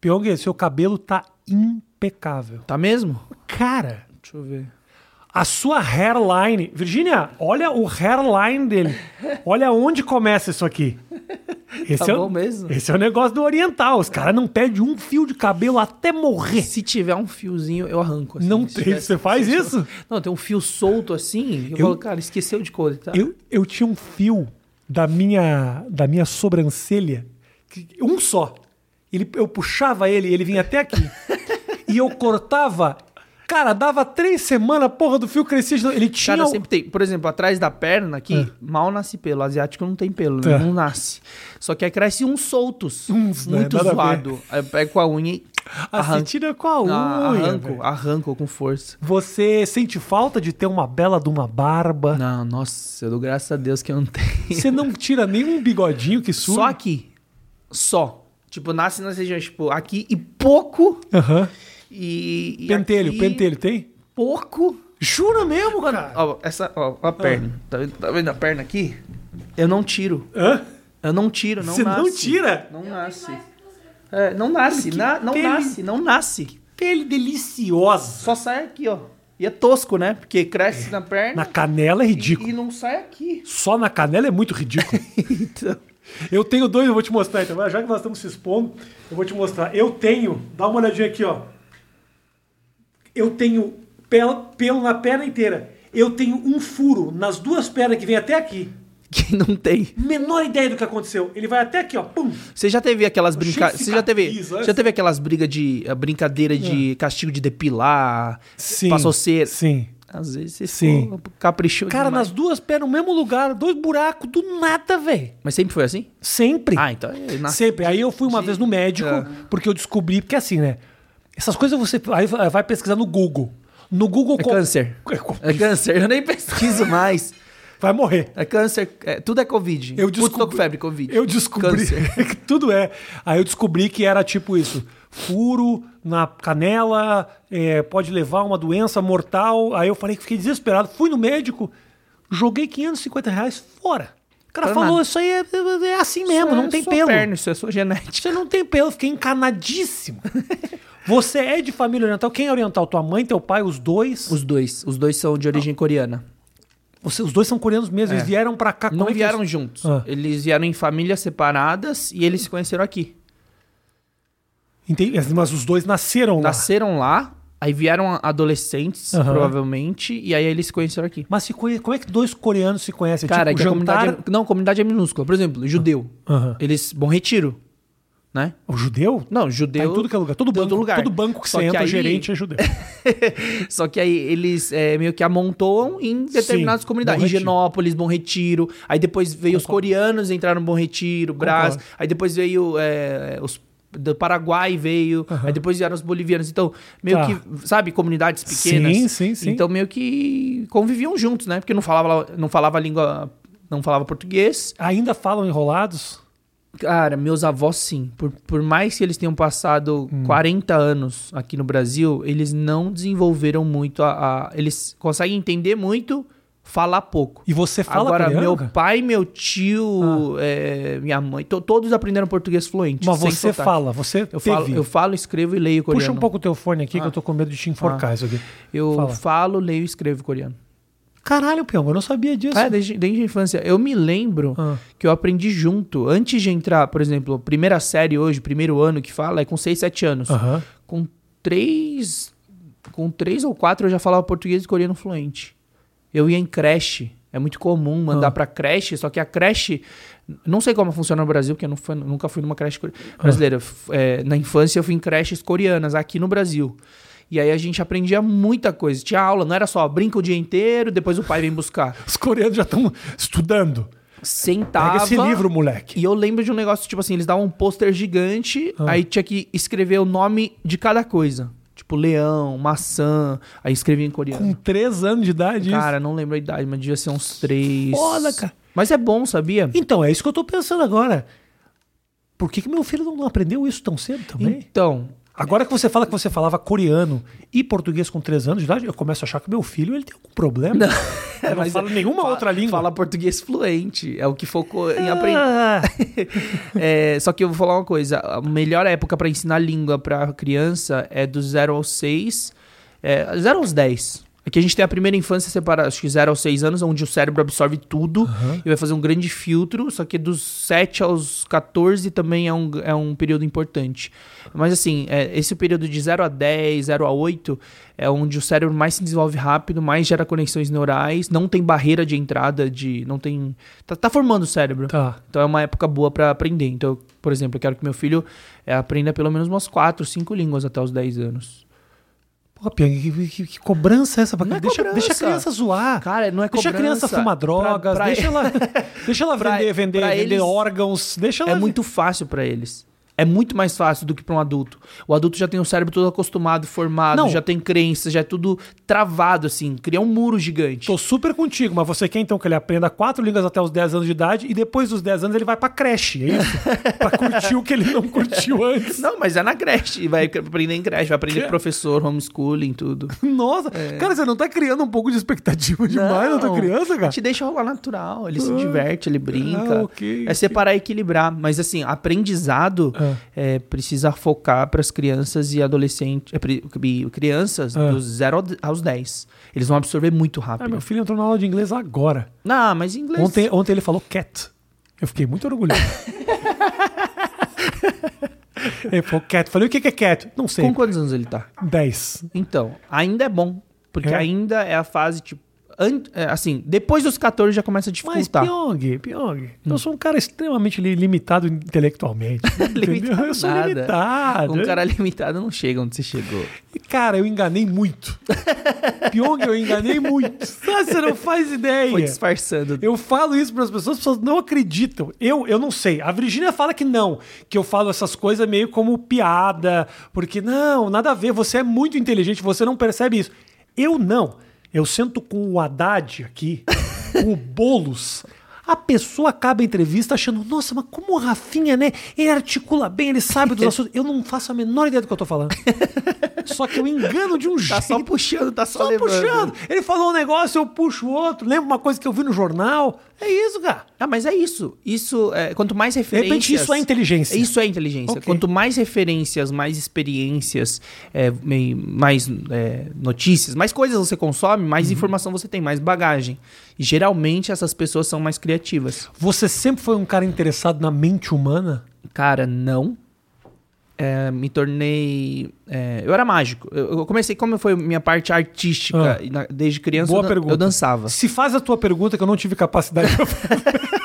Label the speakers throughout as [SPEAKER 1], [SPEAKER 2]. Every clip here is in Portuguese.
[SPEAKER 1] Pyong, seu cabelo tá impecável.
[SPEAKER 2] Tá mesmo?
[SPEAKER 1] Cara,
[SPEAKER 2] Deixa eu ver.
[SPEAKER 1] a sua hairline. Virgínia, olha o hairline dele. Olha onde começa isso aqui. Esse,
[SPEAKER 2] Tá
[SPEAKER 1] é, o-
[SPEAKER 2] bom mesmo?
[SPEAKER 1] esse é o negócio do oriental. Os caras não perdem um fio de cabelo até morrer.
[SPEAKER 2] Se tiver um fiozinho, eu arranco. assim.
[SPEAKER 1] Não tem.
[SPEAKER 2] tivesse-
[SPEAKER 1] Você faz isso?
[SPEAKER 2] Não, tem um fio solto assim. Eu,
[SPEAKER 1] Eu-
[SPEAKER 2] falo, cara, esqueceu de cortar.
[SPEAKER 1] Eu, eu tinha um fio da minha, da minha sobrancelha, um só. Ele, eu puxava ele, ele vinha até aqui. e eu cortava. Cara, dava três semanas, porra do fio crescia. Ele tinha.
[SPEAKER 2] Cara, sempre tem. Por exemplo, atrás da perna aqui, mal nasce pelo. Asiático não tem pelo, né?
[SPEAKER 1] É.
[SPEAKER 2] Não nasce. Só que aí cresce uns soltos.
[SPEAKER 1] Uns, né?
[SPEAKER 2] muito
[SPEAKER 1] ver.
[SPEAKER 2] zoado. Aí eu pego com a unha e.
[SPEAKER 1] Ah, você
[SPEAKER 2] Arranco.
[SPEAKER 1] tira com a unha.
[SPEAKER 2] Ah, arranco,
[SPEAKER 1] velho.
[SPEAKER 2] arranco com força.
[SPEAKER 1] Você sente falta de ter uma bela de uma barba?
[SPEAKER 2] Não, nossa, eu dou graças a Deus que eu não tenho.
[SPEAKER 1] Você não tira nenhum bigodinho que surge?
[SPEAKER 2] Só aqui. Só. Tipo, nasce nas regiões, tipo, aqui e pouco.
[SPEAKER 1] Aham.
[SPEAKER 2] E. e
[SPEAKER 1] Pentelho,
[SPEAKER 2] aqui,
[SPEAKER 1] pentelho, tem?
[SPEAKER 2] Pouco.
[SPEAKER 1] Jura mesmo, cara?
[SPEAKER 2] Ó, essa, ó, a perna. Tá, vendo, tá vendo a perna aqui? Eu não tiro.
[SPEAKER 1] Hã?
[SPEAKER 2] Eu não tiro, não
[SPEAKER 1] Você
[SPEAKER 2] nasce.
[SPEAKER 1] não tira?
[SPEAKER 2] Não nasce. É, não nasce,
[SPEAKER 1] Que
[SPEAKER 2] na- não
[SPEAKER 1] pele-
[SPEAKER 2] nasce, não nasce.
[SPEAKER 1] Pele deliciosa.
[SPEAKER 2] Só sai aqui, ó. E é tosco, né? Porque cresce na perna
[SPEAKER 1] Na canela é
[SPEAKER 2] e,
[SPEAKER 1] ridículo.
[SPEAKER 2] e não sai aqui.
[SPEAKER 1] Só na canela é muito ridículo.
[SPEAKER 2] Então,
[SPEAKER 1] Eu tenho dois, eu vou te mostrar então. Já que nós estamos se expondo, eu vou te mostrar. Eu tenho, dá uma olhadinha aqui, ó. Eu tenho pelo, pelo na perna inteira. Eu tenho um furo nas duas pernas que vem até aqui.
[SPEAKER 2] que não tem.
[SPEAKER 1] Menor ideia do que aconteceu. Ele vai até aqui, ó. Pum.
[SPEAKER 2] Você já teve aquelas brincadeiras. Você já teve,
[SPEAKER 1] olha
[SPEAKER 2] já teve aquelas brigas de. A brincadeira de castigo de depilar,
[SPEAKER 1] Sim.
[SPEAKER 2] passou cera.
[SPEAKER 1] Sim.
[SPEAKER 2] Às vezes você
[SPEAKER 1] Sim.
[SPEAKER 2] caprichou.
[SPEAKER 1] Cara,
[SPEAKER 2] demais.
[SPEAKER 1] nas duas pernas, no mesmo lugar, dois buracos, do nada, velho.
[SPEAKER 2] Mas sempre foi assim?
[SPEAKER 1] Sempre.
[SPEAKER 2] Ah, então. é na-
[SPEAKER 1] Sempre. Aí eu fui uma
[SPEAKER 2] De-
[SPEAKER 1] vez no médico,
[SPEAKER 2] Ah.
[SPEAKER 1] porque eu descobri, porque assim, né? Essas coisas você aí vai pesquisar no Google. No Google
[SPEAKER 2] É câncer.
[SPEAKER 1] É
[SPEAKER 2] É câncer. Eu nem pesquiso mais.
[SPEAKER 1] Vai morrer.
[SPEAKER 2] É câncer. é- tudo é Covid.
[SPEAKER 1] Eu
[SPEAKER 2] Puto, tô
[SPEAKER 1] descobri-
[SPEAKER 2] com febre, Covid.
[SPEAKER 1] Eu descobri que tudo é. Aí eu descobri que era tipo isso: furo na canela, é, pode levar uma doença mortal. Aí eu falei que fiquei desesperado. Fui no médico, joguei 550 reais fora. O cara falou. Isso aí é, é assim mesmo,
[SPEAKER 2] Isso
[SPEAKER 1] não
[SPEAKER 2] é
[SPEAKER 1] tem
[SPEAKER 2] sua
[SPEAKER 1] pelo.
[SPEAKER 2] Perna, isso é sua genética.
[SPEAKER 1] Você não tem pelo, fiquei encanadíssimo. Você é de família oriental? Quem é oriental? Tua mãe, teu pai, os dois?
[SPEAKER 2] Os dois. Os dois são de origem coreana.
[SPEAKER 1] Você- os dois são coreanos mesmo, eles
[SPEAKER 2] É.
[SPEAKER 1] vieram pra cá.
[SPEAKER 2] Não
[SPEAKER 1] é
[SPEAKER 2] vieram
[SPEAKER 1] eles-
[SPEAKER 2] juntos.
[SPEAKER 1] Ah.
[SPEAKER 2] Eles vieram em famílias separadas e eles se conheceram aqui.
[SPEAKER 1] Entendi, mas os dois nasceram lá.
[SPEAKER 2] Nasceram lá, aí vieram adolescentes,
[SPEAKER 1] Aham.
[SPEAKER 2] provavelmente, e aí eles se conheceram aqui.
[SPEAKER 1] Mas se conhe- como é que dois coreanos se conhecem?
[SPEAKER 2] Cara,
[SPEAKER 1] tipo,
[SPEAKER 2] que a
[SPEAKER 1] jantar...
[SPEAKER 2] comunidade é, não, a comunidade é minúscula. Por exemplo, judeu.
[SPEAKER 1] Aham.
[SPEAKER 2] Eles, bom retiro, né?
[SPEAKER 1] O judeu?
[SPEAKER 2] Não,
[SPEAKER 1] Tá
[SPEAKER 2] judeu...
[SPEAKER 1] em tudo que é lugar. Todo
[SPEAKER 2] todo
[SPEAKER 1] banco,
[SPEAKER 2] lugar.
[SPEAKER 1] todo banco que
[SPEAKER 2] Só
[SPEAKER 1] você entra,
[SPEAKER 2] aí-
[SPEAKER 1] gerente é judeu.
[SPEAKER 2] Só que aí eles é, meio que amontoam em determinadas
[SPEAKER 1] Sim,
[SPEAKER 2] comunidades.
[SPEAKER 1] Bom.
[SPEAKER 2] Genópolis, Bom Retiro. Aí depois veio os
[SPEAKER 1] Concordo.
[SPEAKER 2] coreanos entraram no Bom Retiro, Brás.
[SPEAKER 1] Concordo.
[SPEAKER 2] Aí depois veio é, os do Paraguai veio. Aí depois vieram os bolivianos. Então, meio
[SPEAKER 1] Tá.
[SPEAKER 2] que, sabe, comunidades pequenas.
[SPEAKER 1] Sim, sim, sim.
[SPEAKER 2] Então meio que conviviam juntos, né? Porque não falava, não falava língua, não falava português.
[SPEAKER 1] Ainda falam enrolados?
[SPEAKER 2] Cara, meus avós sim. Por, por mais que eles tenham passado
[SPEAKER 1] Hum.
[SPEAKER 2] 40 anos aqui no Brasil, eles não desenvolveram muito a, a- Eles conseguem entender muito, falar pouco.
[SPEAKER 1] E você fala
[SPEAKER 2] Agora, meu pai, meu tio, é, minha mãe, to- todos aprenderam português fluente.
[SPEAKER 1] Mas você
[SPEAKER 2] sotaque.
[SPEAKER 1] fala, você
[SPEAKER 2] Eu
[SPEAKER 1] teve.
[SPEAKER 2] falo, eu falo, escrevo e leio coreano.
[SPEAKER 1] Puxa um pouco o teu fone aqui que
[SPEAKER 2] Ah.
[SPEAKER 1] eu tô com medo de te enforcar isso aqui.
[SPEAKER 2] Eu
[SPEAKER 1] Fala.
[SPEAKER 2] falo, leio e escrevo coreano.
[SPEAKER 1] Caralho, Pião, eu não sabia disso.
[SPEAKER 2] É, desde, desde a infância. Eu me lembro
[SPEAKER 1] Ah.
[SPEAKER 2] que eu aprendi junto. Antes de entrar, por exemplo, primeira série hoje, primeiro ano que fala, é com 6, 7 anos. Com três. Com três ou quatro eu já falava português e coreano fluente. Eu ia em creche. É muito comum mandar
[SPEAKER 1] Ah.
[SPEAKER 2] pra creche, só que a creche. Não sei como funciona no Brasil, porque eu não fui- nunca fui numa creche brasileira. F- é, na infância eu fui em creches coreanas, aqui no Brasil. E aí a gente aprendia muita coisa. Tinha aula, não era só brinca o dia inteiro, depois o pai vem buscar.
[SPEAKER 1] Os coreanos já estão estudando.
[SPEAKER 2] Sentava.
[SPEAKER 1] Pega esse livro, moleque.
[SPEAKER 2] E eu lembro de um negócio, tipo assim, eles davam um pôster gigante,
[SPEAKER 1] Ah.
[SPEAKER 2] aí tinha que escrever o nome de cada coisa. Tipo, leão, maçã, aí escrevia em coreano.
[SPEAKER 1] Com três anos de idade.
[SPEAKER 2] Cara, não lembro a idade, mas devia ser uns três.
[SPEAKER 1] Foda, cara.
[SPEAKER 2] Mas é bom, sabia?
[SPEAKER 1] isso. Então, é isso que eu tô pensando agora. Por que, que meu filho não aprendeu isso tão cedo também?
[SPEAKER 2] Então,
[SPEAKER 1] Agora que você fala que você falava coreano e português com 3 anos de idade, eu começo a achar que meu filho ele tem algum problema. Não, eu não
[SPEAKER 2] Mas
[SPEAKER 1] falo nenhuma
[SPEAKER 2] fa-
[SPEAKER 1] outra língua.
[SPEAKER 2] Fala português fluente. É o que focou em aprender.
[SPEAKER 1] Ah,
[SPEAKER 2] É, só que eu vou falar uma coisa: a melhor época pra ensinar língua pra criança é do 0 aos 6, é, 0 aos 10. Aqui a gente tem a primeira infância separada, acho que 0 aos 6 anos, onde o cérebro absorve tudo e vai fazer um grande filtro. Só que dos 7 aos 14 também é um, é um período importante. Mas assim, é, esse período de 0 a 10, 0 a 8 é onde o cérebro mais se desenvolve rápido, mais gera conexões neurais, não tem barreira de entrada, de não tem. Tá, tá formando o cérebro.
[SPEAKER 1] tá.
[SPEAKER 2] Então é uma época boa pra aprender. Então, por exemplo, eu quero que meu filho eh, aprenda pelo menos umas 4, 5 línguas até os 10 anos.
[SPEAKER 1] Pô, que, que- que cobrança é essa?
[SPEAKER 2] Não é
[SPEAKER 1] deixa,
[SPEAKER 2] cobrança.
[SPEAKER 1] deixa a criança zoar.
[SPEAKER 2] Cara, não é
[SPEAKER 1] Deixa a criança
[SPEAKER 2] cobrança.
[SPEAKER 1] fumar drogas,
[SPEAKER 2] Pra- pra-
[SPEAKER 1] deixa ela, deixa ela
[SPEAKER 2] Pra-
[SPEAKER 1] vender, vender,
[SPEAKER 2] pra
[SPEAKER 1] vender
[SPEAKER 2] eles-
[SPEAKER 1] órgãos, deixa ela
[SPEAKER 2] É muito fácil pra eles. É muito mais fácil do que pra um adulto. O adulto já tem o cérebro todo acostumado, formado,
[SPEAKER 1] Não.
[SPEAKER 2] já tem crenças, já é tudo travado, assim. Cria um muro gigante.
[SPEAKER 1] Tô super contigo, mas você quer então que ele aprenda quatro línguas até os 10 anos de idade e depois dos 10 anos ele vai pra creche, é isso? pra curtir o que ele não curtiu antes.
[SPEAKER 2] Não, mas é na creche. Vai aprender em creche, vai aprender
[SPEAKER 1] Que-
[SPEAKER 2] professor, homeschooling, tudo.
[SPEAKER 1] Nossa, cara, você não tá criando um pouco de expectativa demais na tua
[SPEAKER 2] Não.
[SPEAKER 1] criança, cara?
[SPEAKER 2] Te deixa rolar natural. Ele se diverte, ele brinca.
[SPEAKER 1] Ah, ok,
[SPEAKER 2] é separar e equilibrar. Mas assim, aprendizado
[SPEAKER 1] Ah.
[SPEAKER 2] É, precisa focar para as crianças e adolescentes. é, crianças
[SPEAKER 1] Ah.
[SPEAKER 2] dos 0 aos 10. Eles vão absorver muito
[SPEAKER 1] Ah,
[SPEAKER 2] rápido.
[SPEAKER 1] meu filho entrou na aula de inglês agora.
[SPEAKER 2] Não, mas inglês.
[SPEAKER 1] Ontem, ontem ele falou cat. Eu fiquei muito orgulhoso. ele falou cat. Falei, o que que é cat? Não sei.
[SPEAKER 2] Com quantos anos ele tá?
[SPEAKER 1] 10.
[SPEAKER 2] Então, ainda é bom. Porque
[SPEAKER 1] É?
[SPEAKER 2] ainda é a fase, tipo. É, assim, depois dos 14 já começa a
[SPEAKER 1] Mas,
[SPEAKER 2] dificultar.
[SPEAKER 1] Pyong, Pyong, eu sou um cara extremamente li- limitado intelectualmente.
[SPEAKER 2] Limitado
[SPEAKER 1] Eu sou
[SPEAKER 2] nada.
[SPEAKER 1] limitado.
[SPEAKER 2] Um cara limitado não chega onde você chegou.
[SPEAKER 1] Cara, eu enganei muito. Pyong, eu enganei muito. Ah, Você não faz ideia.
[SPEAKER 2] Foi disfarçando.
[SPEAKER 1] Eu falo isso para as pessoas, as pessoas não acreditam. Eu, eu não sei. A Virgínia fala que não, que eu falo essas coisas meio como piada, porque não, nada a ver, você é muito inteligente, você não percebe isso. Eu não. Eu sento com o Haddad aqui, com o Boulos. A pessoa acaba a entrevista achando, nossa, mas como o Rafinha, né? Ele articula bem, ele sabe dos assuntos. Eu não faço a menor ideia do que eu tô falando. Só que eu engano de um
[SPEAKER 2] Tá
[SPEAKER 1] jeito.
[SPEAKER 2] só puxando, tá só,
[SPEAKER 1] Só
[SPEAKER 2] levando.
[SPEAKER 1] puxando. Ele falou um negócio, eu puxo outro. Lembra uma coisa que eu vi no jornal? É isso, cara.
[SPEAKER 2] Ah, mas é isso. Isso, é, quanto mais
[SPEAKER 1] De
[SPEAKER 2] referências...
[SPEAKER 1] repente, isso é inteligência.
[SPEAKER 2] Isso é inteligência.
[SPEAKER 1] Ok.
[SPEAKER 2] Quanto mais referências, mais experiências, é, mais é, notícias, mais coisas você consome, mais
[SPEAKER 1] Uhum.
[SPEAKER 2] informação você tem, mais bagagem. Geralmente essas pessoas são mais criativas.
[SPEAKER 1] Você sempre foi um cara interessado na mente humana?
[SPEAKER 2] Cara, não. É, me tornei. é, eu era mágico. Eu, eu comecei, como foi minha parte artística,
[SPEAKER 1] Ah.
[SPEAKER 2] desde criança
[SPEAKER 1] Boa
[SPEAKER 2] eu,
[SPEAKER 1] pergunta.
[SPEAKER 2] eu dançava.
[SPEAKER 1] Se faz a tua pergunta que eu não tive capacidade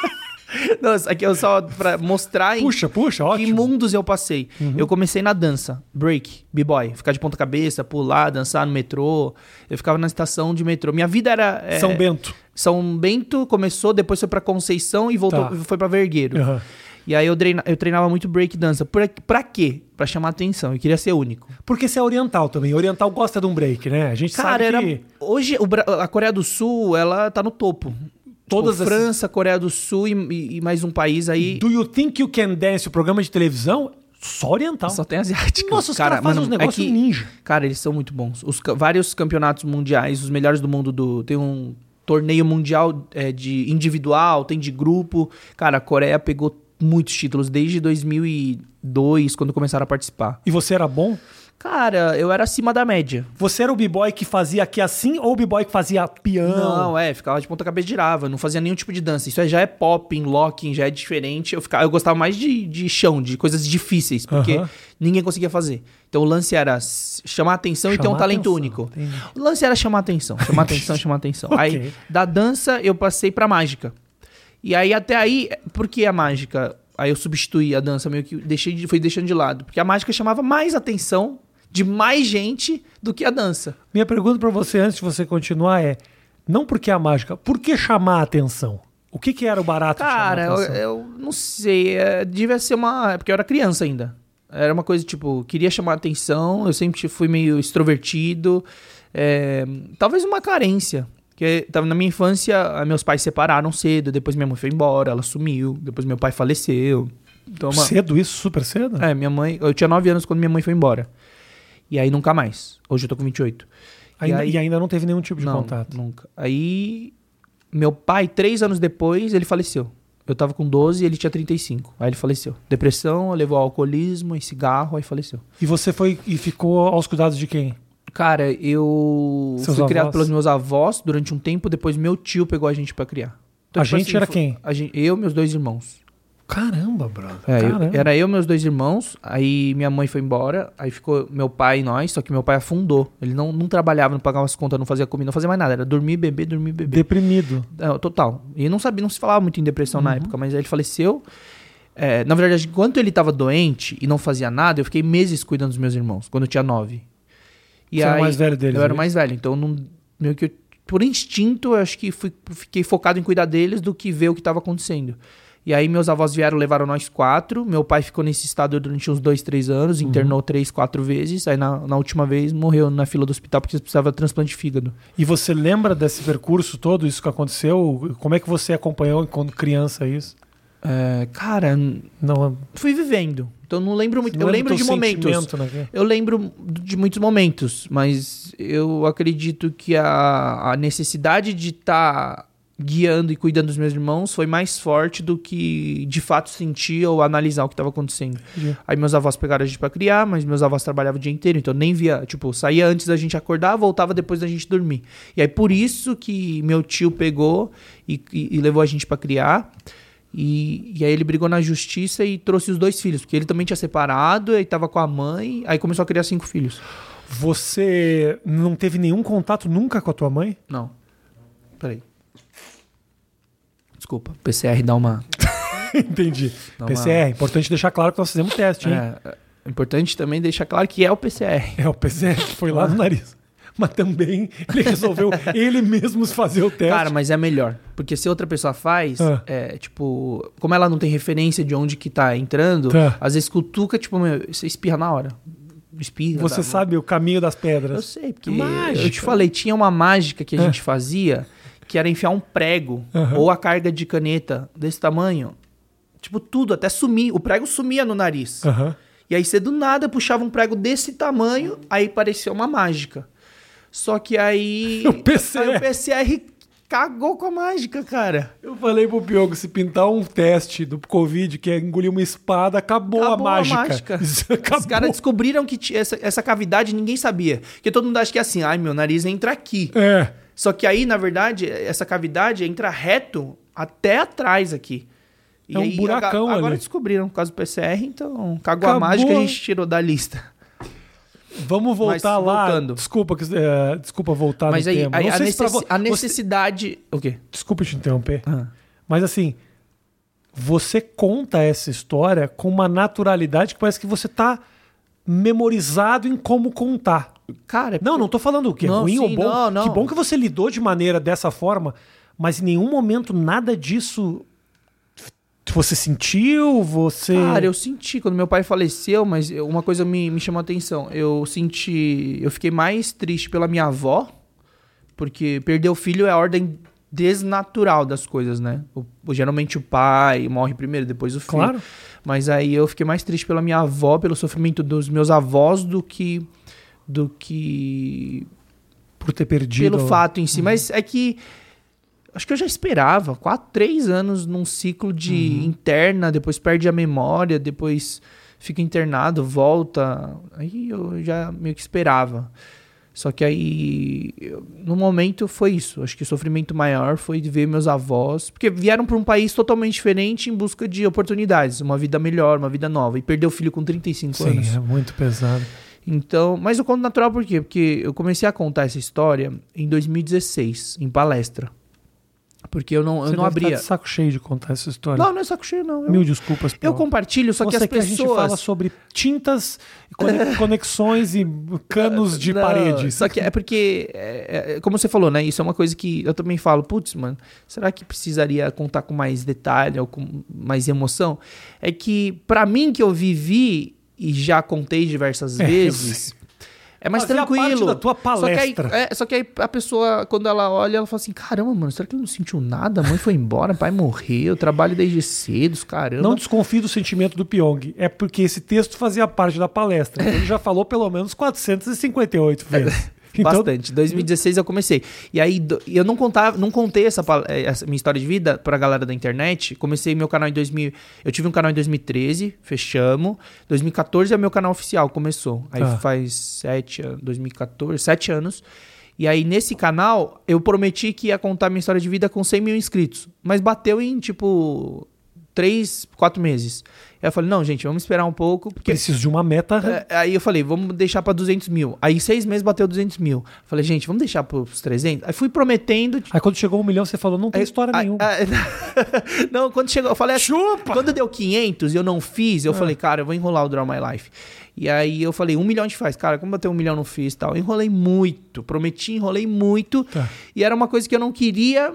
[SPEAKER 2] Não, aqui é só pra mostrar
[SPEAKER 1] Puxa, puxa,
[SPEAKER 2] que
[SPEAKER 1] ótimo. Uhum.
[SPEAKER 2] mundos eu passei. Eu comecei na dança, break, b-boy, ficar de ponta cabeça, pular, dançar no metrô. Eu ficava na estação de metrô. Minha vida era é,
[SPEAKER 1] São Bento.
[SPEAKER 2] São Bento começou, depois foi pra Conceição e voltou,
[SPEAKER 1] Tá.
[SPEAKER 2] foi pra Vergueiro.
[SPEAKER 1] Aham.
[SPEAKER 2] E aí eu, treina, eu treinava muito break dança. Pra, pra quê? Pra chamar atenção. Eu queria ser único.
[SPEAKER 1] Porque você é oriental também. Oriental gosta de um break, né? A gente
[SPEAKER 2] Cara,
[SPEAKER 1] sabe
[SPEAKER 2] era
[SPEAKER 1] que...
[SPEAKER 2] hoje o a Coreia do Sul, ela tá no topo.
[SPEAKER 1] Todas
[SPEAKER 2] tipo, França, Coreia do Sul e, e- mais um país aí.
[SPEAKER 1] Do You Think You Can Dance, o programa de televisão, só oriental.
[SPEAKER 2] Só tem asiático.
[SPEAKER 1] Nossa, os caras fazem uns
[SPEAKER 2] é
[SPEAKER 1] negócios
[SPEAKER 2] que-
[SPEAKER 1] ninja.
[SPEAKER 2] Cara, eles são muito bons. Os vários campeonatos mundiais, os melhores do mundo do. Tem um torneio mundial é, de individual, tem de grupo. Cara, a Coreia pegou muitos títulos desde 2002, quando começaram a participar.
[SPEAKER 1] E você era bom?
[SPEAKER 2] Cara, eu era acima da média.
[SPEAKER 1] Você era o b-boy que fazia aqui assim ou o b-boy que fazia peão?
[SPEAKER 2] Não, é, ficava de ponta cabeça girava, não fazia nenhum tipo de dança. Isso aí já é popping, locking, já é diferente. Eu, ficava, eu gostava mais de, de chão, de coisas difíceis, porque
[SPEAKER 1] Aham.
[SPEAKER 2] ninguém conseguia fazer. Então o lance era chamar atenção e ter um
[SPEAKER 1] Chamar
[SPEAKER 2] talento
[SPEAKER 1] atenção,
[SPEAKER 2] único.
[SPEAKER 1] entendi.
[SPEAKER 2] O lance era chamar atenção, chamar atenção, chamar atenção.
[SPEAKER 1] Ok.
[SPEAKER 2] Aí, da dança, eu passei pra mágica. E aí, até aí, por que a mágica? Aí eu substituí a dança, meio que deixei de, fui deixando de lado. Porque a mágica chamava mais atenção de mais gente do que a dança.
[SPEAKER 1] Minha pergunta pra você antes de você continuar é: não porque a mágica, por que chamar a atenção? O que, que era o barato
[SPEAKER 2] Cara, eu,
[SPEAKER 1] a
[SPEAKER 2] eu não sei. é, devia ser uma. é Porque eu era criança ainda. Era uma coisa tipo, queria chamar atenção, eu sempre fui meio extrovertido. é, talvez uma carência. Porque na minha infância, ah, meus pais se separaram cedo, depois minha mãe foi embora, ela sumiu, depois meu pai faleceu. Então, uma-
[SPEAKER 1] Cedo isso? Super cedo?
[SPEAKER 2] É, minha mãe. Eu tinha 9 anos quando minha mãe foi embora. E aí nunca mais. Hoje eu tô com 28.
[SPEAKER 1] Ainda-
[SPEAKER 2] aí-
[SPEAKER 1] E ainda não teve nenhum tipo de
[SPEAKER 2] não,
[SPEAKER 1] contato.
[SPEAKER 2] nunca. Aí, meu pai, três anos depois, ele faleceu. Eu tava com 12 e ele tinha 35. Aí ele faleceu. Depressão, levou ao alcoolismo e cigarro, aí faleceu.
[SPEAKER 1] E você foi e ficou aos cuidados de quem?
[SPEAKER 2] Cara, eu
[SPEAKER 1] Seus
[SPEAKER 2] fui criado
[SPEAKER 1] avós?
[SPEAKER 2] pelos meus avós durante um tempo, depois meu tio pegou a gente pra criar.
[SPEAKER 1] A
[SPEAKER 2] tipo
[SPEAKER 1] gente era
[SPEAKER 2] foi-
[SPEAKER 1] quem?
[SPEAKER 2] gente- eu e meus dois irmãos.
[SPEAKER 1] Caramba, brother.
[SPEAKER 2] É, eu-
[SPEAKER 1] Caramba.
[SPEAKER 2] era eu e meus dois irmãos, aí minha mãe foi embora, aí ficou meu pai e nós, só que meu pai afundou. Ele não, não trabalhava, não pagava as contas, não fazia comida, não fazia mais nada. Era dormir, beber, dormir, beber.
[SPEAKER 1] Deprimido.
[SPEAKER 2] É, total. E não sabia, não se falava muito em depressão na época, mas aí ele faleceu. É, na verdade, enquanto ele tava doente e não fazia nada, eu fiquei meses cuidando dos meus irmãos, quando eu tinha nove. E
[SPEAKER 1] Você era o mais velho deles,
[SPEAKER 2] Eu era
[SPEAKER 1] né?
[SPEAKER 2] mais velho, então não, meio que eu- por instinto, eu acho que fui, fiquei focado em cuidar deles do que ver o que estava acontecendo. E aí meus avós vieram, levaram nós quatro. Meu pai ficou nesse estado durante uns dois, três anos,
[SPEAKER 1] Uhum.
[SPEAKER 2] internou três, quatro vezes. Aí na, na última vez morreu na fila do hospital porque precisava de transplante de fígado.
[SPEAKER 1] E você lembra desse percurso todo, isso que aconteceu? Como é que você acompanhou quando criança isso?
[SPEAKER 2] É, cara,
[SPEAKER 1] Não,
[SPEAKER 2] fui vivendo. Então não lembro muito.
[SPEAKER 1] não
[SPEAKER 2] eu lembro de momentos.
[SPEAKER 1] né?
[SPEAKER 2] Eu lembro de muitos momentos, mas eu acredito que a, a necessidade de estar guiando e cuidando dos meus irmãos foi mais forte do que de fato sentir ou analisar o que estava acontecendo.
[SPEAKER 1] Entendi.
[SPEAKER 2] Aí meus avós pegaram a gente pra criar, mas meus avós trabalhavam o dia inteiro, então nem via, tipo, saía antes da gente acordar, voltava depois da gente dormir. E aí por isso que meu tio pegou e, e- e levou a gente pra criar. E, e aí ele brigou na justiça e trouxe os dois filhos, porque ele também tinha separado, aí tava com a mãe, aí começou a criar cinco filhos.
[SPEAKER 1] Você não teve nenhum contato nunca com a tua mãe?
[SPEAKER 2] Não. Peraí. Desculpa, PCR dá uma.
[SPEAKER 1] Entendi.
[SPEAKER 2] Dá uma-
[SPEAKER 1] PCR, importante deixar claro que nós fizemos teste, hein?
[SPEAKER 2] É, é importante também deixar claro que é o PCR.
[SPEAKER 1] É, o PCR que foi lá no nariz. Mas também ele resolveu ele mesmo fazer o teste.
[SPEAKER 2] Cara, mas é melhor. Porque se outra pessoa faz,
[SPEAKER 1] Ah.
[SPEAKER 2] é, tipo, como ela não tem referência de onde que tá entrando,
[SPEAKER 1] Tá.
[SPEAKER 2] às vezes cutuca, tipo, meu, você espirra na hora. Espirra.
[SPEAKER 1] Você sabe o caminho das
[SPEAKER 2] Eu
[SPEAKER 1] pedras.
[SPEAKER 2] sei, porque
[SPEAKER 1] Mágica.
[SPEAKER 2] eu te falei, tinha uma mágica que a
[SPEAKER 1] Ah.
[SPEAKER 2] gente fazia, que era enfiar um prego
[SPEAKER 1] Aham.
[SPEAKER 2] ou a carga de caneta desse tamanho. Tipo, tudo, até sumir. O prego sumia no nariz.
[SPEAKER 1] Aham.
[SPEAKER 2] E aí você do nada puxava um prego desse tamanho, aí parecia uma mágica. Só que aí.
[SPEAKER 1] O PCR.
[SPEAKER 2] aí o PCR cagou com a mágica, cara.
[SPEAKER 1] Eu falei pro Piogo, se pintar um teste do Covid que é engolir uma espada, acabou,
[SPEAKER 2] Acabou
[SPEAKER 1] a
[SPEAKER 2] a
[SPEAKER 1] mágica.
[SPEAKER 2] mágica.
[SPEAKER 1] Isso
[SPEAKER 2] Os
[SPEAKER 1] acabou.
[SPEAKER 2] caras descobriram que tinha essa, essa cavidade ninguém sabia. Porque todo mundo acha que é assim, ai, meu nariz entra aqui.
[SPEAKER 1] É.
[SPEAKER 2] Só que aí, na verdade, essa cavidade entra reto até atrás aqui. E
[SPEAKER 1] É um
[SPEAKER 2] aí,
[SPEAKER 1] buracão
[SPEAKER 2] Agora
[SPEAKER 1] ali.
[SPEAKER 2] descobriram por causa do PCR, então cagou
[SPEAKER 1] Acabou.
[SPEAKER 2] a mágica e a gente tirou da lista.
[SPEAKER 1] Vamos voltar
[SPEAKER 2] Mas,
[SPEAKER 1] lá.
[SPEAKER 2] voltando.
[SPEAKER 1] Desculpa, é, desculpa voltar
[SPEAKER 2] Mas
[SPEAKER 1] no
[SPEAKER 2] aí,
[SPEAKER 1] tema.
[SPEAKER 2] aí a,
[SPEAKER 1] pra vo-
[SPEAKER 2] a
[SPEAKER 1] você-
[SPEAKER 2] necessidade. O quê?
[SPEAKER 1] Desculpa te interromper.
[SPEAKER 2] Ah.
[SPEAKER 1] Mas assim, você conta essa história com uma naturalidade que parece que você tá memorizado em como contar.
[SPEAKER 2] Cara,
[SPEAKER 1] Não, não tô falando o que é
[SPEAKER 2] Não,
[SPEAKER 1] ruim
[SPEAKER 2] sim,
[SPEAKER 1] ou bom.
[SPEAKER 2] não, não.
[SPEAKER 1] Que bom que você lidou de maneira dessa forma, mas em nenhum momento nada disso você sentiu, você
[SPEAKER 2] Cara, eu senti quando meu pai faleceu, mas uma coisa me, me chamou a atenção. Eu senti. Eu fiquei mais triste pela minha avó, porque perder o filho é a ordem desnatural das coisas, né? O- geralmente o pai morre primeiro, depois o filho.
[SPEAKER 1] Claro.
[SPEAKER 2] Mas aí eu fiquei mais triste pela minha avó, pelo sofrimento dos meus avós, do que. Do que
[SPEAKER 1] por ter perdido.
[SPEAKER 2] pelo fato em si. Mas é que. Acho que eu já esperava. Quatro, três anos num ciclo de interna, depois perde a memória, depois fica internado, volta. Aí eu já meio que esperava. Só que aí, no momento, foi isso. Acho que o sofrimento maior foi de ver meus avós, porque vieram para um país totalmente diferente em busca de oportunidades, uma vida melhor, uma vida nova. E perdeu o filho com 35
[SPEAKER 1] Sim,
[SPEAKER 2] anos.
[SPEAKER 1] é muito pesado.
[SPEAKER 2] Então, mas eu conto natural por quê? Porque eu comecei a contar essa história em 2016, em palestra. Porque eu não, eu
[SPEAKER 1] Você
[SPEAKER 2] não
[SPEAKER 1] deve estar
[SPEAKER 2] abria.
[SPEAKER 1] de saco cheio de contar essa história.
[SPEAKER 2] Não, não é saco cheio, não. Eu,
[SPEAKER 1] Mil desculpas.
[SPEAKER 2] eu
[SPEAKER 1] Piogo.
[SPEAKER 2] compartilho, só que
[SPEAKER 1] Você
[SPEAKER 2] as
[SPEAKER 1] quer a gente fala
[SPEAKER 2] pessoas.
[SPEAKER 1] sobre tintas, cone- conexões e canos de
[SPEAKER 2] Não,
[SPEAKER 1] paredes.
[SPEAKER 2] Só que é porque, é, é, como você falou, né? Isso é uma coisa que eu também falo, putz, mano, será que precisaria contar com mais detalhe ou com mais emoção? É que, pra mim, que eu vivi e já contei diversas
[SPEAKER 1] É,
[SPEAKER 2] vezes, É mais
[SPEAKER 1] Fazia
[SPEAKER 2] tranquilo.
[SPEAKER 1] da tua
[SPEAKER 2] Só que, aí,
[SPEAKER 1] palestra.
[SPEAKER 2] é, só que aí a pessoa, quando ela olha, ela fala assim: caramba, mano, será que ele não sentiu nada? A mãe foi embora, pai morreu, eu trabalho desde cedo, caramba.
[SPEAKER 1] Não desconfie do sentimento do Pyong. É porque esse texto fazia parte da palestra. Então Ele já falou pelo menos 458 vezes. Então,
[SPEAKER 2] Bastante. 2016 eu comecei. E aí eu não contava, não contei essa, eh, essa minha história de vida pra galera da internet. Comecei meu canal em 2000. Eu tive um canal em 2013, fechamos. 2014 é meu canal oficial, começou. Aí
[SPEAKER 1] Tá.
[SPEAKER 2] faz sete anos, 2014, sete anos. E aí nesse canal eu prometi que ia contar minha história de vida com 100 mil inscritos. Mas bateu em tipo três, quatro meses. Aí eu falei, não, gente, vamos esperar um pouco. Porque
[SPEAKER 1] preciso de uma meta.
[SPEAKER 2] é, Aí eu falei, vamos deixar pra 200 mil. Aí em seis meses bateu 200 mil. Falei, gente, vamos deixar pros 300? Aí fui prometendo.
[SPEAKER 1] Aí quando chegou um milhão, você falou, não tem
[SPEAKER 2] Aí-
[SPEAKER 1] história
[SPEAKER 2] aí-
[SPEAKER 1] nenhuma.
[SPEAKER 2] aí- não, quando chegou, eu falei assim,
[SPEAKER 1] Chupa!
[SPEAKER 2] quando deu 500 e eu não fiz, eu
[SPEAKER 1] Ah.
[SPEAKER 2] falei, cara, eu vou enrolar o Draw My Life. E aí eu falei, um milhão a gente faz. Cara, como bateu um milhão, não fiz e tal. Eu enrolei muito, prometi, enrolei muito.
[SPEAKER 1] Tá.
[SPEAKER 2] E era uma coisa que eu não queria.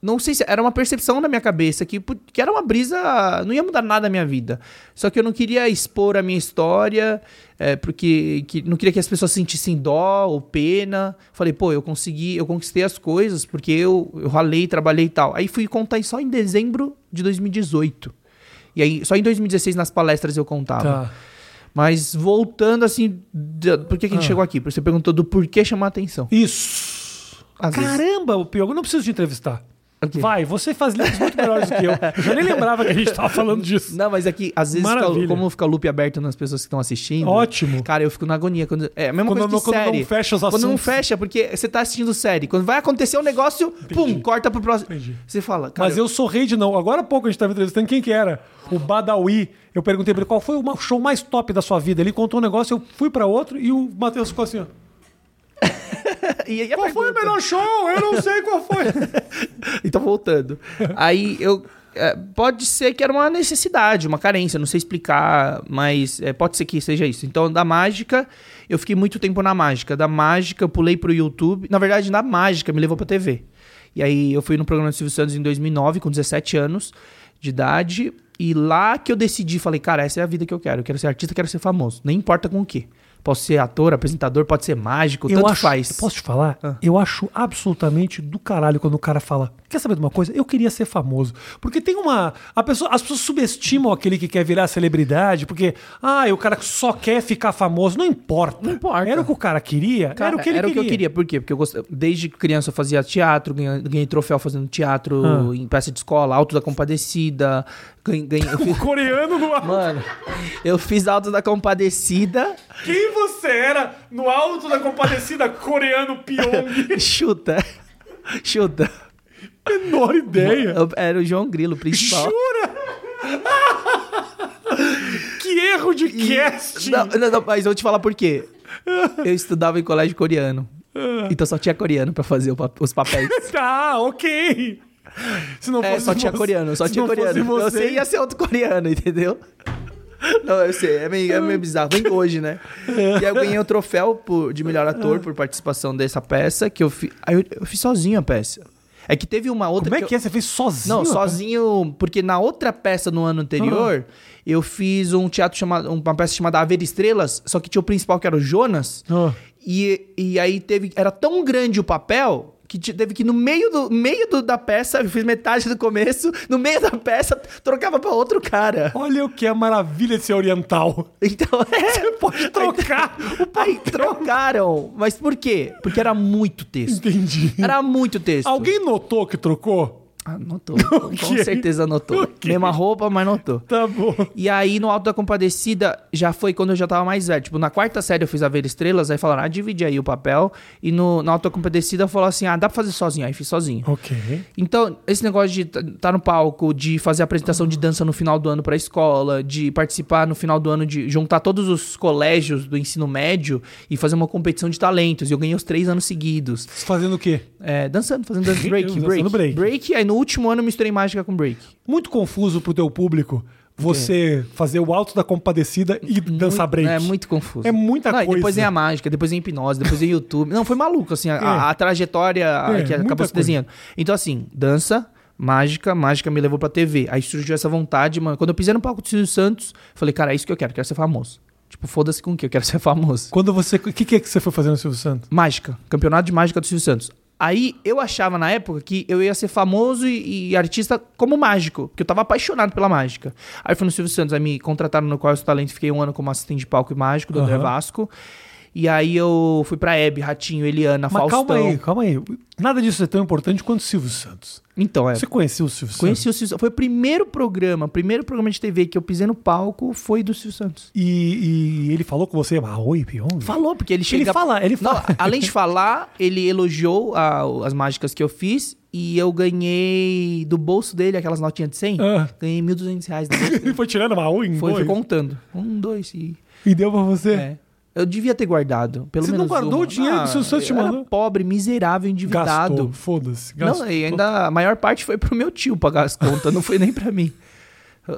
[SPEAKER 2] Não sei se era uma percepção na minha cabeça que, que era uma brisa. Não ia mudar nada na minha vida. Só que eu não queria expor a minha história, é, porque que, não queria que as pessoas sentissem dó ou pena. Falei, pô, eu consegui, eu conquistei as coisas porque eu, eu ralei, trabalhei e tal. Aí fui contar só em dezembro de 2018. E aí, só em 2016 nas palestras eu contava.
[SPEAKER 1] Tá.
[SPEAKER 2] Mas voltando assim, por que, que a gente
[SPEAKER 1] Ah.
[SPEAKER 2] chegou aqui? Porque Você perguntou do porquê chamar atenção.
[SPEAKER 1] Isso.
[SPEAKER 2] Às vezes-
[SPEAKER 1] Caramba, o Pyong, eu não preciso te entrevistar. Vai, você faz links muito melhores do que eu. Eu já nem lembrava que a gente tava falando disso.
[SPEAKER 2] Não, mas aqui, às vezes, fica, como fica o loop aberto nas pessoas que estão assistindo.
[SPEAKER 1] Ótimo.
[SPEAKER 2] Cara, eu fico na agonia. Quando, é a mesma
[SPEAKER 1] Quando
[SPEAKER 2] coisa
[SPEAKER 1] não-
[SPEAKER 2] que
[SPEAKER 1] quando não
[SPEAKER 2] série.
[SPEAKER 1] fecha os
[SPEAKER 2] Quando não
[SPEAKER 1] assuntos.
[SPEAKER 2] fecha, porque você tá assistindo série. Quando vai acontecer um negócio, pum, corta pro próximo.
[SPEAKER 1] Entendi.
[SPEAKER 2] Você fala, cara,
[SPEAKER 1] Mas eu sou rei de não. Agora há pouco a gente tava entrevistando quem que era. O Badawi. Eu perguntei pra ele qual foi o show mais top da sua vida. Ele contou um negócio, eu fui pra outro e o Matheus ficou assim, ó.
[SPEAKER 2] E
[SPEAKER 1] Qual foi o
[SPEAKER 2] pergunta?
[SPEAKER 1] melhor show? Eu não sei qual foi.
[SPEAKER 2] Então, voltando. Aí eu. é, pode ser que era uma necessidade, uma carência, não sei explicar, mas é, pode ser que seja isso. Então, da mágica, eu fiquei muito tempo na mágica. Da mágica, eu pulei pro YouTube. Na verdade, na mágica, me levou pra TV. E aí, eu fui no programa do Silvio Santos em 2009, com 17 anos de idade. E lá que eu decidi, falei, cara, essa é a vida que eu quero. Eu quero ser artista, quero ser famoso. Nem importa com o quê. Posso ser ator, apresentador, pode ser mágico,
[SPEAKER 1] eu
[SPEAKER 2] tanto
[SPEAKER 1] acho,
[SPEAKER 2] faz.
[SPEAKER 1] Posso te falar?
[SPEAKER 2] Ah.
[SPEAKER 1] Eu acho absolutamente do caralho quando o cara fala: Quer saber de uma coisa? Eu queria ser famoso. Porque tem uma. A pessoa, as pessoas subestimam aquele que quer virar celebridade, porque, ah, o cara só quer ficar famoso. Não importa.
[SPEAKER 2] Não importa.
[SPEAKER 1] Era o que o cara queria,
[SPEAKER 2] Cara,
[SPEAKER 1] era o que ele queria.
[SPEAKER 2] eu queria. Por quê? Porque eu gost... desde criança eu fazia teatro, ganhei, ganhei troféu fazendo teatro
[SPEAKER 1] Ah.
[SPEAKER 2] em peça de escola, Alto da Compadecida. Ganhei, fiz-
[SPEAKER 1] Coreano no alto.
[SPEAKER 2] Mano, eu fiz Alto da Compadecida.
[SPEAKER 1] Quem você era no alto da compadecida coreano Pyong?
[SPEAKER 2] Chuta. Chuta.
[SPEAKER 1] Menor ideia.
[SPEAKER 2] Eu- era o João Grilo, o principal.
[SPEAKER 1] Jura? que erro de casting.
[SPEAKER 2] Não, não, não, mas eu vou te falar por quê. Eu estudava em colégio coreano.
[SPEAKER 1] Ah.
[SPEAKER 2] Então só tinha coreano pra fazer o pa- os papéis.
[SPEAKER 1] Tá, ok. Se não
[SPEAKER 2] É,
[SPEAKER 1] fosse
[SPEAKER 2] só tinha
[SPEAKER 1] você-
[SPEAKER 2] coreano, só tinha coreano.
[SPEAKER 1] Você,
[SPEAKER 2] Você ia ser outro coreano, entendeu? Não, eu sei, é meio, é meio bizarro. Vem hoje, né? E aí eu ganhei o troféu por- de melhor ator por participação dessa peça, que eu, fi, aí eu, eu fiz sozinho a peça. É que teve uma outra.
[SPEAKER 1] Como é
[SPEAKER 2] eu-
[SPEAKER 1] que é? Você fez sozinho?
[SPEAKER 2] Não, sozinho, porque na outra peça no ano anterior, eu fiz um teatro chamado. Uma peça chamada Haver Estrelas, só que tinha o principal que era o Jonas.
[SPEAKER 1] Ah.
[SPEAKER 2] E, e aí teve. Era tão grande o papel que te- teve que no meio, do, meio do- da peça, eu fiz metade do começo, no meio da peça, trocava pra outro cara.
[SPEAKER 1] Olha o que é a maravilha de ser oriental.
[SPEAKER 2] Então, é.
[SPEAKER 1] Pode trocar o
[SPEAKER 2] Aí trocaram. Mas por quê? Porque era muito texto.
[SPEAKER 1] Entendi.
[SPEAKER 2] Era muito texto.
[SPEAKER 1] Alguém notou que trocou?
[SPEAKER 2] Ah, notou. Com certeza notou.
[SPEAKER 1] Ok.
[SPEAKER 2] Mesma roupa, mas notou.
[SPEAKER 1] Tá bom.
[SPEAKER 2] E aí, no Alto da Compadecida, já foi quando eu já tava mais velho. Tipo, na quarta série eu fiz a Ver Estrelas, aí falaram, ah, divide aí o papel. E no, no Alto da Compadecida falou assim, ah, dá pra fazer sozinho. Aí fiz sozinho.
[SPEAKER 1] Ok.
[SPEAKER 2] Então, esse negócio de estar tá no palco, de fazer apresentação de dança no final do ano pra escola, de participar no final do ano, de juntar todos os colégios do ensino médio e fazer uma competição de talentos. E eu ganhei os três anos seguidos.
[SPEAKER 1] Fazendo o quê?
[SPEAKER 2] É, dançando, fazendo dance break,
[SPEAKER 1] Dançando
[SPEAKER 2] break.
[SPEAKER 1] break.
[SPEAKER 2] aí no último ano eu misturei mágica com break.
[SPEAKER 1] Muito confuso pro teu público você fazer o alto da compadecida e dançar break.
[SPEAKER 2] É muito confuso.
[SPEAKER 1] É muita
[SPEAKER 2] Não,
[SPEAKER 1] coisa.
[SPEAKER 2] Depois vem a mágica, depois vem a hipnose, depois vem YouTube. Não, foi maluco, assim, a, a- a trajetória
[SPEAKER 1] É,
[SPEAKER 2] que acabou se desenhando. Então, assim, dança, mágica, mágica me levou pra TV. Aí surgiu essa vontade, mano. Quando eu pisei no palco do Silvio Santos, falei, cara, é isso que eu quero, quero ser famoso. Tipo, foda-se com o quê? Eu quero ser famoso.
[SPEAKER 1] Quando você. O que, que é que você foi fazer no Silvio Santos?
[SPEAKER 2] Mágica. Campeonato de mágica do Silvio Santos. Aí eu achava na época que eu ia ser famoso e, e artista como mágico, porque eu tava apaixonado pela mágica. Aí fui no Silvio Santos, aí me contrataram no Qual é o Talento, fiquei um ano como assistente de palco e mágico do André
[SPEAKER 1] Aham.
[SPEAKER 2] Vasco. E aí eu fui pra Hebe, Ratinho, Eliana,
[SPEAKER 1] Mas
[SPEAKER 2] Faustão.
[SPEAKER 1] calma aí, calma aí. Nada disso é tão importante quanto o Silvio Santos.
[SPEAKER 2] Então, é.
[SPEAKER 1] Você conheceu o Silvio
[SPEAKER 2] Conheci
[SPEAKER 1] Santos?
[SPEAKER 2] o Silvio Santos. Foi o primeiro programa, o primeiro programa de TV que eu pisei no palco foi do Silvio Santos.
[SPEAKER 1] E, e ele falou com você, ah, oi, Pyong?
[SPEAKER 2] Falou, porque ele chega...
[SPEAKER 1] Ele fala, ele
[SPEAKER 2] Não,
[SPEAKER 1] fala.
[SPEAKER 2] além de falar, ele elogiou a- as mágicas que eu fiz e eu ganhei do bolso dele aquelas notinhas de 100.
[SPEAKER 1] Ah.
[SPEAKER 2] Ganhei 1.200 reais
[SPEAKER 1] Ele foi tirando uma oi em
[SPEAKER 2] Foi, fui contando. Um, dois e...
[SPEAKER 1] E deu pra você.
[SPEAKER 2] É. Eu devia ter guardado, pelo
[SPEAKER 1] Você não
[SPEAKER 2] menos
[SPEAKER 1] guardou
[SPEAKER 2] uma.
[SPEAKER 1] o dinheiro que o Silvio Santos te mandou?
[SPEAKER 2] pobre, miserável, endividado.
[SPEAKER 1] Gastou, foda-se.
[SPEAKER 2] Não, e ainda a maior parte foi pro meu tio pagar as contas, não foi nem pra mim.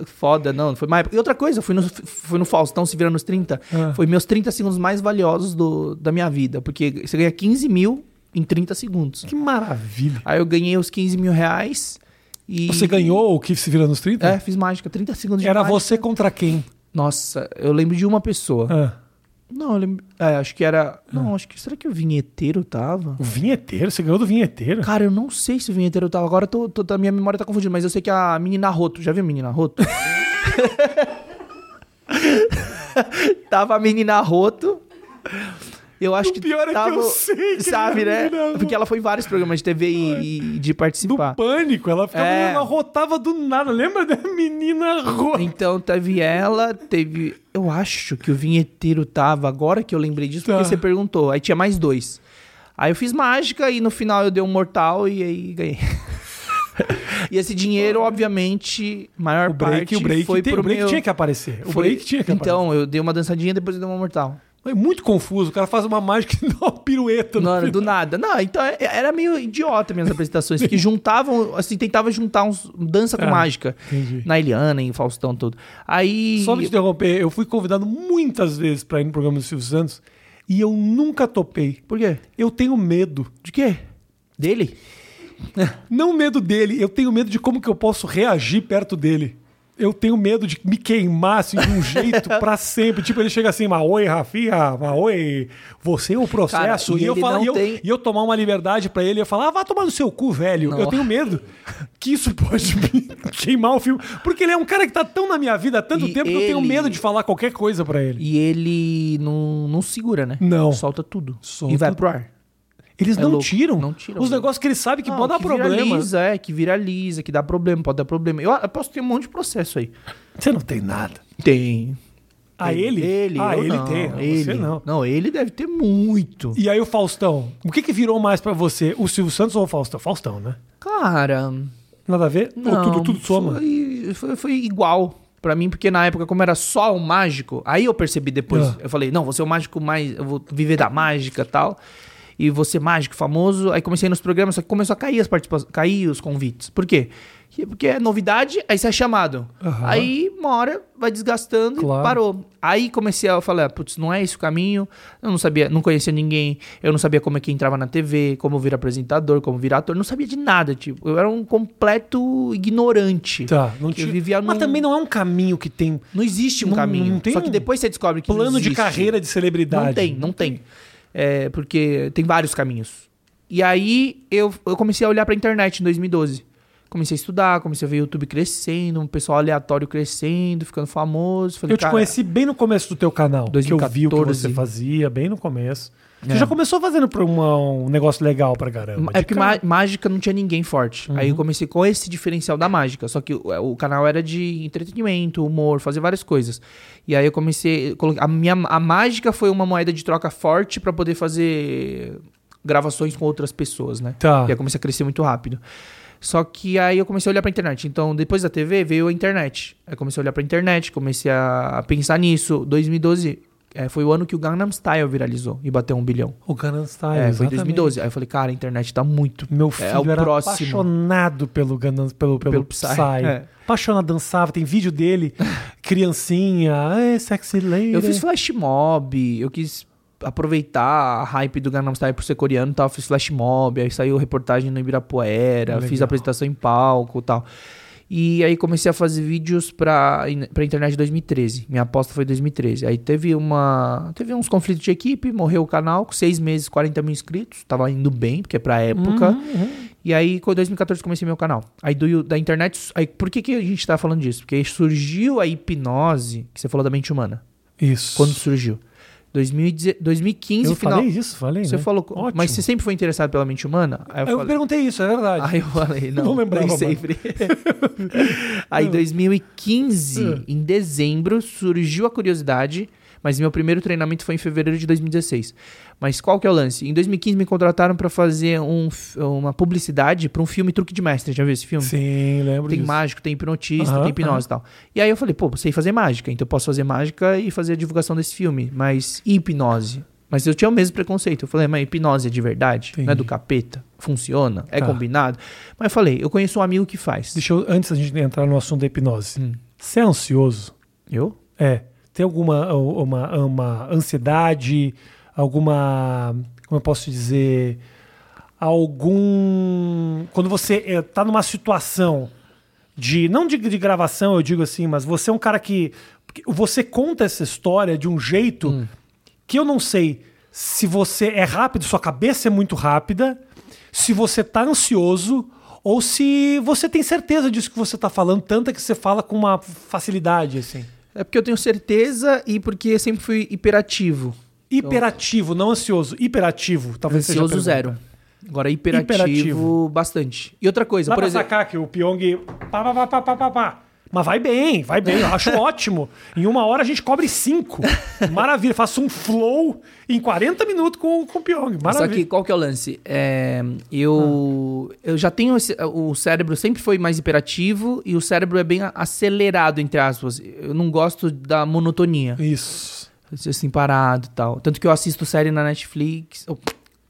[SPEAKER 2] Foda, não, foi mais. E outra coisa, eu fui no, fui no Faustão se virando nos 30.
[SPEAKER 1] Ah.
[SPEAKER 2] Foi meus 30 segundos mais valiosos do, da minha vida. Porque você ganha 15 mil em 30 segundos.
[SPEAKER 1] Que maravilha.
[SPEAKER 2] Aí eu ganhei os 15 mil reais e.
[SPEAKER 1] Você ganhou o que se vira nos 30?
[SPEAKER 2] É, fiz mágica, 30 segundos de
[SPEAKER 1] Era
[SPEAKER 2] mágica.
[SPEAKER 1] você contra quem?
[SPEAKER 2] Nossa, eu lembro de uma pessoa.
[SPEAKER 1] Ah,
[SPEAKER 2] Não, lembro. É, acho que era. Não, acho que. Será que o vinheteiro tava?
[SPEAKER 1] o vinheteiro? Você ganhou do vinheteiro?
[SPEAKER 2] Cara, eu não sei se o vinheteiro tava. Agora tô, tô- a minha memória tá confundida, mas eu sei que a menina Roto. Já viu a menina Roto? tava a menina Roto. Eu acho
[SPEAKER 1] O
[SPEAKER 2] que.
[SPEAKER 1] pior é que eu sei que
[SPEAKER 2] Sabe, né? Porque ela foi em vários programas de TV e, e de
[SPEAKER 1] Do
[SPEAKER 2] participar.
[SPEAKER 1] pânico. Ela ficava,
[SPEAKER 2] É.
[SPEAKER 1] ela rotava do nada. Lembra da menina rota?
[SPEAKER 2] Então teve ela, teve. Eu acho que o vinheteiro tava, agora que eu lembrei disso, porque
[SPEAKER 1] Tá.
[SPEAKER 2] você perguntou. Aí tinha mais dois. Aí eu fiz mágica e no final eu dei um mortal e aí ganhei. e esse dinheiro, obviamente, maior
[SPEAKER 1] O break,
[SPEAKER 2] parte
[SPEAKER 1] o break,
[SPEAKER 2] foi
[SPEAKER 1] tem-
[SPEAKER 2] pro
[SPEAKER 1] o break
[SPEAKER 2] meu...
[SPEAKER 1] tinha que aparecer. O
[SPEAKER 2] foi-
[SPEAKER 1] break tinha que
[SPEAKER 2] Então, eu dei uma dançadinha e depois eu dei uma mortal.
[SPEAKER 1] É muito confuso. O cara faz uma mágica e dá uma pirueta.
[SPEAKER 2] Não, do nada. Não, então é- era meio idiota minhas apresentações, porque juntavam, assim, tentava juntar uns dança com
[SPEAKER 1] Ah,
[SPEAKER 2] mágica.
[SPEAKER 1] entendi.
[SPEAKER 2] Na Eliana, em Faustão, tudo. Aí.
[SPEAKER 1] Só me interromper, eu fui convidado muitas vezes pra ir no programa do Silvio Santos e eu nunca topei.
[SPEAKER 2] Por quê?
[SPEAKER 1] Eu tenho medo.
[SPEAKER 2] De quê? Dele?
[SPEAKER 1] Não medo dele, eu tenho medo de como que eu posso reagir perto dele. Eu tenho medo de me queimar assim, de um jeito pra sempre. Tipo, ele chega assim, mas oi, Rafinha, mas oi, você é o processo.
[SPEAKER 2] Cara, e
[SPEAKER 1] e, eu
[SPEAKER 2] ele
[SPEAKER 1] falo, e, eu,
[SPEAKER 2] tem-
[SPEAKER 1] e eu tomar uma liberdade pra ele eu falar, ah, vai tomar no seu cu, velho.
[SPEAKER 2] Não.
[SPEAKER 1] Eu tenho medo que isso pode me queimar o filme. Porque ele é um cara que tá tão na minha vida há tanto
[SPEAKER 2] E
[SPEAKER 1] tempo que eu tenho
[SPEAKER 2] ele-
[SPEAKER 1] medo de falar qualquer coisa pra ele.
[SPEAKER 2] E ele não, não segura, né?
[SPEAKER 1] Não.
[SPEAKER 2] Solta tudo.
[SPEAKER 1] Solta
[SPEAKER 2] E vai pro ar.
[SPEAKER 1] Eles
[SPEAKER 2] É
[SPEAKER 1] não
[SPEAKER 2] louco.
[SPEAKER 1] tiram.
[SPEAKER 2] Não tiram,
[SPEAKER 1] Os negócios que ele sabe que
[SPEAKER 2] Não,
[SPEAKER 1] pode dar problema.
[SPEAKER 2] viraliza, é, que viraliza, que dá problema, pode dar problema. Eu, eu posso ter um monte de processo aí.
[SPEAKER 1] Você não tem nada.
[SPEAKER 2] Tem.
[SPEAKER 1] Ah, ele?
[SPEAKER 2] Ele,
[SPEAKER 1] Ah, ele
[SPEAKER 2] não,
[SPEAKER 1] tem. Você
[SPEAKER 2] Ele
[SPEAKER 1] não.
[SPEAKER 2] Não, ele deve ter muito.
[SPEAKER 1] E aí o Faustão? O que que virou mais pra você? O Silvio Santos ou o Faustão? Faustão, né?
[SPEAKER 2] Cara,
[SPEAKER 1] Nada a ver?
[SPEAKER 2] não,
[SPEAKER 1] ou tudo, tudo soma?
[SPEAKER 2] Foi, foi, foi igual pra mim, porque na época, como era só o mágico, aí eu percebi depois.
[SPEAKER 1] Ah.
[SPEAKER 2] Eu falei, não, vou ser o mágico mais. Eu vou viver da mágica e tal. E ser mágico, famoso. Aí comecei nos programas, só que começou a cair as participações, cair os convites. Por quê? Que- Porque é novidade, aí você é chamado.
[SPEAKER 1] Aham.
[SPEAKER 2] Aí, uma hora, vai desgastando
[SPEAKER 1] Claro.
[SPEAKER 2] e parou. Aí comecei a falar, putz, não é esse o caminho. Eu não sabia, não conhecia ninguém. Eu não sabia como é que entrava na TV, como virar apresentador, como virar ator. Não sabia de nada, tipo. Eu era um completo ignorante.
[SPEAKER 1] Tá, não
[SPEAKER 2] Eu
[SPEAKER 1] tinha.
[SPEAKER 2] vivia
[SPEAKER 1] Mas
[SPEAKER 2] num-
[SPEAKER 1] também não é um caminho que tem
[SPEAKER 2] Não existe um
[SPEAKER 1] Não-
[SPEAKER 2] caminho.
[SPEAKER 1] não tem
[SPEAKER 2] Só que depois você descobre que não
[SPEAKER 1] plano de carreira de celebridade.
[SPEAKER 2] Não tem, não tem. É, porque tem vários caminhos. E aí eu, eu comecei a olhar pra internet em 2012. Comecei a estudar, comecei a ver YouTube crescendo, um pessoal aleatório crescendo, ficando famoso. Falei,
[SPEAKER 1] Eu te conheci bem no começo do teu canal. Que eu vi o que
[SPEAKER 2] 2014.
[SPEAKER 1] você fazia, bem no começo. Você
[SPEAKER 2] É.
[SPEAKER 1] já começou fazendo uma- um negócio legal pra caramba.
[SPEAKER 2] É porque
[SPEAKER 1] cara.
[SPEAKER 2] má- mágica não tinha ninguém forte. Aí eu comecei com esse diferencial da mágica. Só que o, o canal era de entretenimento, humor, fazer várias coisas. E aí eu comecei. A, minha, a mágica foi uma moeda de troca forte pra poder fazer gravações com outras pessoas, né?
[SPEAKER 1] Tá.
[SPEAKER 2] E aí comecei a crescer muito rápido. Só que aí eu comecei a olhar pra internet. Então, depois da TV, veio a internet. Aí comecei a olhar pra internet, comecei a pensar nisso. 2012 é, foi o ano que o Gangnam Style viralizou e bateu um bilhão.
[SPEAKER 1] O Gangnam Style,
[SPEAKER 2] é, foi em
[SPEAKER 1] exatamente.
[SPEAKER 2] 2012. Aí eu falei, cara, a internet tá muito.
[SPEAKER 1] Meu
[SPEAKER 2] É
[SPEAKER 1] filho
[SPEAKER 2] o
[SPEAKER 1] era
[SPEAKER 2] próximo.
[SPEAKER 1] apaixonado pelo Gangnam, pelo, pelo,
[SPEAKER 2] Pelo
[SPEAKER 1] Psy.
[SPEAKER 2] Psy, é.
[SPEAKER 1] Apaixonado, dançava. Tem vídeo dele, criancinha, é sexy lady.
[SPEAKER 2] Eu fiz flash mob, eu quis aproveitar a hype do Gangnam Style por ser coreano tal. Fiz flash mob, aí saiu reportagem no Ibirapuera,
[SPEAKER 1] Legal.
[SPEAKER 2] fiz apresentação em palco e tal. E aí comecei a fazer vídeos pra, pra internet em 2013. Minha aposta foi em 2013. Aí teve uma. Teve uns conflitos de equipe, morreu o canal, com seis meses, 40 mil inscritos. Tava indo bem, porque é pra época.
[SPEAKER 1] Uhum,
[SPEAKER 2] E aí, com 2014, comecei meu canal. Aí do, da internet. Aí, por que, que a gente tá falando disso? Porque aí surgiu a hipnose, que você falou da mente humana.
[SPEAKER 1] Isso.
[SPEAKER 2] Quando surgiu? 2010 2015,
[SPEAKER 1] eu
[SPEAKER 2] final.
[SPEAKER 1] falei isso, falei,
[SPEAKER 2] Você
[SPEAKER 1] né?
[SPEAKER 2] falou.
[SPEAKER 1] Ótimo.
[SPEAKER 2] Mas você sempre foi interessado pela mente humana? Aí eu,
[SPEAKER 1] Eu
[SPEAKER 2] falei.
[SPEAKER 1] perguntei isso, é verdade.
[SPEAKER 2] Aí eu falei, não,
[SPEAKER 1] Não lembrava
[SPEAKER 2] nem sempre. Aí, 2015,
[SPEAKER 1] Hum.
[SPEAKER 2] em dezembro, surgiu a curiosidade, mas meu primeiro treinamento foi em fevereiro de 2016. Mas qual que é o lance? Em 2015 me contrataram pra fazer um uma publicidade pra um filme Truque de Mestre. Já viu esse filme?
[SPEAKER 1] Sim, lembro
[SPEAKER 2] Tem
[SPEAKER 1] disso.
[SPEAKER 2] mágico, tem hipnotista, tem hipnose e tal. E aí eu falei, pô, sei fazer mágica, então eu posso fazer mágica e fazer a divulgação desse filme. Mas e hipnose? Mas eu tinha o mesmo preconceito. Eu falei, mas hipnose é de verdade? Não é
[SPEAKER 1] Entendi.
[SPEAKER 2] do capeta? Funciona? É
[SPEAKER 1] Tá.
[SPEAKER 2] combinado? Mas eu falei, eu conheço um amigo que faz.
[SPEAKER 1] Deixa eu, antes da gente entrar no assunto da hipnose.
[SPEAKER 2] Hum.
[SPEAKER 1] Você é ansioso?
[SPEAKER 2] Eu?
[SPEAKER 1] É. Tem alguma uma, uma ansiedade, alguma. Como eu posso dizer? Algum. Quando você é, tá numa situação de. Não de, de gravação, eu digo assim, mas você é um cara que. Você conta essa história de um jeito que eu não sei se você é rápido, sua cabeça é muito rápida, se você tá ansioso. Ou se você tem certeza disso que você tá falando, tanta que você fala com uma facilidade, assim.
[SPEAKER 2] É porque eu tenho certeza e porque eu sempre fui hiperativo.
[SPEAKER 1] Hiperativo, não ansioso. Hiperativo, talvez seja a
[SPEAKER 2] Ansioso
[SPEAKER 1] pergunta.
[SPEAKER 2] zero. Agora, hiperativo,
[SPEAKER 1] Hiperativo.
[SPEAKER 2] bastante. E outra coisa,
[SPEAKER 1] Dá
[SPEAKER 2] por
[SPEAKER 1] pra
[SPEAKER 2] exemplo...
[SPEAKER 1] sacar que o Pyong... Pá, pá, pá, pá, pá, pá, pá. Mas vai bem, vai bem. Eu acho ótimo. Em uma hora a gente cobre cinco. Maravilha. Faço um flow em 40 minutos com, com o Pyong.
[SPEAKER 2] Só
[SPEAKER 1] Maravilha.
[SPEAKER 2] que qual que é o lance? É, eu, eu já tenho esse- o cérebro sempre foi mais hiperativo e o cérebro é bem acelerado entre aspas. Eu não gosto da monotonia,
[SPEAKER 1] Isso.
[SPEAKER 2] Assim parado e tal. Tanto que eu assisto série na Netflix. Oh,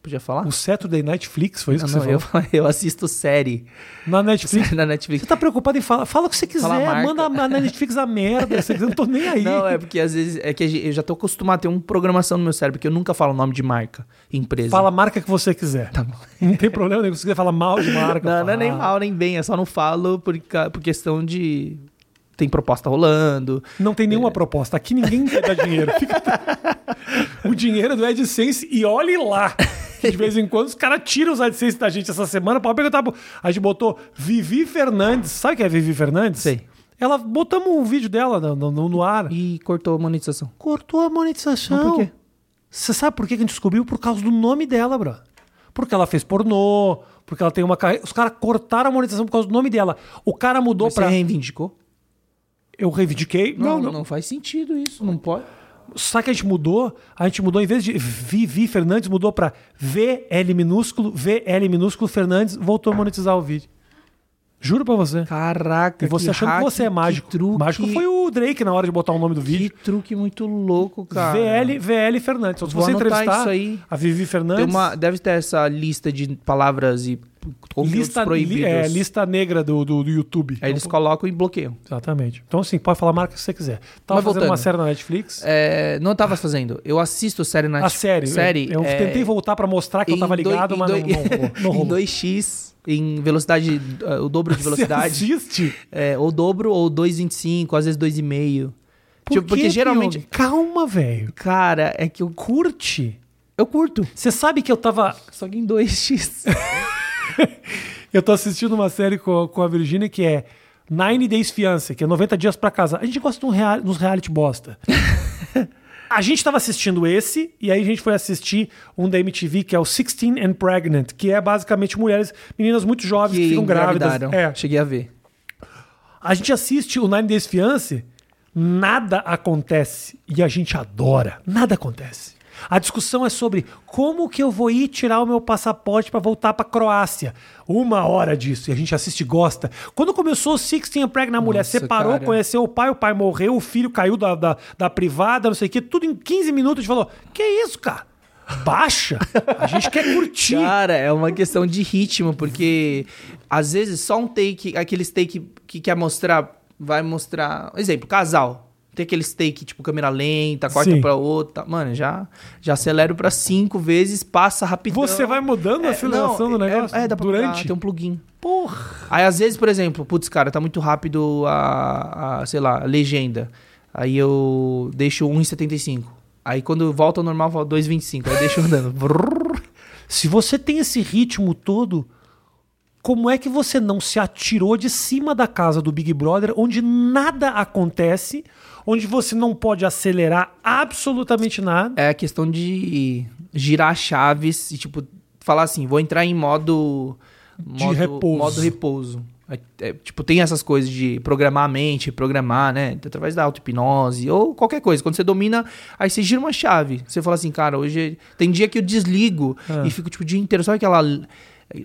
[SPEAKER 2] podia falar?
[SPEAKER 1] O Saturday Netflix, foi isso
[SPEAKER 2] Não,
[SPEAKER 1] que
[SPEAKER 2] não,
[SPEAKER 1] você
[SPEAKER 2] eu,
[SPEAKER 1] falou?
[SPEAKER 2] eu assisto série,
[SPEAKER 1] Na Netflix.
[SPEAKER 2] na Netflix.
[SPEAKER 1] Você tá preocupado em falar? Fala o que você
[SPEAKER 2] a
[SPEAKER 1] quiser.
[SPEAKER 2] marca.
[SPEAKER 1] Manda na Netflix a merda. Você- Eu não tô nem aí.
[SPEAKER 2] Não, é porque às vezes é que a eu já tô acostumado a ter uma programação no meu cérebro que eu nunca falo nome de marca, empresa.
[SPEAKER 1] Fala a marca que você quiser.
[SPEAKER 2] Tá bom.
[SPEAKER 1] Não tem problema nenhum. Se você quiser falar mal de marca.
[SPEAKER 2] Não, não é nem mal nem bem, é só não falo por, por questão de. Tem proposta rolando.
[SPEAKER 1] Não tem
[SPEAKER 2] É.
[SPEAKER 1] nenhuma proposta. Aqui ninguém quer dar dinheiro. Fica- o dinheiro é do AdSense e olhe lá. De vez em quando os caras tiram os AdSense da gente essa semana. Pode perguntar. pro- A gente botou Vivi Fernandes. Sabe quem é Vivi Fernandes?
[SPEAKER 2] Sei.
[SPEAKER 1] Ela botamos um vídeo dela no, no- no ar.
[SPEAKER 2] E cortou a monetização.
[SPEAKER 1] Cortou a monetização.
[SPEAKER 2] Mas por quê?
[SPEAKER 1] Você sabe por que que a gente descobriu? Por causa do nome dela, bro. Porque ela fez pornô, porque ela tem uma carreira. Os caras cortaram a monetização por causa do nome dela. O cara mudou
[SPEAKER 2] Você
[SPEAKER 1] pra.
[SPEAKER 2] reivindicou?
[SPEAKER 1] Eu reivindiquei.
[SPEAKER 2] Não, não, faz sentido isso. Não pode.
[SPEAKER 1] Sabe que a gente mudou? A gente mudou, em vez de Vivi Fernandes, mudou pra VL minúsculo, VL minúsculo Fernandes, voltou a monetizar o vídeo. Juro pra você.
[SPEAKER 2] Caraca,
[SPEAKER 1] E você achando
[SPEAKER 2] hack,
[SPEAKER 1] que você é mágico.
[SPEAKER 2] Que truque,
[SPEAKER 1] Mágico foi o Drake na hora de botar o nome do
[SPEAKER 2] Que
[SPEAKER 1] vídeo.
[SPEAKER 2] truque muito louco, cara.
[SPEAKER 1] VL, VL Fernandes. Então, se
[SPEAKER 2] Vou
[SPEAKER 1] você
[SPEAKER 2] anotar
[SPEAKER 1] entrevistar
[SPEAKER 2] isso aí.
[SPEAKER 1] a Vivi Fernandes,
[SPEAKER 2] Tem uma, deve ter essa lista de palavras e conteúdos
[SPEAKER 1] lista,
[SPEAKER 2] proibidos.
[SPEAKER 1] li- é, lista negra do, do, do YouTube.
[SPEAKER 2] Aí eles
[SPEAKER 1] Então,
[SPEAKER 2] colocam e bloqueiam.
[SPEAKER 1] Exatamente. Então, assim, pode falar a marca que você quiser. Tava
[SPEAKER 2] Mas
[SPEAKER 1] fazendo
[SPEAKER 2] voltando.
[SPEAKER 1] uma série na Netflix.
[SPEAKER 2] É, não tava fazendo. Eu assisto série na
[SPEAKER 1] a série.
[SPEAKER 2] série
[SPEAKER 1] Eu, eu
[SPEAKER 2] é,
[SPEAKER 1] tentei voltar pra mostrar que eu tava ligado,
[SPEAKER 2] em
[SPEAKER 1] mas não, não rolou. Não rolou.
[SPEAKER 2] em 2x, em velocidade, uh, o dobro de
[SPEAKER 1] Você
[SPEAKER 2] velocidade.
[SPEAKER 1] assiste?
[SPEAKER 2] É, ou dobro, ou 2,25, às vezes 2,5.
[SPEAKER 1] Por
[SPEAKER 2] Tipo, porque geralmente.
[SPEAKER 1] Calma, velho.
[SPEAKER 2] Cara, é que eu,
[SPEAKER 1] Curte.
[SPEAKER 2] eu curto.
[SPEAKER 1] Você sabe que eu tava.
[SPEAKER 2] Só que em 2x.
[SPEAKER 1] Eu tô assistindo uma série com, com a Virginia que é Nine Days Fiancé, que é 90 dias pra casar. A gente gosta de um real, uns reality bosta. a gente tava assistindo esse, e aí a gente foi assistir um da MTV que é o 16 and Pregnant, que é basicamente mulheres, meninas muito jovens que,
[SPEAKER 2] que
[SPEAKER 1] ficam grávidas. É.
[SPEAKER 2] Cheguei a ver.
[SPEAKER 1] A gente assiste o Nine Days Fiancé, nada acontece e a gente adora. Nada acontece. A discussão é sobre como que eu vou ir tirar o meu passaporte para voltar para Croácia. Uma hora disso e a gente assiste e gosta. Quando começou o Sixteen and Pregnant, a mulher
[SPEAKER 2] Nossa,
[SPEAKER 1] separou,
[SPEAKER 2] cara.
[SPEAKER 1] conheceu o pai, o pai morreu, o filho caiu da, da, da privada, não sei o quê. Tudo em 15 minutos a gente falou: Que isso, cara? Baixa! A gente quer curtir.
[SPEAKER 2] Cara, é uma questão de ritmo, porque às vezes só um take, aqueles take que quer mostrar, vai mostrar. Exemplo, casal. Tem aqueles take, tipo, câmera lenta, corta
[SPEAKER 1] Sim.
[SPEAKER 2] pra outra. Mano, já, já acelero pra cinco vezes, passa rapidão.
[SPEAKER 1] Você vai mudando a
[SPEAKER 2] É,
[SPEAKER 1] aceleração
[SPEAKER 2] não,
[SPEAKER 1] do
[SPEAKER 2] é-
[SPEAKER 1] negócio?
[SPEAKER 2] É, dá pra
[SPEAKER 1] durante?
[SPEAKER 2] tem um plugin.
[SPEAKER 1] Porra.
[SPEAKER 2] Aí, às vezes, por exemplo, putz, cara, tá muito rápido a, a, sei lá, a legenda. Aí eu deixo 1,75. Aí quando volta ao normal, eu falo 2,25. Aí eu deixo andando.
[SPEAKER 1] Se você tem esse ritmo todo, como é que você não se atirou de cima da casa do Big Brother, onde nada acontece, onde você não pode acelerar absolutamente nada?
[SPEAKER 2] é a questão de girar chaves e, tipo, falar assim, vou entrar em modo...
[SPEAKER 1] De
[SPEAKER 2] modo
[SPEAKER 1] repouso.
[SPEAKER 2] Modo repouso. É, é, tipo, tem essas coisas de programar a mente, programar, né? Através da auto-hipnose ou qualquer coisa. Quando você domina, aí você gira uma chave. Você fala assim, cara, hoje... Tem dia que eu desligo
[SPEAKER 1] Ah.
[SPEAKER 2] e fico, tipo, o dia inteiro. Sabe aquela...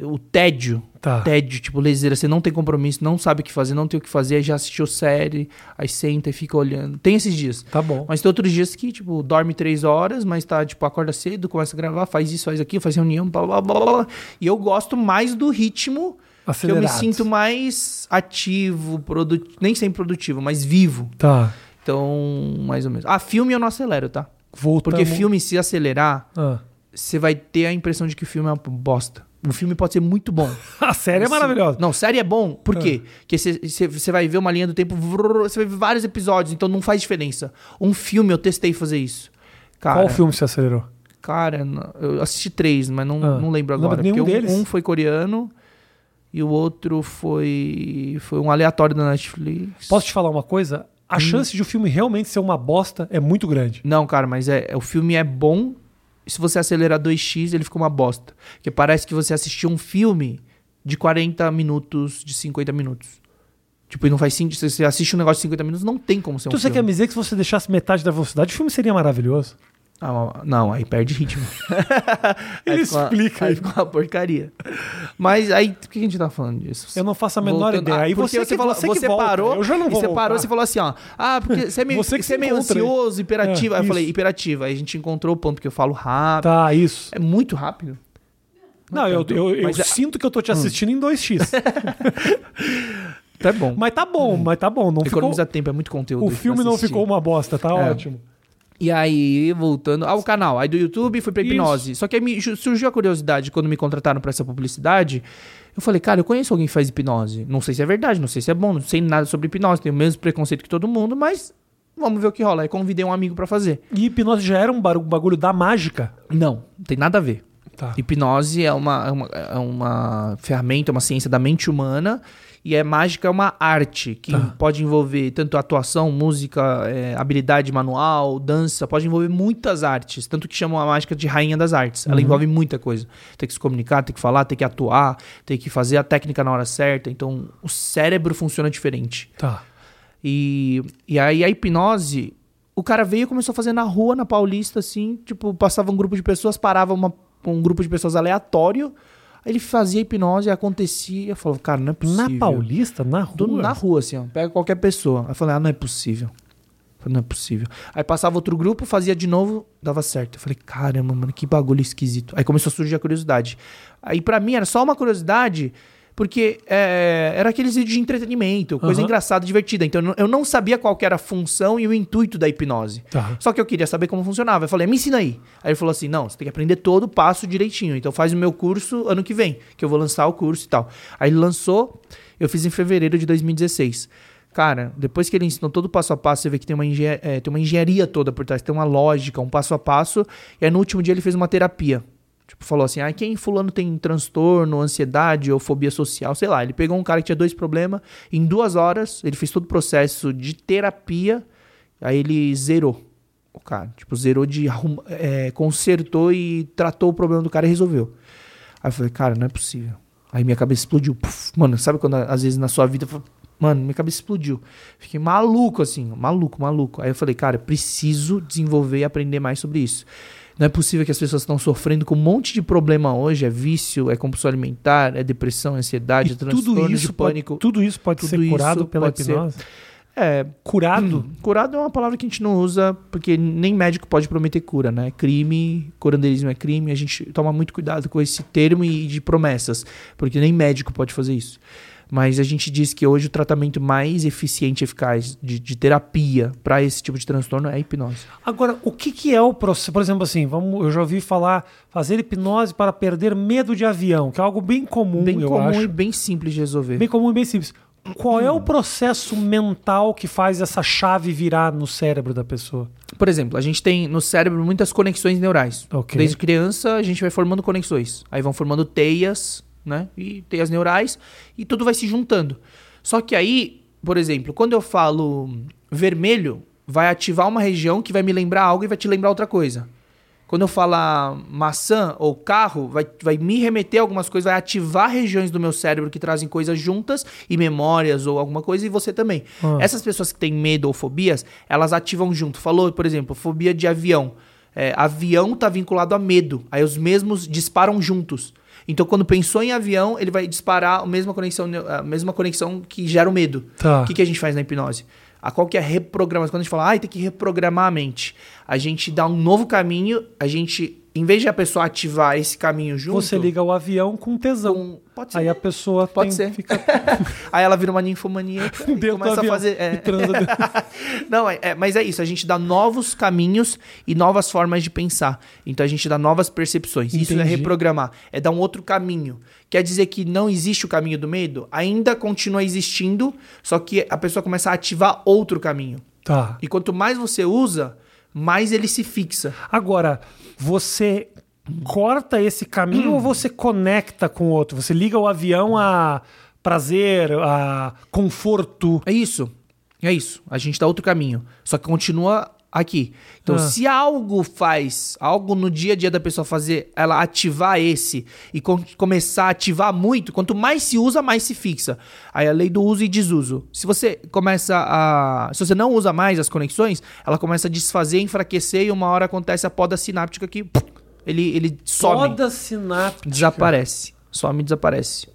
[SPEAKER 2] O tédio.
[SPEAKER 1] Tá.
[SPEAKER 2] Tédio, tipo, leseira. Você não tem compromisso, não sabe o que fazer, não tem o que fazer. Aí já assistiu série, aí senta e fica olhando. Tem esses dias.
[SPEAKER 1] Tá bom.
[SPEAKER 2] Mas tem outros dias que, tipo, dorme três horas, mas tá, tipo, acorda cedo, começa a gravar, faz isso, faz aquilo, faz reunião, blá, blá, blá, blá. E eu gosto mais do ritmo que eu
[SPEAKER 1] Acelerado.
[SPEAKER 2] me sinto mais ativo, produ... nem sempre produtivo, mas vivo.
[SPEAKER 1] Tá.
[SPEAKER 2] Então, mais ou menos. Ah, filme eu não acelero, tá?
[SPEAKER 1] Voltamos.
[SPEAKER 2] Porque filme, se acelerar,
[SPEAKER 1] Ah.
[SPEAKER 2] você vai ter a impressão de que o filme é uma bosta. O filme pode ser muito bom.
[SPEAKER 1] A série é maravilhosa.
[SPEAKER 2] Não, série é bom. Por quê? Porque você vai ver uma linha do tempo, você vai ver vários episódios, então não faz diferença. Um filme, eu testei fazer isso. Cara,
[SPEAKER 1] Qual filme você acelerou?
[SPEAKER 2] Cara, eu assisti três, mas não,
[SPEAKER 1] Ah,
[SPEAKER 2] não lembro
[SPEAKER 1] não
[SPEAKER 2] agora.
[SPEAKER 1] lembra nenhum
[SPEAKER 2] porque um,
[SPEAKER 1] deles?
[SPEAKER 2] um foi coreano e o outro foi foi um aleatório da Netflix.
[SPEAKER 1] Posso te falar uma coisa? A chance de o filme realmente ser uma bosta é muito grande.
[SPEAKER 2] Não, cara, mas é, é- o filme é bom. E se você acelerar 2x, ele fica uma bosta. Porque parece que você assistiu um filme de 40 minutos, de 50 minutos. Tipo, e não faz sentido. Se você assiste um negócio de 50 minutos, não tem como ser
[SPEAKER 1] então
[SPEAKER 2] um
[SPEAKER 1] você quer
[SPEAKER 2] filme.
[SPEAKER 1] me dizer que se você deixasse metade da velocidade, o filme seria maravilhoso?
[SPEAKER 2] Ah, não, aí perde ritmo.
[SPEAKER 1] Ele
[SPEAKER 2] Aí fica uma-
[SPEAKER 1] explica
[SPEAKER 2] Aí
[SPEAKER 1] aí.
[SPEAKER 2] fica uma porcaria. Mas aí, por que a gente tá falando disso?
[SPEAKER 1] Eu não faço a menor
[SPEAKER 2] Voltando-
[SPEAKER 1] ideia.
[SPEAKER 2] Ah,
[SPEAKER 1] Aí você, que,
[SPEAKER 2] falou-
[SPEAKER 1] você, que volta.
[SPEAKER 2] parou,
[SPEAKER 1] Eu já não
[SPEAKER 2] e
[SPEAKER 1] vou
[SPEAKER 2] você parou,
[SPEAKER 1] voltar.
[SPEAKER 2] você falou assim, ó. Ah, porque você é meio,
[SPEAKER 1] Você que
[SPEAKER 2] você é meio ansioso, hiperativo.
[SPEAKER 1] É,
[SPEAKER 2] aí eu falei,
[SPEAKER 1] isso.
[SPEAKER 2] hiperativo. Aí a gente encontrou o ponto que eu falo rápido.
[SPEAKER 1] Tá, isso.
[SPEAKER 2] É muito rápido.
[SPEAKER 1] Não, eu,
[SPEAKER 2] tanto.
[SPEAKER 1] eu, eu
[SPEAKER 2] Mas é-
[SPEAKER 1] sinto que eu tô te assistindo em 2x.
[SPEAKER 2] Tá bom.
[SPEAKER 1] mas tá bom, mas tá bom. Não ficou,
[SPEAKER 2] Economiza tempo, é muito conteúdo.
[SPEAKER 1] o filme não ficou uma bosta, tá
[SPEAKER 2] É.
[SPEAKER 1] ótimo.
[SPEAKER 2] E aí, voltando ao canal, aí do YouTube fui pra
[SPEAKER 1] Isso.
[SPEAKER 2] hipnose. Só que aí me surgiu a curiosidade quando me contrataram pra essa publicidade. Eu falei, cara, eu conheço alguém que faz hipnose. Não sei se é verdade, não sei se é bom, não sei nada sobre hipnose, tenho o mesmo preconceito que todo mundo, mas vamos ver o que rola. Aí convidei um amigo pra fazer.
[SPEAKER 1] E hipnose já era um um bagulho da mágica.
[SPEAKER 2] Não, não tem nada a ver.
[SPEAKER 1] Tá.
[SPEAKER 2] Hipnose é uma, é uma, é uma ferramenta, uma ciência da mente humana. E é mágica, é uma arte que
[SPEAKER 1] Tá.
[SPEAKER 2] pode envolver tanto atuação, música, é, habilidade manual, dança, pode envolver muitas artes. Tanto que chamam a mágica de rainha das artes. Ela
[SPEAKER 1] Uhum.
[SPEAKER 2] envolve muita coisa. Tem que se comunicar, tem que falar, tem que atuar, tem que fazer a técnica na hora certa. Então o cérebro funciona diferente.
[SPEAKER 1] Tá.
[SPEAKER 2] E, e aí a hipnose, o cara veio e começou a fazer na rua, na Paulista, assim, tipo, passava um grupo de pessoas, parava uma- um grupo de pessoas aleatório, ele fazia hipnose, acontecia, eu falava, cara, não é possível.
[SPEAKER 1] Na Paulista, na rua.
[SPEAKER 2] Do- na rua, assim, ó, pega qualquer pessoa. Aí eu falei, ah, não é possível. Eu falei, não é possível. Aí passava outro grupo, fazia de novo, dava certo. Eu falei, caramba, mano, que bagulho esquisito. Aí começou a surgir a curiosidade. Aí pra mim era só uma curiosidade, porque é, era aqueles vídeos de entretenimento, coisa
[SPEAKER 1] Aham.
[SPEAKER 2] engraçada, divertida. Então eu não, sabia qual era a função e o intuito da hipnose.
[SPEAKER 1] Tá.
[SPEAKER 2] Só que eu queria saber como funcionava. Eu falei, me ensina aí. Aí ele falou assim: não, você tem que aprender todo o passo direitinho. Então faz o meu curso ano que vem, que eu vou lançar o curso e tal. Aí ele lançou, eu fiz em fevereiro de 2016. Cara, depois que ele ensinou todo o passo a passo, você vê que tem uma, engen é, tem uma engenharia toda por trás, tem uma lógica, um passo a passo. E aí no último dia ele fez uma terapia. Tipo, falou assim: ah, quem fulano tem transtorno, ansiedade ou fobia social, sei lá. Ele pegou um cara que tinha dois problemas, em duas horas, ele fez todo o processo de terapia, aí ele zerou o cara. Tipo, zerou de. é, consertou e tratou o problema do cara e resolveu. Aí eu falei, cara, não é possível. Aí minha cabeça explodiu. Puf, mano, sabe quando às vezes na sua vida. Mano, minha cabeça explodiu. Fiquei maluco, assim, maluco, maluco. Aí eu falei, cara, preciso desenvolver e aprender mais sobre isso. Não é possível que as pessoas estão sofrendo com um monte de problema hoje. É vício, é compulsão alimentar, é depressão, é ansiedade, é
[SPEAKER 1] E
[SPEAKER 2] transtorno
[SPEAKER 1] tudo
[SPEAKER 2] de
[SPEAKER 1] isso, pode,
[SPEAKER 2] pânico.
[SPEAKER 1] tudo isso pode
[SPEAKER 2] Tudo
[SPEAKER 1] ser curado pela
[SPEAKER 2] pode ser-
[SPEAKER 1] hipnose?
[SPEAKER 2] É,
[SPEAKER 1] Curado?
[SPEAKER 2] Curado é uma palavra que a gente não usa porque nem médico pode prometer cura, né? Crime, curanderismo é crime, a gente toma muito cuidado com esse termo e de promessas, porque nem médico pode fazer isso. Mas a gente diz que hoje o tratamento mais eficiente e eficaz de, de terapia para esse tipo de transtorno é a hipnose.
[SPEAKER 1] Agora, o que, que é o processo? Por exemplo, assim, vamos, eu já ouvi falar fazer hipnose para perder medo de avião, que é algo bem comum,
[SPEAKER 2] bem
[SPEAKER 1] eu
[SPEAKER 2] comum
[SPEAKER 1] acho.
[SPEAKER 2] e bem simples de resolver.
[SPEAKER 1] Bem comum e bem simples. Qual é o processo mental que faz essa chave virar no cérebro da pessoa?
[SPEAKER 2] Por exemplo, a gente tem no cérebro muitas conexões neurais.
[SPEAKER 1] Ok.
[SPEAKER 2] Desde criança, a gente vai formando conexões. Aí vão formando teias, né? E teias neurais, e tudo vai se juntando. Só que aí, por exemplo, quando eu falo vermelho, vai ativar uma região que vai me lembrar algo e vai te lembrar outra coisa. Quando eu falar maçã ou carro, vai, vai me remeter a algumas coisas, vai ativar regiões do meu cérebro que trazem coisas juntas e memórias ou alguma coisa, e você também.
[SPEAKER 1] Ah.
[SPEAKER 2] Essas pessoas que têm medo ou fobias, elas ativam junto. Falou, por exemplo, fobia de avião. É, avião tá vinculado a medo. Aí os mesmos disparam juntos. Então, quando pensou em avião, ele vai disparar a mesma conexão, a mesma conexão que gera o medo.
[SPEAKER 1] Tá.
[SPEAKER 2] O que, que a gente faz na hipnose? A qual que é a reprogramação? Quando a gente fala, ah, tem que reprogramar a mente. A gente dá um novo caminho, a gente, em vez de a pessoa ativar esse caminho junto...
[SPEAKER 1] Você liga o avião com tesão.
[SPEAKER 2] com- Pode ser.
[SPEAKER 1] Aí a pessoa
[SPEAKER 2] Pode
[SPEAKER 1] tem-
[SPEAKER 2] ser.
[SPEAKER 1] fica
[SPEAKER 2] Aí ela vira uma ninfomaníaca e começa a fazer... é. Não, é, é- mas é isso. A gente dá novos caminhos e novas formas de pensar. Então a gente dá novas percepções. Isso é
[SPEAKER 1] Entendi.
[SPEAKER 2] reprogramar. É dar um outro caminho. Quer dizer que não existe o caminho do medo? Ainda continua existindo, só que a pessoa começa a ativar outro caminho.
[SPEAKER 1] Tá.
[SPEAKER 2] E quanto mais você usa, mais ele se fixa.
[SPEAKER 1] Agora, você corta esse caminho ou você conecta com o outro? Você liga o avião a prazer, a conforto.
[SPEAKER 2] É isso. É isso. A gente dá outro caminho. Só que continua aqui. Então,
[SPEAKER 1] Ah.
[SPEAKER 2] se algo faz, algo no dia a dia da pessoa fazer, ela ativar esse e com- começar a ativar muito, quanto mais se usa, mais se fixa. Aí a lei do uso e desuso. Se você começa a. Se você não usa mais as conexões, ela começa a desfazer, enfraquecer e uma hora acontece a poda sináptica que ele, ele some.
[SPEAKER 1] Toda sináptica.
[SPEAKER 2] Desaparece. Some e desaparece.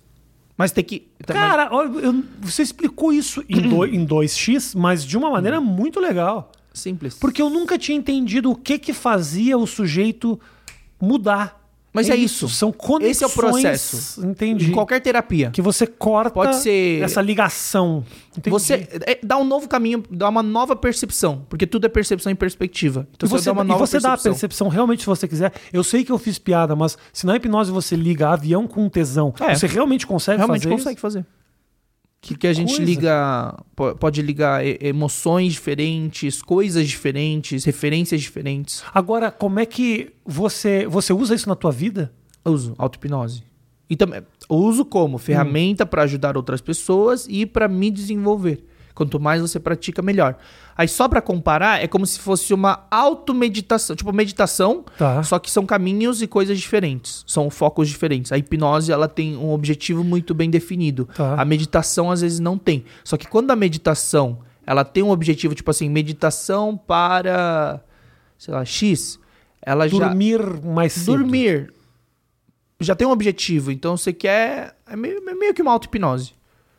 [SPEAKER 2] Mas tem que.
[SPEAKER 1] Cara, eu- você explicou isso em, do- em 2x, mas de uma maneira muito legal.
[SPEAKER 2] Simples.
[SPEAKER 1] Porque eu nunca tinha entendido o que que fazia o sujeito mudar.
[SPEAKER 2] Mas é isso.
[SPEAKER 1] São conexões.
[SPEAKER 2] Esse é o processo.
[SPEAKER 1] Entendi.
[SPEAKER 2] Em qualquer terapia.
[SPEAKER 1] Que você corta
[SPEAKER 2] Pode ser-
[SPEAKER 1] essa ligação. Entendi.
[SPEAKER 2] Você é, dá um novo caminho, dá uma nova percepção. Porque tudo é percepção e perspectiva. Então
[SPEAKER 1] e você,
[SPEAKER 2] dá uma
[SPEAKER 1] e
[SPEAKER 2] nova
[SPEAKER 1] você dá a
[SPEAKER 2] percepção.
[SPEAKER 1] percepção realmente se você quiser. Eu sei que eu fiz piada, mas se na hipnose você liga avião com tesão,
[SPEAKER 2] É.
[SPEAKER 1] você realmente consegue
[SPEAKER 2] Realmente
[SPEAKER 1] fazer
[SPEAKER 2] consegue
[SPEAKER 1] isso?
[SPEAKER 2] fazer. Porque a gente
[SPEAKER 1] coisa.
[SPEAKER 2] liga. po- Pode ligar emoções diferentes, coisas diferentes, referências diferentes.
[SPEAKER 1] Agora, como é que você você usa isso na tua vida?
[SPEAKER 2] Eu uso auto-hipnose. E também uso como ferramenta para ajudar outras pessoas e para me desenvolver. Quanto mais você pratica, melhor. Aí só para comparar, é como se fosse uma automeditação, tipo meditação,
[SPEAKER 1] Tá.
[SPEAKER 2] só que são caminhos e coisas diferentes, são focos diferentes. A hipnose ela tem um objetivo muito bem definido.
[SPEAKER 1] Tá.
[SPEAKER 2] A meditação às vezes não tem. Só que quando a meditação ela tem um objetivo, tipo assim, meditação para sei lá, X, ela já
[SPEAKER 1] Dormir mais cedo.
[SPEAKER 2] dormir já tem um objetivo, então você quer. É meio, é meio que uma auto-hipnose.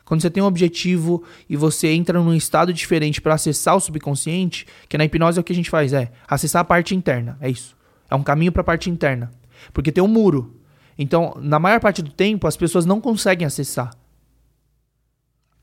[SPEAKER 2] Quando você tem um objetivo e você entra num estado diferente para acessar o subconsciente, que na hipnose é o que a gente faz, é acessar a parte interna, é isso. É um caminho para a parte interna. Porque tem um muro. Então, na maior parte do tempo, as pessoas não conseguem acessar.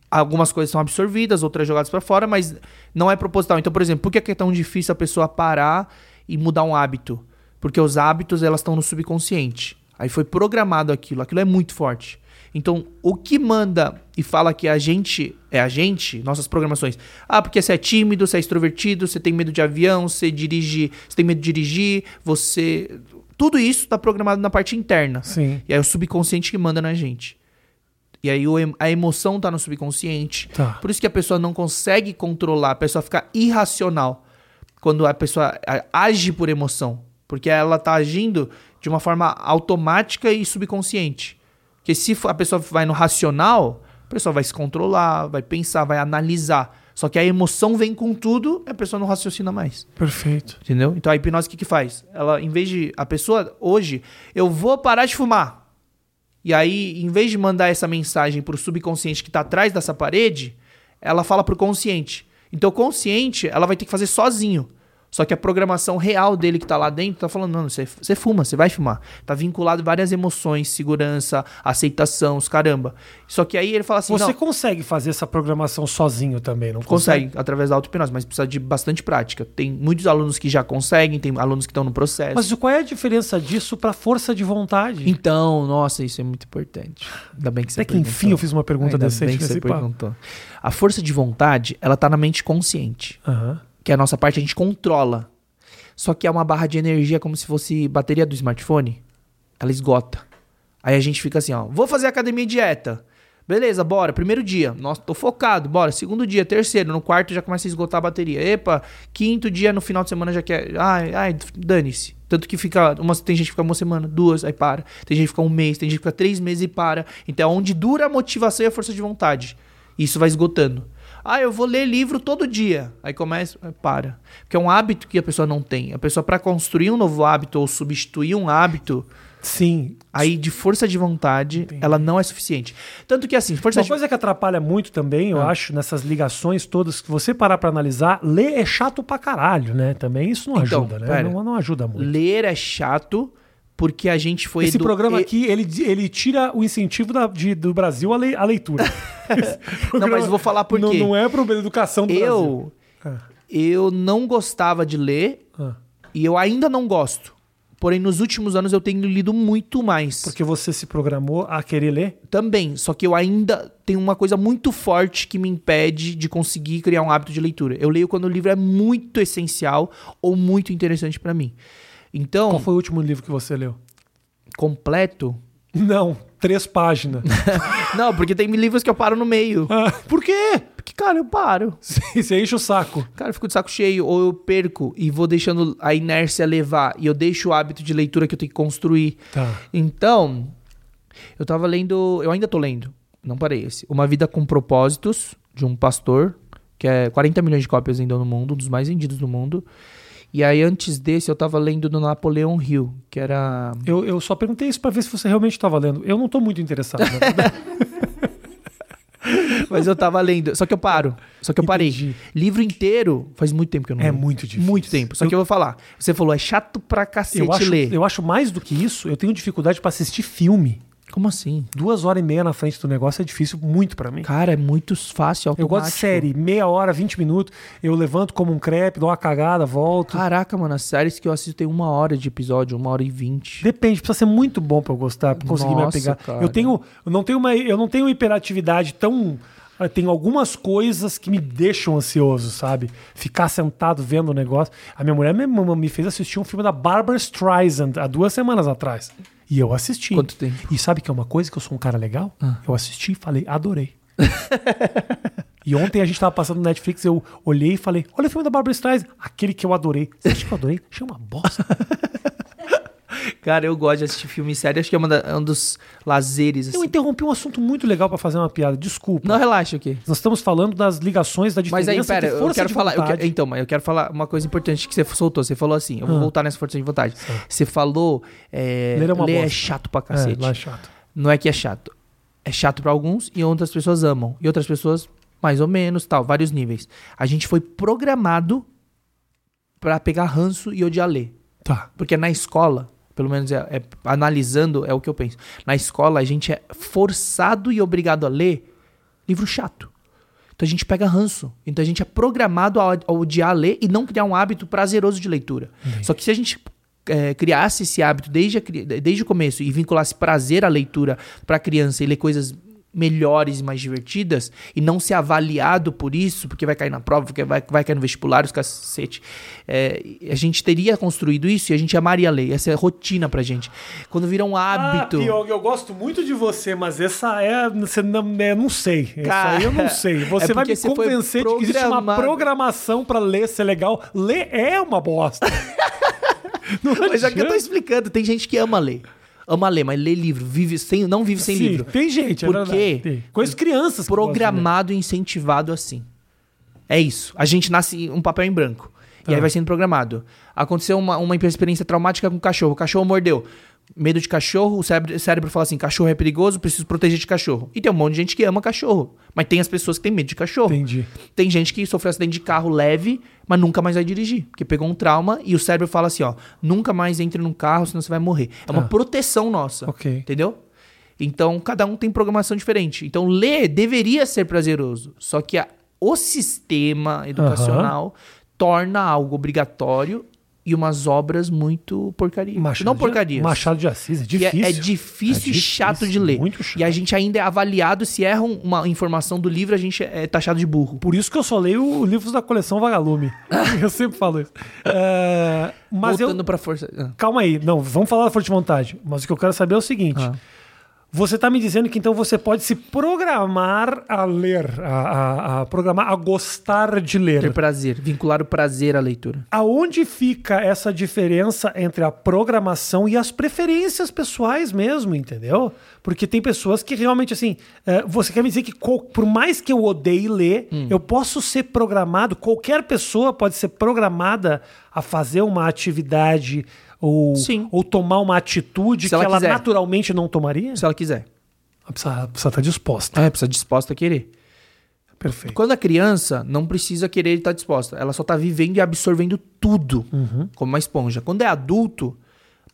[SPEAKER 2] Algumas coisas são absorvidas, outras jogadas para fora, mas não é proposital. Então, por exemplo, por que é tão difícil a pessoa parar e mudar um hábito? Porque os hábitos elas estão no subconsciente. Aí foi programado aquilo, aquilo é muito forte. Então, o que manda e fala que a gente é a gente, nossas programações. Ah, porque você é tímido, você é extrovertido, você tem medo de avião, você dirige, você tem medo de dirigir, você tudo isso está programado na parte interna.
[SPEAKER 1] Sim.
[SPEAKER 2] E aí é o subconsciente que manda na gente. E aí a emoção tá no subconsciente.
[SPEAKER 1] Tá.
[SPEAKER 2] Por isso que a pessoa não consegue controlar, a pessoa fica irracional quando a pessoa age por emoção. Porque ela tá agindo de uma forma automática e subconsciente. Porque se a pessoa vai no racional, a pessoa vai se controlar, vai pensar, vai analisar. Só que a emoção vem com tudo, a pessoa não raciocina mais.
[SPEAKER 1] Perfeito.
[SPEAKER 2] Entendeu? Então a hipnose o que, que faz? Ela, em vez de. A pessoa, hoje, eu vou parar de fumar. E aí, em vez de mandar essa mensagem pro subconsciente que tá atrás dessa parede, ela fala pro consciente. Então, o consciente, ela vai ter que fazer sozinho. Só que a programação real dele que tá lá dentro tá falando, não, você, você fuma, você vai fumar. Tá vinculado a várias emoções, segurança, aceitação, os caramba. Só que aí ele fala assim,
[SPEAKER 1] Você
[SPEAKER 2] não,
[SPEAKER 1] consegue fazer essa programação sozinho também, não
[SPEAKER 2] consegue, através da auto-hipnose, mas precisa de bastante prática. Tem muitos alunos que já conseguem, tem alunos que estão no processo.
[SPEAKER 1] Mas qual é a diferença disso pra força de vontade?
[SPEAKER 2] Então, nossa, isso é muito importante. Ainda bem que você
[SPEAKER 1] Até que enfim eu fiz uma pergunta
[SPEAKER 2] Ainda
[SPEAKER 1] decente
[SPEAKER 2] bem que você perguntou. A força de vontade, ela tá na mente consciente.
[SPEAKER 1] Aham.
[SPEAKER 2] Que é a nossa parte a gente controla. Só que é uma barra de energia como se fosse bateria do smartphone. Ela esgota. Aí a gente fica assim, ó, vou fazer academia e dieta. Beleza, bora. Primeiro dia. Nossa, tô focado, bora. Segundo dia, terceiro, no quarto já começa a esgotar a bateria. Epa, quinto dia no final de semana já quer. Ai, ai, dane-se. Tanto que fica. Uma, tem gente que fica uma semana, duas, aí para. Tem gente que fica um mês, tem gente que fica três meses e para. Então é onde dura a motivação e a força de vontade. Isso vai esgotando. Ah, eu vou ler livro todo dia. Aí começa, aí para. Porque é um hábito que a pessoa não tem. A pessoa, para construir um novo hábito ou substituir um hábito,
[SPEAKER 1] Sim.
[SPEAKER 2] aí de força de vontade, ela não é suficiente. Tanto que assim, força
[SPEAKER 1] Uma
[SPEAKER 2] de
[SPEAKER 1] coisa que atrapalha muito também, eu
[SPEAKER 2] Ah.
[SPEAKER 1] acho, nessas ligações todas, que você parar pra analisar, ler é chato pra caralho, né? Também isso não
[SPEAKER 2] Então,
[SPEAKER 1] ajuda, né? Não, não ajuda muito.
[SPEAKER 2] ler é chato porque a gente foi
[SPEAKER 1] Esse
[SPEAKER 2] edu-
[SPEAKER 1] programa aqui, ele, ele tira o incentivo da- de- do Brasil à, lei- à leitura.
[SPEAKER 2] Não, mas vou falar por
[SPEAKER 1] não,
[SPEAKER 2] quê.
[SPEAKER 1] Não é para educação do Brasil.
[SPEAKER 2] eu
[SPEAKER 1] Ah,
[SPEAKER 2] eu não gostava de ler
[SPEAKER 1] ah.
[SPEAKER 2] e eu ainda não gosto. Porém, nos últimos anos eu tenho lido muito mais.
[SPEAKER 1] Porque você se programou a querer ler?
[SPEAKER 2] Também, só que eu ainda tenho uma coisa muito forte que me impede de conseguir criar um hábito de leitura. Eu leio quando o livro é muito essencial ou muito interessante pra mim. Então,
[SPEAKER 1] Qual foi o último livro que você leu?
[SPEAKER 2] completo.
[SPEAKER 1] Não, três páginas.
[SPEAKER 2] Não, porque tem livros que eu paro no meio.
[SPEAKER 1] Ah, por quê?
[SPEAKER 2] Porque, cara, eu paro.
[SPEAKER 1] Você enche o saco.
[SPEAKER 2] Cara, eu fico de saco cheio, ou eu perco e vou deixando a inércia levar, e eu deixo o hábito de leitura que eu tenho que construir.
[SPEAKER 1] Tá.
[SPEAKER 2] Então, eu tava lendo, eu ainda tô lendo, não parei esse. Uma Vida com Propósitos, de um pastor, que é 40 milhões de cópias ainda no mundo, um dos mais vendidos do mundo. E aí, antes desse, eu tava lendo do Napoleão Hill, que era.
[SPEAKER 1] Eu, eu só perguntei isso pra ver se você realmente estava lendo. Eu não tô muito interessado.
[SPEAKER 2] Mas eu tava lendo. Só que eu paro. Só que eu parei.
[SPEAKER 1] Entendi.
[SPEAKER 2] Livro inteiro, faz muito tempo que eu não
[SPEAKER 1] É
[SPEAKER 2] leio.
[SPEAKER 1] muito difícil.
[SPEAKER 2] Muito tempo. Só que eu vou falar. Você falou, é chato pra cacete
[SPEAKER 1] eu, acho,
[SPEAKER 2] ler.
[SPEAKER 1] eu acho mais do que isso, eu tenho dificuldade pra assistir filme.
[SPEAKER 2] Como assim?
[SPEAKER 1] Duas horas e meia na frente do negócio é difícil muito pra mim.
[SPEAKER 2] Cara, é muito fácil,
[SPEAKER 1] Eu gosto de
[SPEAKER 2] automático.
[SPEAKER 1] série, meia hora, 20 minutos. Eu levanto como um crepe, dou uma cagada, volto.
[SPEAKER 2] Caraca, mano, as séries que eu assisto tem uma hora de episódio, uma hora e vinte.
[SPEAKER 1] Depende, precisa ser muito bom pra eu gostar, pra conseguir
[SPEAKER 2] Nossa,
[SPEAKER 1] me apegar.
[SPEAKER 2] cara.
[SPEAKER 1] Eu tenho, eu não tenho uma, eu não tenho hiperatividade tão ah, tem algumas coisas que me deixam ansioso, sabe? Ficar sentado vendo o negócio. A minha mulher me, me fez assistir um filme da Barbara Streisand há duas semanas atrás. E eu assisti.
[SPEAKER 2] Quanto tempo?
[SPEAKER 1] E sabe que é uma coisa que eu sou um cara legal?
[SPEAKER 2] Ah.
[SPEAKER 1] Eu assisti e falei, adorei. e ontem a gente tava passando no Netflix, eu olhei e falei, olha o filme da Barbara Streisand, aquele que eu adorei. Você acha que eu adorei? Achei uma bosta.
[SPEAKER 2] Cara, eu gosto de assistir filme e série, acho que é, da- é um dos lazeres.
[SPEAKER 1] Eu
[SPEAKER 2] Assim.
[SPEAKER 1] interrompi um assunto muito legal pra fazer uma piada, desculpa.
[SPEAKER 2] Não, relaxa, o quê?
[SPEAKER 1] Nós estamos falando das ligações da
[SPEAKER 2] Mas
[SPEAKER 1] diferença
[SPEAKER 2] aí, pera, eu quero
[SPEAKER 1] de
[SPEAKER 2] falar. eu quero- então, mas eu quero falar uma coisa importante que você soltou. Você falou assim, eu vou
[SPEAKER 1] Ah.
[SPEAKER 2] voltar nessa força de vontade. Você falou. É,
[SPEAKER 1] Ler é uma
[SPEAKER 2] ler é chato pra
[SPEAKER 1] É,
[SPEAKER 2] cacete.
[SPEAKER 1] lá é chato.
[SPEAKER 2] Não é que é chato. É chato pra alguns e outras pessoas amam. E outras pessoas, mais ou menos, tal, vários níveis. A gente foi programado pra pegar ranço e odiar ler.
[SPEAKER 1] Tá.
[SPEAKER 2] Porque na escola, pelo menos é, é- analisando, é o que eu penso. Na escola, a gente é forçado e obrigado a ler livro chato. Então a gente pega ranço. Então a gente é programado a, a odiar ler e não criar um hábito prazeroso de leitura. Só que se a gente é, criasse esse hábito desde, a desde o começo e vinculasse prazer à leitura para a criança e ler coisas melhores e mais divertidas e não ser avaliado por isso, porque vai cair na prova, porque vai, vai cair no vestibular, os cacete. É, a gente teria construído isso e a gente amaria ler. Essa é a rotina pra gente. Quando vira um hábito.
[SPEAKER 1] Ah, Pio, eu gosto muito de você, mas essa é. Você não, é, não sei. Essa
[SPEAKER 2] Cara,
[SPEAKER 1] aí eu não sei. Você
[SPEAKER 2] é
[SPEAKER 1] vai me convencer de que existe uma programação pra ler ser legal. Ler é uma bosta. não
[SPEAKER 2] Mas é que eu tô explicando. Tem gente que ama ler. Ama ler, mas lê livro. Vive sem, não vive sem
[SPEAKER 1] Sim,
[SPEAKER 2] livro.
[SPEAKER 1] Tem gente, é
[SPEAKER 2] Por
[SPEAKER 1] verdade.
[SPEAKER 2] quê?
[SPEAKER 1] Tem. Conheço crianças.
[SPEAKER 2] Programado e incentivado assim. É isso. A gente nasce um papel em branco. E
[SPEAKER 1] Tá.
[SPEAKER 2] aí vai sendo programado. Aconteceu uma, uma experiência traumática com o cachorro. O cachorro mordeu. Medo de cachorro, o cérebro, o cérebro fala assim: cachorro é perigoso, preciso proteger de cachorro. E tem um monte de gente que ama cachorro. Mas tem as pessoas que têm medo de cachorro.
[SPEAKER 1] Entendi.
[SPEAKER 2] Tem gente que sofreu acidente de carro leve, mas nunca mais vai dirigir. Porque pegou um trauma e o cérebro fala assim: ó, nunca mais entre num carro, senão você vai morrer. É uma
[SPEAKER 1] Tá.
[SPEAKER 2] proteção nossa.
[SPEAKER 1] Ok.
[SPEAKER 2] Entendeu? Então, cada um tem programação diferente. Então, ler deveria ser prazeroso. Só que a- o sistema educacional torna algo obrigatório e umas obras muito porcaria.
[SPEAKER 1] Machado
[SPEAKER 2] Não porcarias.
[SPEAKER 1] Machado de Assis, é difícil.
[SPEAKER 2] É, é difícil
[SPEAKER 1] É
[SPEAKER 2] e chato de ler.
[SPEAKER 1] Muito chato.
[SPEAKER 2] E a gente ainda é avaliado, se erra um- uma informação do livro, a gente é taxado de burro.
[SPEAKER 1] Por isso que eu só leio livros da coleção Vagalume. eu sempre falo isso. É, mas
[SPEAKER 2] Voltando
[SPEAKER 1] eu.
[SPEAKER 2] pra força. ah.
[SPEAKER 1] Calma aí, não, vamos falar da forte vontade. Mas o que eu quero saber é o seguinte:
[SPEAKER 2] Ah.
[SPEAKER 1] Você tá me dizendo que então você pode se programar a ler, a, a- a programar a gostar de
[SPEAKER 2] Ter
[SPEAKER 1] ler.
[SPEAKER 2] prazer, vincular o prazer à leitura.
[SPEAKER 1] Aonde fica essa diferença entre a programação e as preferências pessoais mesmo, entendeu? Porque tem pessoas que realmente, assim, eh, você quer me dizer que por mais que eu odeie ler,
[SPEAKER 2] Hum.
[SPEAKER 1] eu posso ser programado, qualquer pessoa pode ser programada a fazer uma atividade ou,
[SPEAKER 2] Sim.
[SPEAKER 1] ou tomar uma atitude
[SPEAKER 2] Se
[SPEAKER 1] que
[SPEAKER 2] ela
[SPEAKER 1] ela naturalmente não tomaria?
[SPEAKER 2] Se ela quiser.
[SPEAKER 1] Precisa, precisa estar disposta.
[SPEAKER 2] É, precisa disposta a querer.
[SPEAKER 1] Perfeito.
[SPEAKER 2] Quando a criança não precisa querer estar disposta, ela só tá vivendo e absorvendo tudo, como uma esponja. Quando é adulto,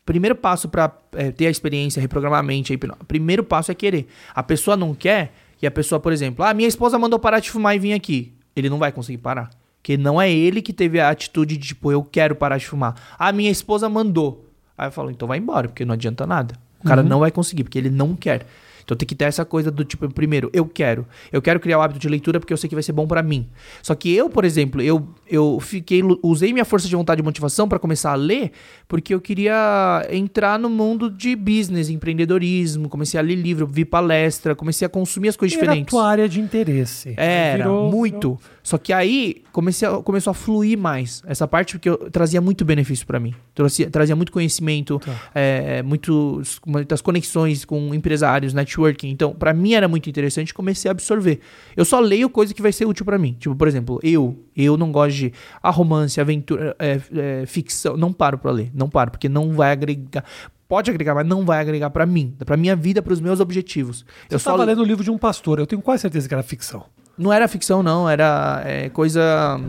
[SPEAKER 2] primeiro passo para ter a experiência, reprogramar a mente, primeiro passo é querer. A pessoa não quer, e a pessoa, por exemplo, ah, minha esposa mandou parar de fumar e vir aqui. Ele não vai conseguir parar. Porque não é ele que teve a atitude de, tipo, eu quero parar de fumar. Ah, minha esposa mandou. Aí eu falo, então vai embora, porque não adianta nada. O cara não vai conseguir, porque ele não quer. Então tem que ter essa coisa do tipo, primeiro, eu quero. Eu quero criar o hábito de leitura porque eu sei que vai ser bom pra mim. Só que eu, por exemplo, eu, eu fiquei usei minha força de vontade e motivação pra começar a ler porque eu queria entrar no mundo de business, empreendedorismo, comecei a ler livro, vi palestra, comecei a consumir as coisas
[SPEAKER 1] Era
[SPEAKER 2] diferentes.
[SPEAKER 1] tua área de interesse.
[SPEAKER 2] Era,
[SPEAKER 1] Virou-
[SPEAKER 2] muito. Só que aí comecei a- começou a fluir mais. Essa parte porque eu trazia muito benefício pra mim. Trazia, trazia muito conhecimento,
[SPEAKER 1] Tá.
[SPEAKER 2] é, muitos, muitas conexões com empresários, networking. Então, pra mim era muito interessante comecei a absorver. Eu só leio coisa que vai ser útil pra mim. Tipo, por exemplo, eu, eu não gosto de a romance, aventura, é, é, ficção. Não paro pra ler. Não paro, porque não vai agregar. Pode agregar, mas não vai agregar pra mim, pra minha vida, pros meus objetivos.
[SPEAKER 1] Eu
[SPEAKER 2] eu só
[SPEAKER 1] estava lendo o livro de um pastor, eu tenho quase certeza que era ficção.
[SPEAKER 2] não era ficção, não. Era é, coisa.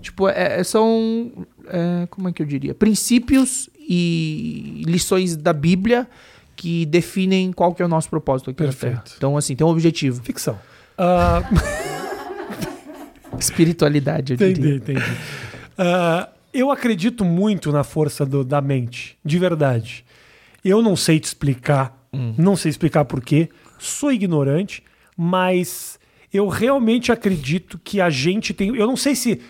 [SPEAKER 2] Tipo, é, é- são. é, como é que eu diria? Princípios e lições da Bíblia que definem qual que é o nosso propósito aqui
[SPEAKER 1] Perfeito.
[SPEAKER 2] na Terra. Então, assim, tem um objetivo.
[SPEAKER 1] Ficção. Ah,
[SPEAKER 2] Espiritualidade, eu
[SPEAKER 1] entendi,
[SPEAKER 2] diria.
[SPEAKER 1] entendi. Ah, eu acredito muito na força do- da mente, de verdade. Eu não sei te explicar,
[SPEAKER 2] Hum.
[SPEAKER 1] não sei explicar porquê, sou ignorante, mas eu realmente acredito que a gente tem. Eu não sei se.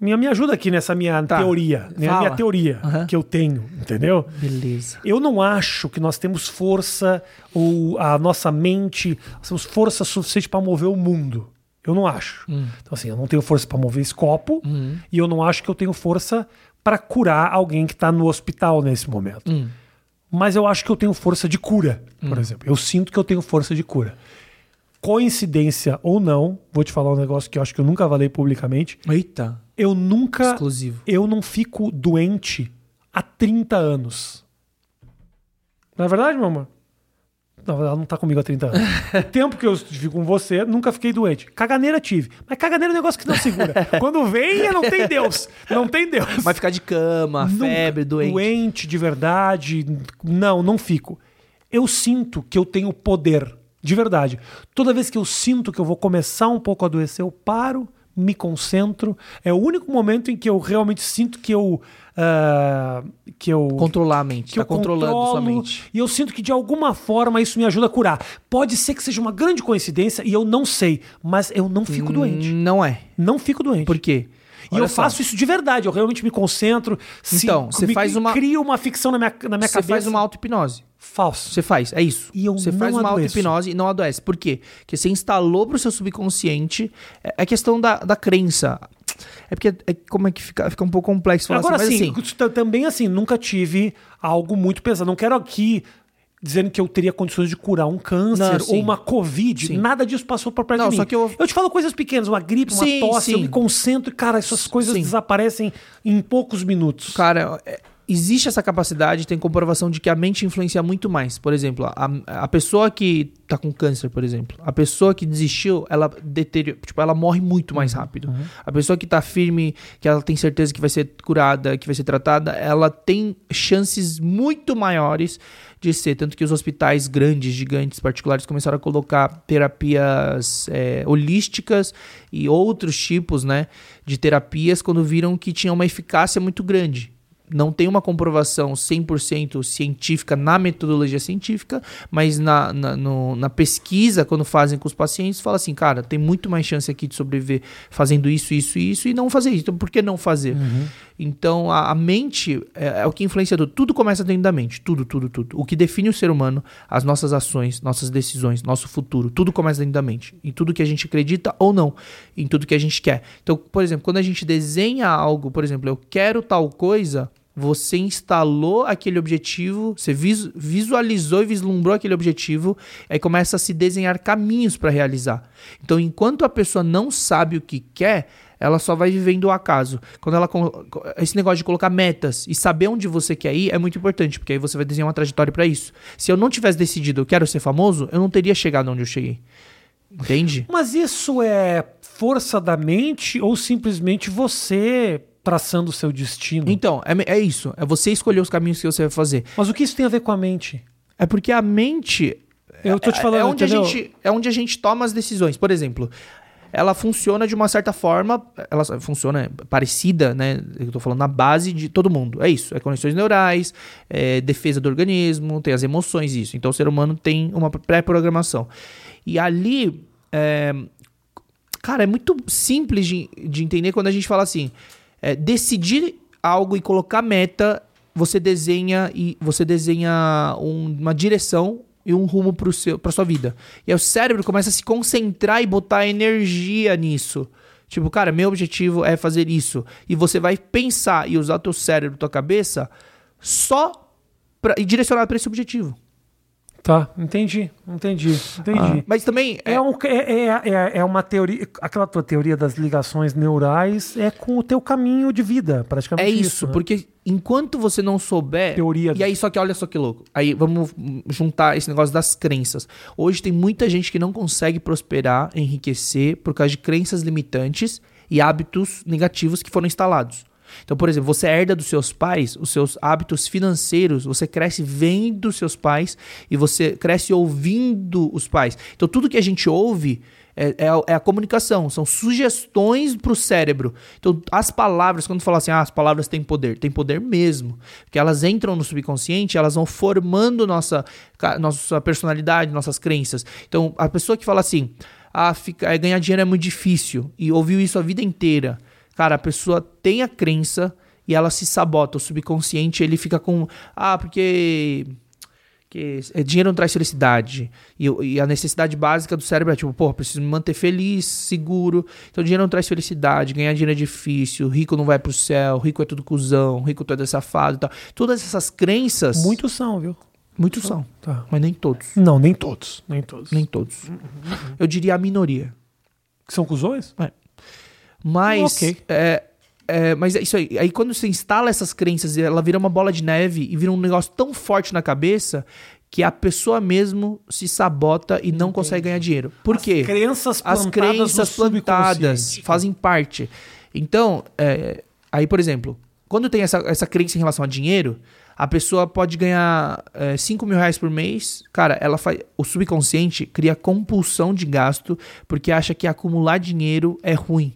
[SPEAKER 1] Me, me ajuda aqui nessa minha
[SPEAKER 2] Tá.
[SPEAKER 1] teoria. Né? A
[SPEAKER 2] Fala.
[SPEAKER 1] minha teoria
[SPEAKER 2] Aham.
[SPEAKER 1] que eu tenho, entendeu?
[SPEAKER 2] Beleza.
[SPEAKER 1] Eu não acho que nós temos força ou a nossa mente, nós temos força suficiente para mover o mundo. Eu não acho.
[SPEAKER 2] Hum.
[SPEAKER 1] Então, assim, eu não tenho força para mover esse copo e eu não acho que eu tenho força para curar alguém que está no hospital nesse momento.
[SPEAKER 2] Hum.
[SPEAKER 1] Mas eu acho que eu tenho força de cura, por exemplo. Eu sinto que eu tenho força de cura. Coincidência ou não, vou te falar um negócio que eu acho que eu nunca falei publicamente.
[SPEAKER 2] Eita.
[SPEAKER 1] Eu nunca
[SPEAKER 2] Exclusivo.
[SPEAKER 1] eu não fico doente há 30 anos. Não é verdade, meu amor? Não, ela não tá comigo há 30 anos. o tempo que eu estive com você, nunca fiquei doente. Caganeira tive. Mas caganeira é um negócio que não segura. Quando vem, não tem Deus. Não tem Deus.
[SPEAKER 2] Vai ficar de cama,
[SPEAKER 1] Nunca.
[SPEAKER 2] febre, doente.
[SPEAKER 1] Doente de verdade. Não, não fico. Eu sinto que eu tenho poder. De verdade. Toda vez que eu sinto que eu vou começar um pouco a adoecer, eu paro, me concentro. É o único momento em que eu realmente sinto que eu. ah, que eu.
[SPEAKER 2] Controlar a mente.
[SPEAKER 1] que
[SPEAKER 2] tá
[SPEAKER 1] eu
[SPEAKER 2] controlando sua
[SPEAKER 1] controlo,
[SPEAKER 2] mente.
[SPEAKER 1] E eu sinto que de alguma forma isso me ajuda a curar. Pode ser que seja uma grande coincidência e eu não sei, mas eu não fico doente.
[SPEAKER 2] Não é.
[SPEAKER 1] Não fico doente.
[SPEAKER 2] Por quê?
[SPEAKER 1] E
[SPEAKER 2] Olha
[SPEAKER 1] eu
[SPEAKER 2] só.
[SPEAKER 1] faço isso de verdade, eu realmente me concentro. se-
[SPEAKER 2] Então, você
[SPEAKER 1] me-
[SPEAKER 2] faz uma-
[SPEAKER 1] Crio uma ficção na minha, na minha
[SPEAKER 2] Você
[SPEAKER 1] cabeça.
[SPEAKER 2] faz uma auto-hipnose.
[SPEAKER 1] Falso.
[SPEAKER 2] Você faz, é isso.
[SPEAKER 1] E eu
[SPEAKER 2] você faz uma auto-hipnose e não adoece. Por quê? Porque você instalou pro seu subconsciente. É é questão da, da crença. É porque, é, como é que fica? Fica um pouco complexo falar
[SPEAKER 1] Agora
[SPEAKER 2] assim,
[SPEAKER 1] sim,
[SPEAKER 2] mas assim.
[SPEAKER 1] também assim, nunca tive algo muito pesado. Não quero aqui dizendo que eu teria condições de curar um câncer
[SPEAKER 2] Não,
[SPEAKER 1] ou uma covid.
[SPEAKER 2] Sim.
[SPEAKER 1] Nada disso passou por perto
[SPEAKER 2] Não,
[SPEAKER 1] de mim.
[SPEAKER 2] que eu-
[SPEAKER 1] te falo coisas pequenas, uma gripe, uma
[SPEAKER 2] Sim,
[SPEAKER 1] tosse, eu
[SPEAKER 2] sim.
[SPEAKER 1] me concentro e, cara, essas coisas desaparecem em poucos minutos.
[SPEAKER 2] Cara, é- existe essa capacidade, tem comprovação de que a mente influencia muito mais. Por exemplo, a, a pessoa que tá com câncer, por exemplo, a pessoa que desistiu, ela deteriora, tipo, ela morre muito mais rápido. A pessoa que tá firme, que ela tem certeza que vai ser curada, que vai ser tratada, ela tem chances muito maiores de ser. Tanto que os hospitais grandes, gigantes, particulares começaram a colocar terapias é, holísticas e outros tipos né, de terapias quando viram que tinha uma eficácia muito grande não tem uma comprovação 100% científica na metodologia científica, mas na, na, no, na, pesquisa, quando fazem com os pacientes, fala assim, cara, tem muito mais chance aqui de sobreviver fazendo isso, isso e isso, e não fazer isso. Então, por que não fazer? Uhum. Então, a, a mente é, é, o que influencia tudo. Tudo começa dentro da mente. Tudo, tudo, tudo. O que define o ser humano, as nossas ações, nossas decisões, nosso futuro, tudo começa dentro da mente. Em tudo que a gente acredita ou não. Em tudo que a gente quer. Então, por exemplo, quando a gente desenha algo, por exemplo, eu quero tal coisa você instalou aquele objetivo, você visualizou e vislumbrou aquele objetivo, aí começa a se desenhar caminhos para realizar. Então, enquanto a pessoa não sabe o que quer, ela só vai vivendo o acaso. Quando ela esse negócio de colocar metas e saber onde você quer ir é muito importante, porque aí você vai desenhar uma trajetória para isso. Se eu não tivesse decidido eu quero ser famoso, eu não teria chegado onde eu cheguei. Entende?
[SPEAKER 1] Mas isso é força da mente ou simplesmente você traçando o seu destino.
[SPEAKER 2] Então, é, é isso. É você escolher os caminhos que você vai fazer.
[SPEAKER 1] Mas o que isso tem a ver com a mente?
[SPEAKER 2] É porque a mente.
[SPEAKER 1] Eu tô te é, falando,
[SPEAKER 2] é, onde a gente, é onde a gente toma as decisões. Por exemplo, ela funciona de uma certa forma, ela funciona parecida, né? Eu tô falando na base de todo mundo. É isso, é conexões neurais, é defesa do organismo, tem as emoções, isso. Então o ser humano tem uma pré-programação. E ali, é, cara, é muito simples de, de entender quando a gente fala assim: é, decidir algo e colocar meta, você desenha e você desenha um, uma direção e um rumo para sua vida. E aí o cérebro começa a se concentrar e botar energia nisso. Tipo, cara, meu objetivo é fazer isso. E você vai pensar e usar teu cérebro, tua cabeça, só pra, e direcionar para esse objetivo.
[SPEAKER 1] Tá, entendi, entendi, entendi.
[SPEAKER 2] Ah, mas também.
[SPEAKER 1] É, é, um, é, é, é, é, uma teoria. Aquela tua teoria das ligações neurais é com o teu caminho de vida, praticamente.
[SPEAKER 2] É isso, isso né? porque enquanto você não souber.
[SPEAKER 1] Teoria.
[SPEAKER 2] E aí, só que olha só que louco. Aí vamos juntar esse negócio das crenças. Hoje tem muita gente que não consegue prosperar, enriquecer, por causa de crenças limitantes e hábitos negativos que foram instalados. Então, por exemplo, você herda dos seus pais os seus hábitos financeiros, você cresce vendo dos seus pais e você cresce ouvindo os pais. Então, tudo que a gente ouve é, é, a, é a, comunicação, são sugestões para o cérebro. Então, as palavras, quando fala assim, ah, as palavras têm poder, tem poder mesmo. Porque elas entram no subconsciente, elas vão formando nossa, nossa personalidade, nossas crenças. Então, a pessoa que fala assim, ah, fica, ganhar dinheiro é muito difícil, e ouviu isso a vida inteira Cara, a pessoa tem a crença e ela se sabota. O subconsciente, ele fica com. Ah, porque. Que dinheiro não traz felicidade. E, e, a necessidade básica do cérebro é tipo, pô, preciso me manter feliz, seguro. Então, dinheiro não traz felicidade. Ganhar dinheiro é difícil. Rico não vai pro céu. Rico é tudo cuzão. Rico todo é safado e tal. Todas essas crenças.
[SPEAKER 1] Muitos são, viu?
[SPEAKER 2] Muitos são. Tá. Mas nem todos.
[SPEAKER 1] Não, nem todos. Nem todos.
[SPEAKER 2] Nem todos. Uhum. Eu diria a minoria.
[SPEAKER 1] Que são cuzões?
[SPEAKER 2] É. Mas. Okay. É, é, mas é isso aí. Aí quando você instala essas crenças, ela vira uma bola de neve e vira um negócio tão forte na cabeça que a pessoa mesmo se sabota e não Entendi. consegue ganhar dinheiro. Por
[SPEAKER 1] As
[SPEAKER 2] quê?
[SPEAKER 1] Crenças
[SPEAKER 2] As crenças plantadas fazem parte. Então, é, aí, por exemplo, quando tem essa, essa crença em relação a dinheiro, a pessoa pode ganhar é, 5 mil reais por mês. Cara, ela faz. O subconsciente cria compulsão de gasto porque acha que acumular dinheiro é ruim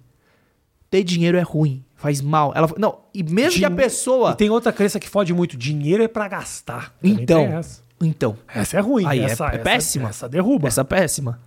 [SPEAKER 2] ter dinheiro é ruim, faz mal. Ela, não, e mesmo Din que a pessoa. E
[SPEAKER 1] tem outra crença que fode muito: dinheiro é para gastar.
[SPEAKER 2] então. Essa. Então.
[SPEAKER 1] Essa é ruim.
[SPEAKER 2] Aí
[SPEAKER 1] é essa,
[SPEAKER 2] é, é péssima.
[SPEAKER 1] Essa, essa derruba.
[SPEAKER 2] Essa é péssima.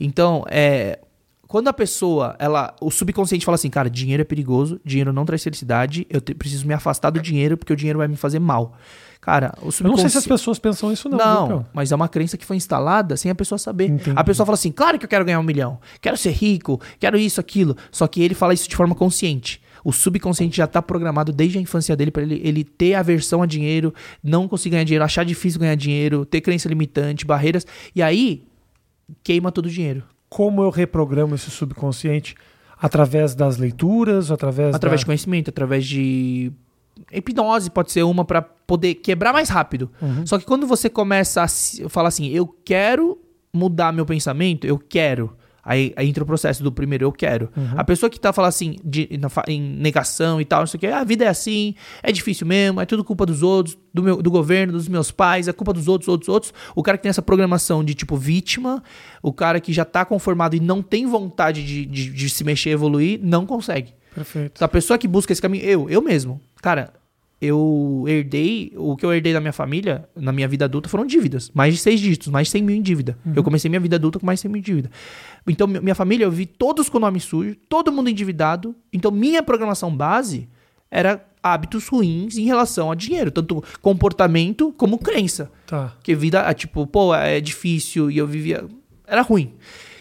[SPEAKER 2] Então, é, quando a pessoa, ela, o subconsciente fala assim, cara, dinheiro é perigoso, dinheiro não traz felicidade, eu te, preciso me afastar do dinheiro porque o dinheiro vai me fazer mal. Cara, o subconsciente...
[SPEAKER 1] Eu não sei se as pessoas pensam isso não.
[SPEAKER 2] Não, viu, mas é uma crença que foi instalada sem a pessoa saber. Entendi. A pessoa fala assim, claro que eu quero ganhar um milhão, quero ser rico, quero isso, aquilo. Só que ele fala isso de forma consciente. O subconsciente já está programado desde a infância dele para ele, ele ter aversão a dinheiro, não conseguir ganhar dinheiro, achar difícil ganhar dinheiro, ter crença limitante, barreiras. E aí, queima todo o dinheiro.
[SPEAKER 1] Como eu reprogramo esse subconsciente? Através das leituras, através
[SPEAKER 2] Através
[SPEAKER 1] da...
[SPEAKER 2] de conhecimento, através de hipnose pode ser uma pra poder quebrar mais rápido. Só que quando você começa a falar assim, eu quero mudar meu pensamento, eu quero. Aí, aí entra o processo do primeiro eu quero. A pessoa que tá falando assim, de, na em negação e tal, não sei o que, a vida é assim, é difícil mesmo, é tudo culpa dos outros, do, meu, do governo, dos meus pais, é culpa dos outros, outros, outros. O cara que tem essa programação de tipo vítima, o cara que já tá conformado e não tem vontade de, de, de se mexer, evoluir, não consegue.
[SPEAKER 1] Perfeito.
[SPEAKER 2] A pessoa que busca esse caminho, eu, eu mesmo. Cara, eu herdei, o que eu herdei da minha família, na minha vida adulta, foram dívidas. Mais de seis dígitos, mais de 100 mil em dívida. Eu comecei minha vida adulta com mais de 100 mil em dívida. Então, mi- minha família, eu vi todos com nome sujo, todo mundo endividado. Então, minha programação base era hábitos ruins em relação a dinheiro, tanto comportamento como crença.
[SPEAKER 1] Tá.
[SPEAKER 2] Porque vida, ah, tipo, pô, é difícil e eu vivia. Era ruim.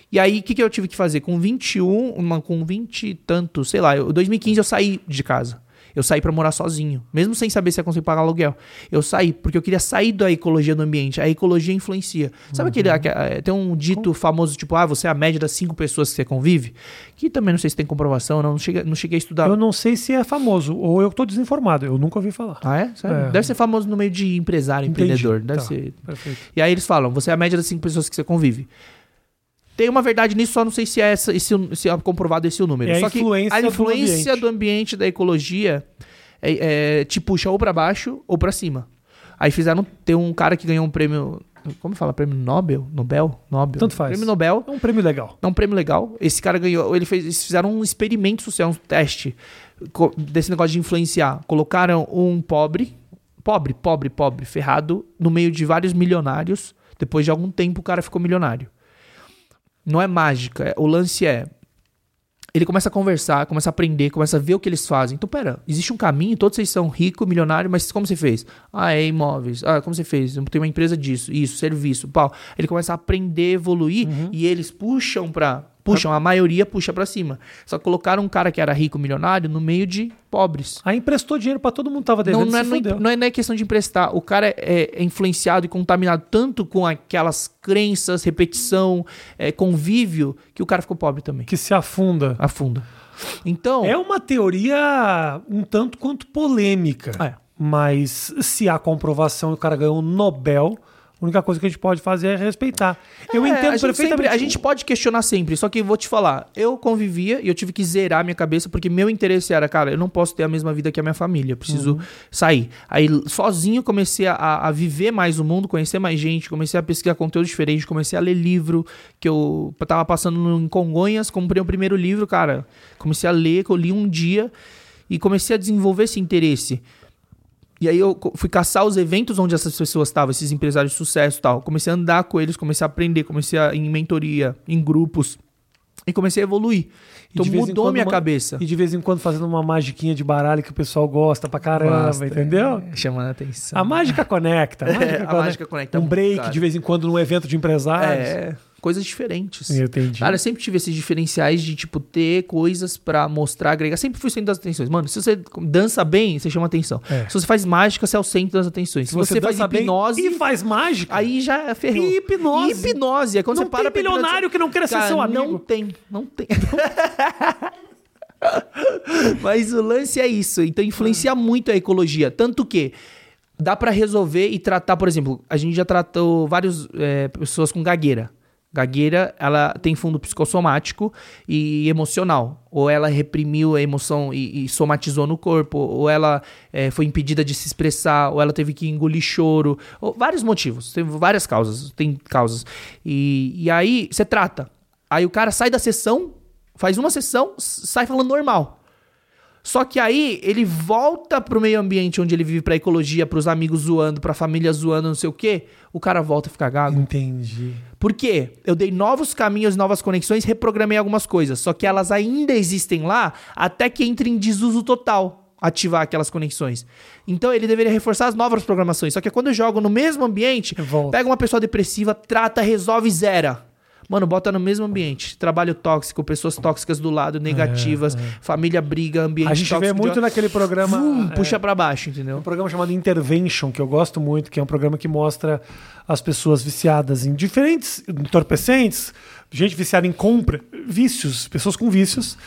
[SPEAKER 2] E aí, o que, que eu tive que fazer? Com 21, uma, com 20 e tanto, sei lá, em 2015 eu saí de casa. Eu saí pra morar sozinho, mesmo sem saber se ia conseguir pagar aluguel. Eu saí, porque eu queria sair da ecologia do ambiente. A ecologia influencia. Sabe aquele. aque- eh, Tem um dito famoso, tipo, ah, você é a média das cinco pessoas que você convive? Que também não sei se tem comprovação, não, não, cheguei, não cheguei a estudar.
[SPEAKER 1] Eu não sei se é famoso ou eu tô desinformado. Eu nunca ouvi falar.
[SPEAKER 2] Ah, é?
[SPEAKER 1] É.
[SPEAKER 2] Deve ser famoso no meio de empresário,
[SPEAKER 1] Entendi.
[SPEAKER 2] empreendedor. Deve
[SPEAKER 1] Tá.
[SPEAKER 2] ser.
[SPEAKER 1] Perfeito.
[SPEAKER 2] E aí eles falam, você é a média das cinco pessoas que você convive. Tem uma verdade nisso, só não sei se é, essa, esse, se é comprovado esse o número.
[SPEAKER 1] É a
[SPEAKER 2] só que
[SPEAKER 1] influência
[SPEAKER 2] a
[SPEAKER 1] do
[SPEAKER 2] influência
[SPEAKER 1] ambiente.
[SPEAKER 2] do ambiente, da ecologia, é, é, te puxa ou pra baixo ou pra cima. Aí fizeram, tem um cara que ganhou um prêmio, como fala, prêmio Nobel? Nobel? Nobel.
[SPEAKER 1] Tanto faz.
[SPEAKER 2] Prêmio Nobel.
[SPEAKER 1] É um prêmio legal.
[SPEAKER 2] É um prêmio legal. Esse cara ganhou. Ele fez, eles fizeram um experimento social, um teste desse negócio de influenciar. Colocaram um pobre, pobre, pobre, pobre, ferrado, no meio de vários milionários. Depois de algum tempo, o cara ficou milionário. Não é mágica. é- O lance é. Ele começa a conversar, começa a aprender, começa a ver o que eles fazem. Então, pera, existe um caminho, todos vocês são rico, milionário, mas como você fez? Ah, é imóveis. Ah, como você fez? Tenho uma empresa disso, isso, serviço, pau. Ele começa a aprender, evoluir e eles puxam pra. Puxam, a maioria puxa pra cima. Só colocaram um cara que era rico, milionário, no meio de pobres.
[SPEAKER 1] Aí emprestou dinheiro pra todo mundo que tava devendo
[SPEAKER 2] Não, não, é, não, é, não é- questão de emprestar. O cara é, é influenciado e contaminado tanto com aquelas crenças, repetição, é, convívio, que o cara ficou pobre também.
[SPEAKER 1] Que se afunda.
[SPEAKER 2] Afunda. Então.
[SPEAKER 1] É uma teoria um tanto quanto polêmica.
[SPEAKER 2] É.
[SPEAKER 1] Mas se há comprovação e o cara ganhou um Nobel, a única coisa que a gente pode fazer é respeitar. Eu
[SPEAKER 2] É,
[SPEAKER 1] entendo
[SPEAKER 2] a
[SPEAKER 1] perfeitamente.
[SPEAKER 2] sempre- a gente pode questionar sempre, só que eu vou te falar, eu convivia e eu tive que zerar minha cabeça porque meu interesse era, cara, eu não posso ter a mesma vida que a minha família, eu preciso
[SPEAKER 1] Uhum.
[SPEAKER 2] sair. Aí sozinho comecei a, a viver mais o mundo, conhecer mais gente, comecei a pesquisar conteúdo diferente, comecei a ler livro que eu tava passando em Congonhas, comprei o primeiro livro, cara, comecei a ler, que eu li um dia e comecei a desenvolver esse interesse. E aí eu fui caçar os eventos onde essas pessoas estavam, esses empresários de sucesso e tal. Comecei a andar com eles, comecei a aprender, comecei a em mentoria, em grupos. E comecei a evoluir. Então mudou minha
[SPEAKER 1] uma-
[SPEAKER 2] cabeça.
[SPEAKER 1] E de vez em quando fazendo uma magiquinha de baralho que o pessoal gosta pra caramba,
[SPEAKER 2] Basta,
[SPEAKER 1] entendeu?
[SPEAKER 2] é, chamando a atenção.
[SPEAKER 1] A mágica conecta. A mágica,
[SPEAKER 2] É, a
[SPEAKER 1] conecta.
[SPEAKER 2] mágica conecta
[SPEAKER 1] Um break
[SPEAKER 2] cara.
[SPEAKER 1] de vez em quando num evento de empresários.
[SPEAKER 2] É, coisas diferentes.
[SPEAKER 1] Eu entendi.
[SPEAKER 2] Cara, eu sempre tive esses diferenciais de, tipo, ter coisas pra mostrar, agregar. Sempre fui o centro das atenções. Mano, se você dança bem, você chama atenção.
[SPEAKER 1] É.
[SPEAKER 2] Se você faz mágica, você é o centro das atenções. Se, você, faz
[SPEAKER 1] dança bem
[SPEAKER 2] hipnose,
[SPEAKER 1] e faz mágica,
[SPEAKER 2] aí já é ferrou.
[SPEAKER 1] E hipnose.
[SPEAKER 2] E hipnose. É quando
[SPEAKER 1] não
[SPEAKER 2] você para
[SPEAKER 1] tem bilionário que não queira ser seu amigo.
[SPEAKER 2] Não tem, não tem. Mas o lance é isso. Então influencia muito a ecologia. Tanto que dá pra resolver e tratar, por exemplo, a gente já tratou várias pessoas com gagueira. Gagueira, ela tem fundo psicossomático e emocional. Ou ela reprimiu a emoção e, e somatizou no corpo, ou ela eh, foi impedida de se expressar, ou ela teve que engolir choro. Vários motivos, tem várias causas, tem causas. E, e aí você trata. Aí o cara sai da sessão, faz uma sessão, sai falando normal. Só que aí ele volta pro meio ambiente onde ele vive, pra ecologia, pros amigos zoando, pra família zoando, não sei o quê. O cara volta a ficar gago.
[SPEAKER 1] Entendi.
[SPEAKER 2] Por quê? Eu dei novos caminhos, novas conexões, reprogramei algumas coisas. Só que elas ainda existem lá até que entre em desuso total ativar aquelas conexões. Então ele deveria reforçar as novas programações. Só que quando eu jogo no mesmo ambiente,
[SPEAKER 1] Volta.
[SPEAKER 2] pega uma pessoa depressiva, trata, resolve, zera. Mano, bota no mesmo ambiente. Trabalho tóxico, pessoas tóxicas do lado, negativas, família briga, ambiente
[SPEAKER 1] A gente
[SPEAKER 2] tóxico.
[SPEAKER 1] vê muito
[SPEAKER 2] de-
[SPEAKER 1] naquele programa.
[SPEAKER 2] Vum,
[SPEAKER 1] é,
[SPEAKER 2] puxa pra baixo, entendeu?
[SPEAKER 1] um programa chamado Intervention, que eu gosto muito, que é um programa que mostra as pessoas viciadas em diferentes entorpecentes, gente viciada em compra, vícios, pessoas com vícios,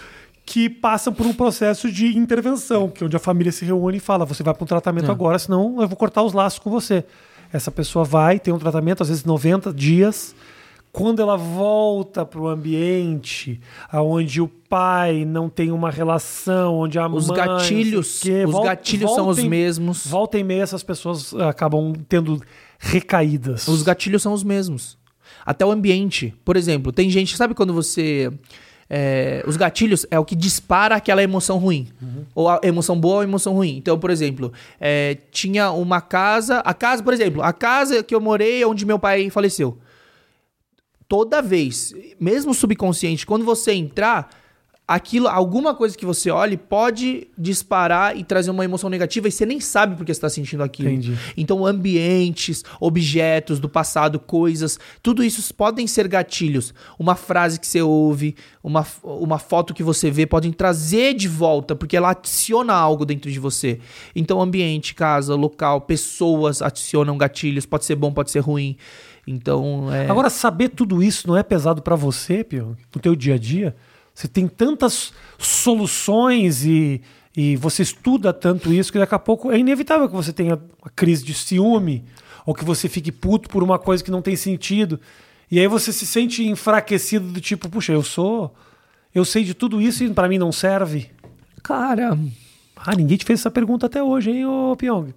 [SPEAKER 1] que passam por um processo de intervenção, que é onde a família se reúne e fala: você vai para um tratamento
[SPEAKER 2] É.
[SPEAKER 1] agora, senão eu vou cortar os laços com você. Essa pessoa vai, tem um tratamento, às vezes 90 dias. Quando ela volta para o ambiente onde o pai não tem uma relação, onde a
[SPEAKER 2] Os
[SPEAKER 1] mãe.
[SPEAKER 2] gatilhos,
[SPEAKER 1] o quê,
[SPEAKER 2] os
[SPEAKER 1] vol-
[SPEAKER 2] gatilhos são os mesmos.
[SPEAKER 1] Volta e meia essas pessoas acabam tendo recaídas.
[SPEAKER 2] Os gatilhos são os mesmos. Até o ambiente. Por exemplo, tem gente, sabe quando você. é, os gatilhos é o que dispara aquela emoção ruim. Ou a emoção boa ou a emoção ruim. Então, por exemplo, é, tinha uma casa. A casa, por exemplo, a casa que eu morei é onde meu pai faleceu. Toda vez, mesmo subconsciente, quando você entrar, aquilo, alguma coisa que você olhe pode disparar e trazer uma emoção negativa e você nem sabe porque você está sentindo aquilo.
[SPEAKER 1] Entendi.
[SPEAKER 2] Então, ambientes, objetos do passado, coisas, tudo isso podem ser gatilhos. Uma frase que você ouve, uma, uma foto que você vê, podem trazer de volta, porque ela adiciona algo dentro de você. Então, ambiente, casa, local, pessoas adicionam gatilhos, pode ser bom, pode ser ruim. Então, é.
[SPEAKER 1] Agora, saber tudo isso não é pesado pra você, Pio, no teu dia a dia? Você tem tantas soluções e, e você estuda tanto isso que daqui a pouco é inevitável que você tenha uma crise de ciúme ou que você fique puto por uma coisa que não tem sentido. E aí você se sente enfraquecido do tipo, puxa, eu sou... Eu sei de tudo isso e pra mim não serve.
[SPEAKER 2] Cara,
[SPEAKER 1] Ah, ninguém te fez essa pergunta até hoje, hein, ô Pyong?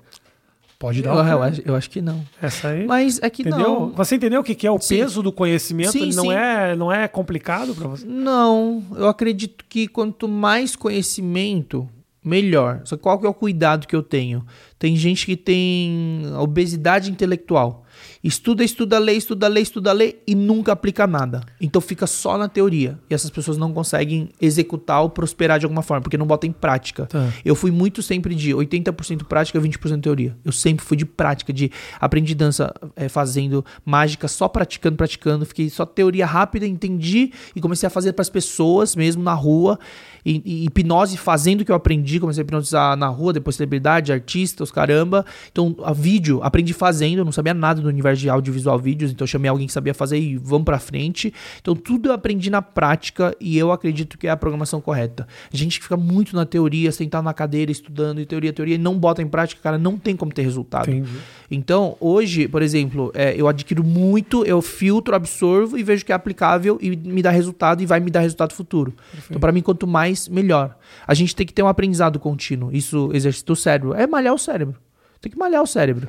[SPEAKER 1] Pode
[SPEAKER 2] eu,
[SPEAKER 1] dar uma...
[SPEAKER 2] eu acho, eu acho que não.
[SPEAKER 1] Essa aí...
[SPEAKER 2] Mas é que
[SPEAKER 1] Entendeu?
[SPEAKER 2] não.
[SPEAKER 1] Você entendeu o que que é o
[SPEAKER 2] Sim.
[SPEAKER 1] peso do conhecimento?
[SPEAKER 2] Sim,
[SPEAKER 1] Ele não
[SPEAKER 2] sim.
[SPEAKER 1] é, não é complicado pra você?
[SPEAKER 2] Não, eu acredito que quanto mais conhecimento, melhor. Só que qual que é o cuidado que eu tenho? Tem gente que tem obesidade intelectual. Estuda, estuda, lê, estuda, lê, estuda, lê e nunca aplica nada. Então fica só na teoria. E essas pessoas não conseguem executar ou prosperar de alguma forma, porque não botam em prática.
[SPEAKER 1] Tá.
[SPEAKER 2] Eu fui muito sempre de 80% prática, 20% teoria. Eu sempre fui de prática, de aprendi dança eh, fazendo mágica, só praticando, praticando. Fiquei só teoria rápida, entendi e comecei a fazer para as pessoas mesmo na rua. E, e hipnose fazendo o que eu aprendi, comecei a hipnotizar na rua, depois celebridade, artista, os caramba. Então, a vídeo, aprendi fazendo, eu não sabia nada do universo de audiovisual vídeos, então eu chamei alguém que sabia fazer e vamos pra frente. Então, tudo eu aprendi na prática e eu acredito que é a programação correta. Gente que fica muito na teoria, sentado na cadeira, estudando e teoria, teoria, e não bota em prática, cara, não tem como ter resultado.
[SPEAKER 1] Entendi.
[SPEAKER 2] Então, hoje, por exemplo, é, eu adquiro muito, eu filtro, absorvo e vejo que é aplicável e me dá resultado e vai me dar resultado futuro. Então, para mim, quanto mais, melhor. A gente tem que ter um aprendizado contínuo. Isso exercita o cérebro. É malhar o cérebro. Tem que malhar o cérebro.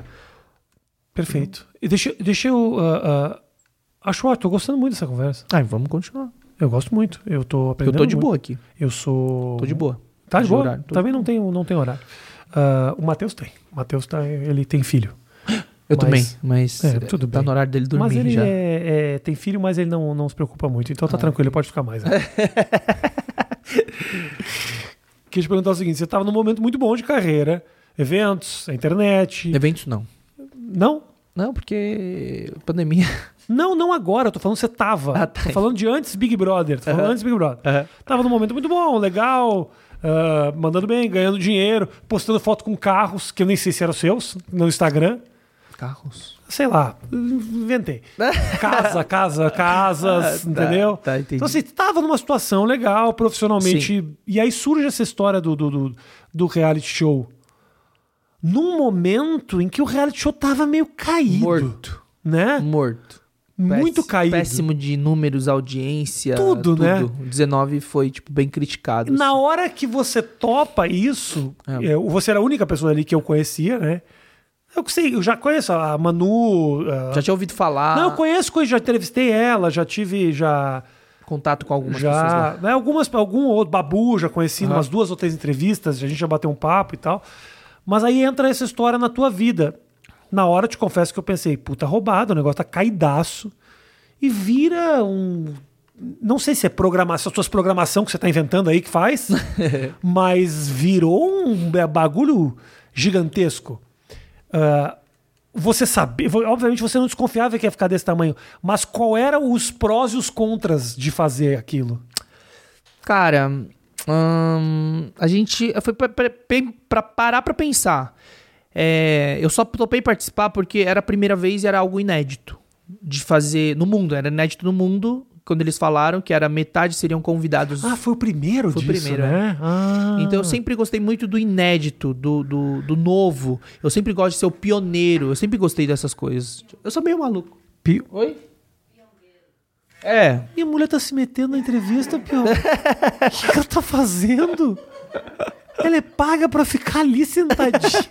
[SPEAKER 1] Perfeito. E deixa, deixa eu. ah, ah, acho ótimo, tô gostando muito dessa conversa.
[SPEAKER 2] Ah, vamos continuar.
[SPEAKER 1] Eu gosto muito. Eu tô
[SPEAKER 2] Eu
[SPEAKER 1] aprendendo.
[SPEAKER 2] tô de
[SPEAKER 1] muito.
[SPEAKER 2] boa aqui.
[SPEAKER 1] Eu sou.
[SPEAKER 2] Tô de boa.
[SPEAKER 1] Tá de
[SPEAKER 2] De
[SPEAKER 1] boa?
[SPEAKER 2] horário,
[SPEAKER 1] Também não tem, não tem horário. Ah, o Matheus tem. O Matheus tá, ele tem filho.
[SPEAKER 2] Eu
[SPEAKER 1] Mas-
[SPEAKER 2] também, mas
[SPEAKER 1] É, tudo
[SPEAKER 2] tá
[SPEAKER 1] bem.
[SPEAKER 2] no horário dele dormir
[SPEAKER 1] mas ele
[SPEAKER 2] já.
[SPEAKER 1] é- é, tem filho, mas ele não, não se preocupa muito. Então tá
[SPEAKER 2] Ah.
[SPEAKER 1] tranquilo, ele pode ficar mais. Né? Queria te perguntar o seguinte: você estava num momento muito bom de carreira, eventos, a internet.
[SPEAKER 2] Eventos não.
[SPEAKER 1] Não?
[SPEAKER 2] Não, porque pandemia.
[SPEAKER 1] Não, não agora. Eu tô falando que você tava.
[SPEAKER 2] Ah, tá.
[SPEAKER 1] Tô falando de antes Big Brother. Tô falando
[SPEAKER 2] Aham.
[SPEAKER 1] antes Big Brother. Tava num momento muito bom, legal, ah, mandando bem, ganhando dinheiro, postando foto com carros, que eu nem sei se eram seus, no Instagram.
[SPEAKER 2] Carros.
[SPEAKER 1] Sei lá, inventei. Casa, casa, casas,
[SPEAKER 2] Ah, tá,
[SPEAKER 1] entendeu?
[SPEAKER 2] tá, entendi.
[SPEAKER 1] Então, assim, tava numa situação legal, profissionalmente. E aí surge essa história do, do, do, do reality show. Num momento em que o reality show tava meio caído.
[SPEAKER 2] Morto.
[SPEAKER 1] Né?
[SPEAKER 2] Morto.
[SPEAKER 1] Muito
[SPEAKER 2] Péss-
[SPEAKER 1] caído.
[SPEAKER 2] Péssimo de números, audiência.
[SPEAKER 1] Tudo, né?
[SPEAKER 2] O 19 foi, tipo, bem criticado.
[SPEAKER 1] Na
[SPEAKER 2] assim.
[SPEAKER 1] hora que você topa isso,
[SPEAKER 2] É.
[SPEAKER 1] é, você era a única pessoa ali que eu conhecia, né? Eu sei, eu já conheço a Manu. a-
[SPEAKER 2] Já tinha ouvido falar,
[SPEAKER 1] Não, eu conheço, já entrevistei ela, já tive, já.
[SPEAKER 2] contato com algumas pessoas
[SPEAKER 1] já
[SPEAKER 2] lá.
[SPEAKER 1] né, algumas, algum outro, Babu, já conheci
[SPEAKER 2] Aham.
[SPEAKER 1] umas duas ou três entrevistas, a gente já bateu um papo e tal. Mas aí entra essa história na tua vida. Na hora, eu te confesso que eu pensei, puta roubado, o negócio tá caidaço. E vira um. Não sei se é programação, as suas programação que você tá inventando aí que faz, mas virou um bagulho gigantesco. Ah, você sabia, obviamente você não desconfiava que ia ficar desse tamanho, mas qual eram os prós e os contras de fazer aquilo?
[SPEAKER 2] Cara, hum, a gente foi pra parar pra pensar. É, eu só topei participar porque era a primeira vez e era algo inédito de fazer no mundo. Era inédito no mundo quando eles falaram que era metade seriam convidados.
[SPEAKER 1] Ah, foi o primeiro
[SPEAKER 2] Foi o
[SPEAKER 1] disso,
[SPEAKER 2] primeiro,
[SPEAKER 1] né? Ah.
[SPEAKER 2] Então eu sempre gostei muito do inédito, do, do, do novo. Eu sempre gosto de ser o pioneiro. Eu sempre gostei dessas coisas. Eu sou meio maluco.
[SPEAKER 1] Pi-
[SPEAKER 2] Oi? É.
[SPEAKER 1] Minha mulher tá se metendo na entrevista, Pior. O que, ela tá fazendo? Ela é paga pra ficar ali sentadinha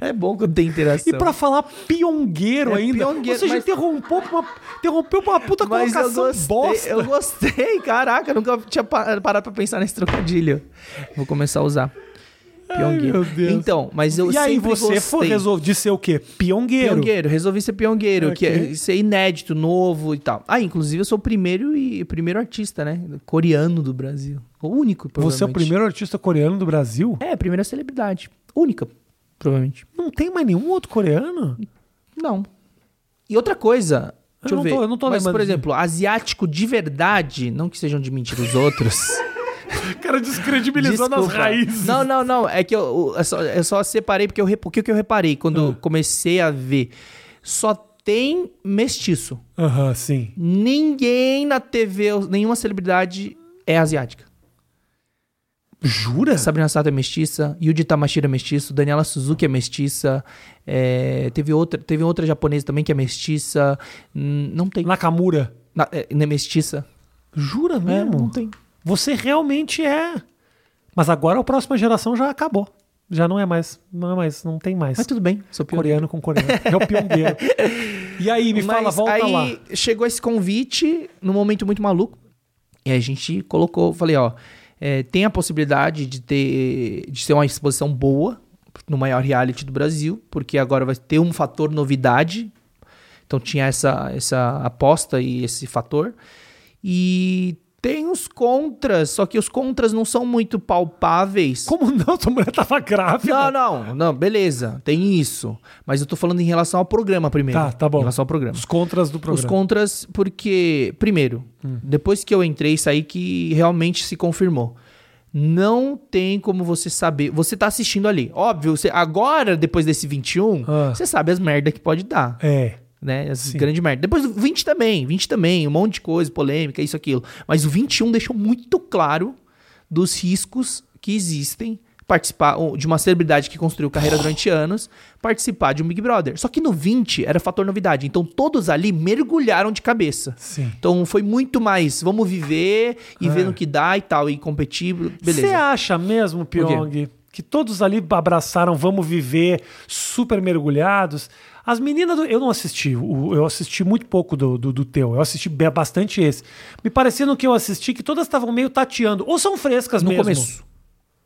[SPEAKER 2] É bom quando tem interação.
[SPEAKER 1] e pra falar piongueiro
[SPEAKER 2] É,
[SPEAKER 1] ainda.
[SPEAKER 2] piongueiro,
[SPEAKER 1] Ou seja,
[SPEAKER 2] mas-
[SPEAKER 1] interrompeu uma, interrompeu uma puta
[SPEAKER 2] Mas eu
[SPEAKER 1] colocação
[SPEAKER 2] gostei,
[SPEAKER 1] bosta.
[SPEAKER 2] eu gostei, caraca, eu nunca tinha pa- parado pra pensar nesse trocadilho. Vou começar a usar. Piongueiro.
[SPEAKER 1] meu Deus.
[SPEAKER 2] Então, mas eu
[SPEAKER 1] E aí
[SPEAKER 2] sempre
[SPEAKER 1] você foi
[SPEAKER 2] gostei.
[SPEAKER 1] de ser o quê? Piongueiro.
[SPEAKER 2] Piongueiro, resolvi ser piongueiro, que
[SPEAKER 1] Ok.
[SPEAKER 2] é ser inédito, novo e tal. Ah, inclusive eu sou o primeiro e primeiro artista, né? Coreano do Brasil. O único,
[SPEAKER 1] Você é o primeiro artista coreano do Brasil?
[SPEAKER 2] É, a primeira celebridade. Única, provavelmente.
[SPEAKER 1] Não tem mais nenhum outro coreano?
[SPEAKER 2] Não. E outra coisa.
[SPEAKER 1] Eu não tô- eu não tô
[SPEAKER 2] Mas,
[SPEAKER 1] lembrando
[SPEAKER 2] por exemplo, asiático de verdade, não que sejam de mentira os outros.
[SPEAKER 1] O cara descredibilizando
[SPEAKER 2] Desculpa. Não, não, não. É que eu, eu, só, eu só separei porque eu, o que, que eu reparei quando eu comecei a ver? Só tem mestiço.
[SPEAKER 1] Aham, sim.
[SPEAKER 2] Ninguém na TV, nenhuma celebridade é asiática.
[SPEAKER 1] Jura?
[SPEAKER 2] Sabrina Sato é mestiça, Yuji Tamashiro é mestiço, Daniela Suzuki é mestiça, é, teve, outra, teve outra japonesa também que é mestiça. Não tem.
[SPEAKER 1] Nakamura.
[SPEAKER 2] Na, é, não é mestiça?
[SPEAKER 1] Jura
[SPEAKER 2] É,
[SPEAKER 1] mesmo?
[SPEAKER 2] não tem.
[SPEAKER 1] Você realmente é. Mas agora a próxima geração já acabou. Já não é mais. Não é mais. Não tem mais.
[SPEAKER 2] Mas tudo bem, sou pioneiro.
[SPEAKER 1] Coreano com coreano. É o piongueiro. E aí, me fala,
[SPEAKER 2] Mas
[SPEAKER 1] volta
[SPEAKER 2] aí
[SPEAKER 1] lá.
[SPEAKER 2] chegou esse convite num momento muito maluco. E a gente colocou, falei, ó, é, tem a possibilidade de ter de ser uma exposição boa no maior reality do Brasil, porque agora vai ter um fator novidade. Então tinha essa, essa aposta e esse fator. E tem os contras, só que os contras não são muito palpáveis.
[SPEAKER 1] Como não? Sua mulher tava grávida.
[SPEAKER 2] Não, não, não, beleza, tem isso. Mas eu tô falando em relação ao programa primeiro.
[SPEAKER 1] Tá, tá bom.
[SPEAKER 2] Em relação ao programa.
[SPEAKER 1] Os contras do
[SPEAKER 2] Os
[SPEAKER 1] programa.
[SPEAKER 2] contras, porque, primeiro,
[SPEAKER 1] Hum.
[SPEAKER 2] depois que eu entrei e saí, que realmente se confirmou. Não tem como você saber. Você tá assistindo ali. Óbvio, você, agora, depois desse 21,
[SPEAKER 1] Ah.
[SPEAKER 2] você sabe as merda que pode dar.
[SPEAKER 1] É.
[SPEAKER 2] Né? As
[SPEAKER 1] Sim.
[SPEAKER 2] grandes merda. Depois do 20 também, 20 também, um monte de coisa, polêmica, isso, aquilo. Mas o 21 deixou muito claro dos riscos que existem participar de uma celebridade que construiu carreira durante anos, participar de um Big Brother. Só que no 20 era fator novidade. Então todos ali mergulharam de cabeça.
[SPEAKER 1] Sim.
[SPEAKER 2] Então foi muito mais, vamos viver e
[SPEAKER 1] É.
[SPEAKER 2] ver no que dá e tal, e competir, beleza.
[SPEAKER 1] Você acha mesmo, Pyong, que todos ali abraçaram Vamos Viver, super mergulhados? As meninas, do- eu não assisti, eu assisti muito pouco do, do, do teu, eu assisti bastante esse. Me parecia no que eu assisti que todas estavam meio tateando, ou são frescas
[SPEAKER 2] no
[SPEAKER 1] mesmo.
[SPEAKER 2] começo.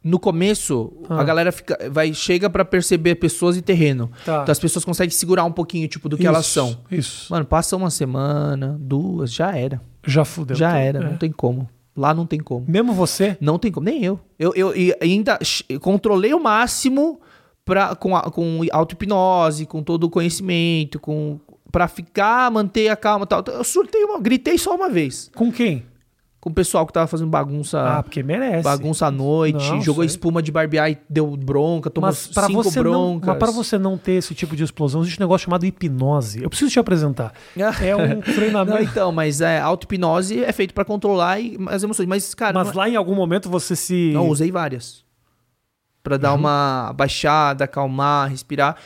[SPEAKER 2] No começo,
[SPEAKER 1] Ah.
[SPEAKER 2] a galera fica, vai, chega pra perceber pessoas e terreno.
[SPEAKER 1] Tá.
[SPEAKER 2] Então as pessoas conseguem segurar um pouquinho, tipo, do que elas
[SPEAKER 1] Isso,
[SPEAKER 2] são.
[SPEAKER 1] Isso.
[SPEAKER 2] Mano, passa uma semana, duas, já era.
[SPEAKER 1] Já fudeu.
[SPEAKER 2] já era,
[SPEAKER 1] É.
[SPEAKER 2] não tem como. Lá não tem como.
[SPEAKER 1] Mesmo você?
[SPEAKER 2] Não tem como, nem eu. Eu, eu, e ainda controlei o máximo pra, com, a, com auto-hipnose, com todo o conhecimento, com para ficar, manter a calma e tal. Eu surtei uma, gritei só uma vez.
[SPEAKER 1] Com quem?
[SPEAKER 2] Com o pessoal que tava fazendo bagunça,
[SPEAKER 1] Ah, porque merece.
[SPEAKER 2] bagunça à noite,
[SPEAKER 1] Não,
[SPEAKER 2] jogou
[SPEAKER 1] sei.
[SPEAKER 2] espuma de barbear e deu bronca, tomou
[SPEAKER 1] Mas pra,
[SPEAKER 2] cinco
[SPEAKER 1] você não,
[SPEAKER 2] broncas.
[SPEAKER 1] mas para você não ter esse tipo de explosão, existe um negócio chamado hipnose. Eu preciso te apresentar. É um treinamento.
[SPEAKER 2] Não, então, mas é, auto-hipnose é feito pra controlar e- as emoções. Mas, cara,
[SPEAKER 1] Mas
[SPEAKER 2] não,
[SPEAKER 1] lá em algum momento você se.
[SPEAKER 2] não, usei várias. Pra dar
[SPEAKER 1] Uhum.
[SPEAKER 2] uma baixada, acalmar, respirar.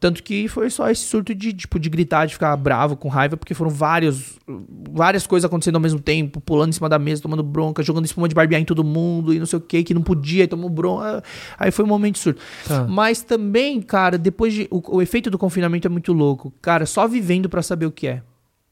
[SPEAKER 2] Tanto que foi só esse surto de, tipo, de gritar, de ficar bravo, com raiva, porque foram vários, várias coisas acontecendo ao mesmo tempo, pulando em cima da mesa, tomando bronca, jogando espuma de barbear em todo mundo e não sei o que, que não podia, e tomou bronca. Aí foi um momento de surto.
[SPEAKER 1] Tá.
[SPEAKER 2] Mas também, cara, depois de. O, o efeito do confinamento é muito louco. Cara, só vivendo pra saber o que é.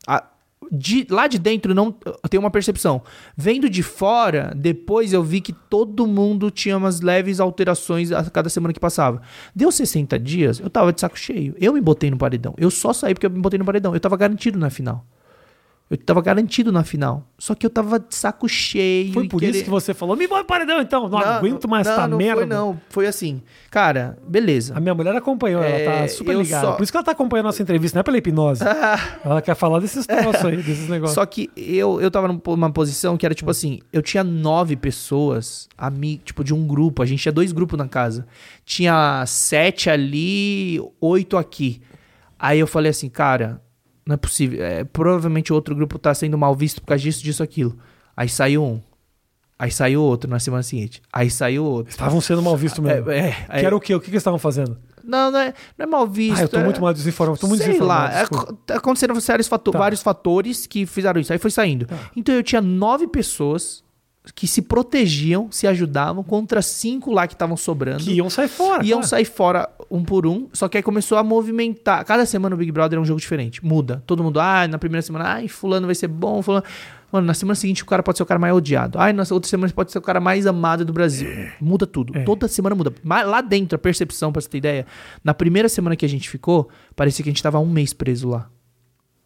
[SPEAKER 2] A- de- lá de dentro não tenho uma percepção. Vendo de fora, depois eu vi que todo mundo tinha umas leves alterações a cada semana que passava. Deu 60 dias, eu tava de saco cheio. Eu me botei no paredão. Eu só saí porque eu me botei no paredão. Eu tava garantido na final. Eu tava garantido na final. Só que eu tava de saco cheio.
[SPEAKER 1] Foi por
[SPEAKER 2] querer-
[SPEAKER 1] isso que você falou: me bota paredão então. Não, aguento mais
[SPEAKER 2] não,
[SPEAKER 1] essa
[SPEAKER 2] não
[SPEAKER 1] merda.
[SPEAKER 2] Foi, não, foi assim. Cara, beleza.
[SPEAKER 1] A minha mulher acompanhou, ela tá
[SPEAKER 2] É,
[SPEAKER 1] super ligada.
[SPEAKER 2] só-
[SPEAKER 1] Por isso que ela tá acompanhando a nossa entrevista, não é pela hipnose. ela quer falar desses troços aí, desses negócios.
[SPEAKER 2] Só que eu, eu tava numa posição que era tipo assim, eu tinha nove pessoas, ami, tipo, de um grupo, a gente tinha dois grupos na casa. Tinha sete ali, oito aqui. Aí eu falei assim, cara, Não é possível. É, provavelmente o outro grupo tá sendo mal visto por causa disso, disso, aquilo. Aí saiu um. Aí saiu outro na semana seguinte. Aí saiu outro.
[SPEAKER 1] Estavam sendo mal vistos mesmo.
[SPEAKER 2] É, é,
[SPEAKER 1] que era o quê? O que, que eles estavam fazendo?
[SPEAKER 2] Não, não é, não é mal visto.
[SPEAKER 1] Ah, eu tô
[SPEAKER 2] é-
[SPEAKER 1] muito mal desinformado. Tô muito
[SPEAKER 2] Sei
[SPEAKER 1] desinformado.
[SPEAKER 2] lá,
[SPEAKER 1] desculpa.
[SPEAKER 2] ac- aconteceram vários, fato-
[SPEAKER 1] Tá.
[SPEAKER 2] vários fatores que fizeram isso. Aí foi saindo. Então eu tinha nove pessoas que se protegiam, se ajudavam contra cinco lá que estavam sobrando.
[SPEAKER 1] Que iam sair fora.
[SPEAKER 2] Iam
[SPEAKER 1] claro.
[SPEAKER 2] sair fora um por um, só que aí começou a movimentar. Cada semana o Big Brother é um jogo diferente. Muda. Todo mundo, ah, na primeira semana, ai, fulano vai ser bom, fulano. Mano, na semana seguinte o cara pode ser o cara mais odiado. Ai, na outra semana pode ser o cara mais amado do Brasil. Muda tudo.
[SPEAKER 1] É.
[SPEAKER 2] Toda semana muda. Mas lá dentro, a percepção, pra você ter ideia, na primeira semana que a gente ficou, parecia que a gente tava um mês preso lá.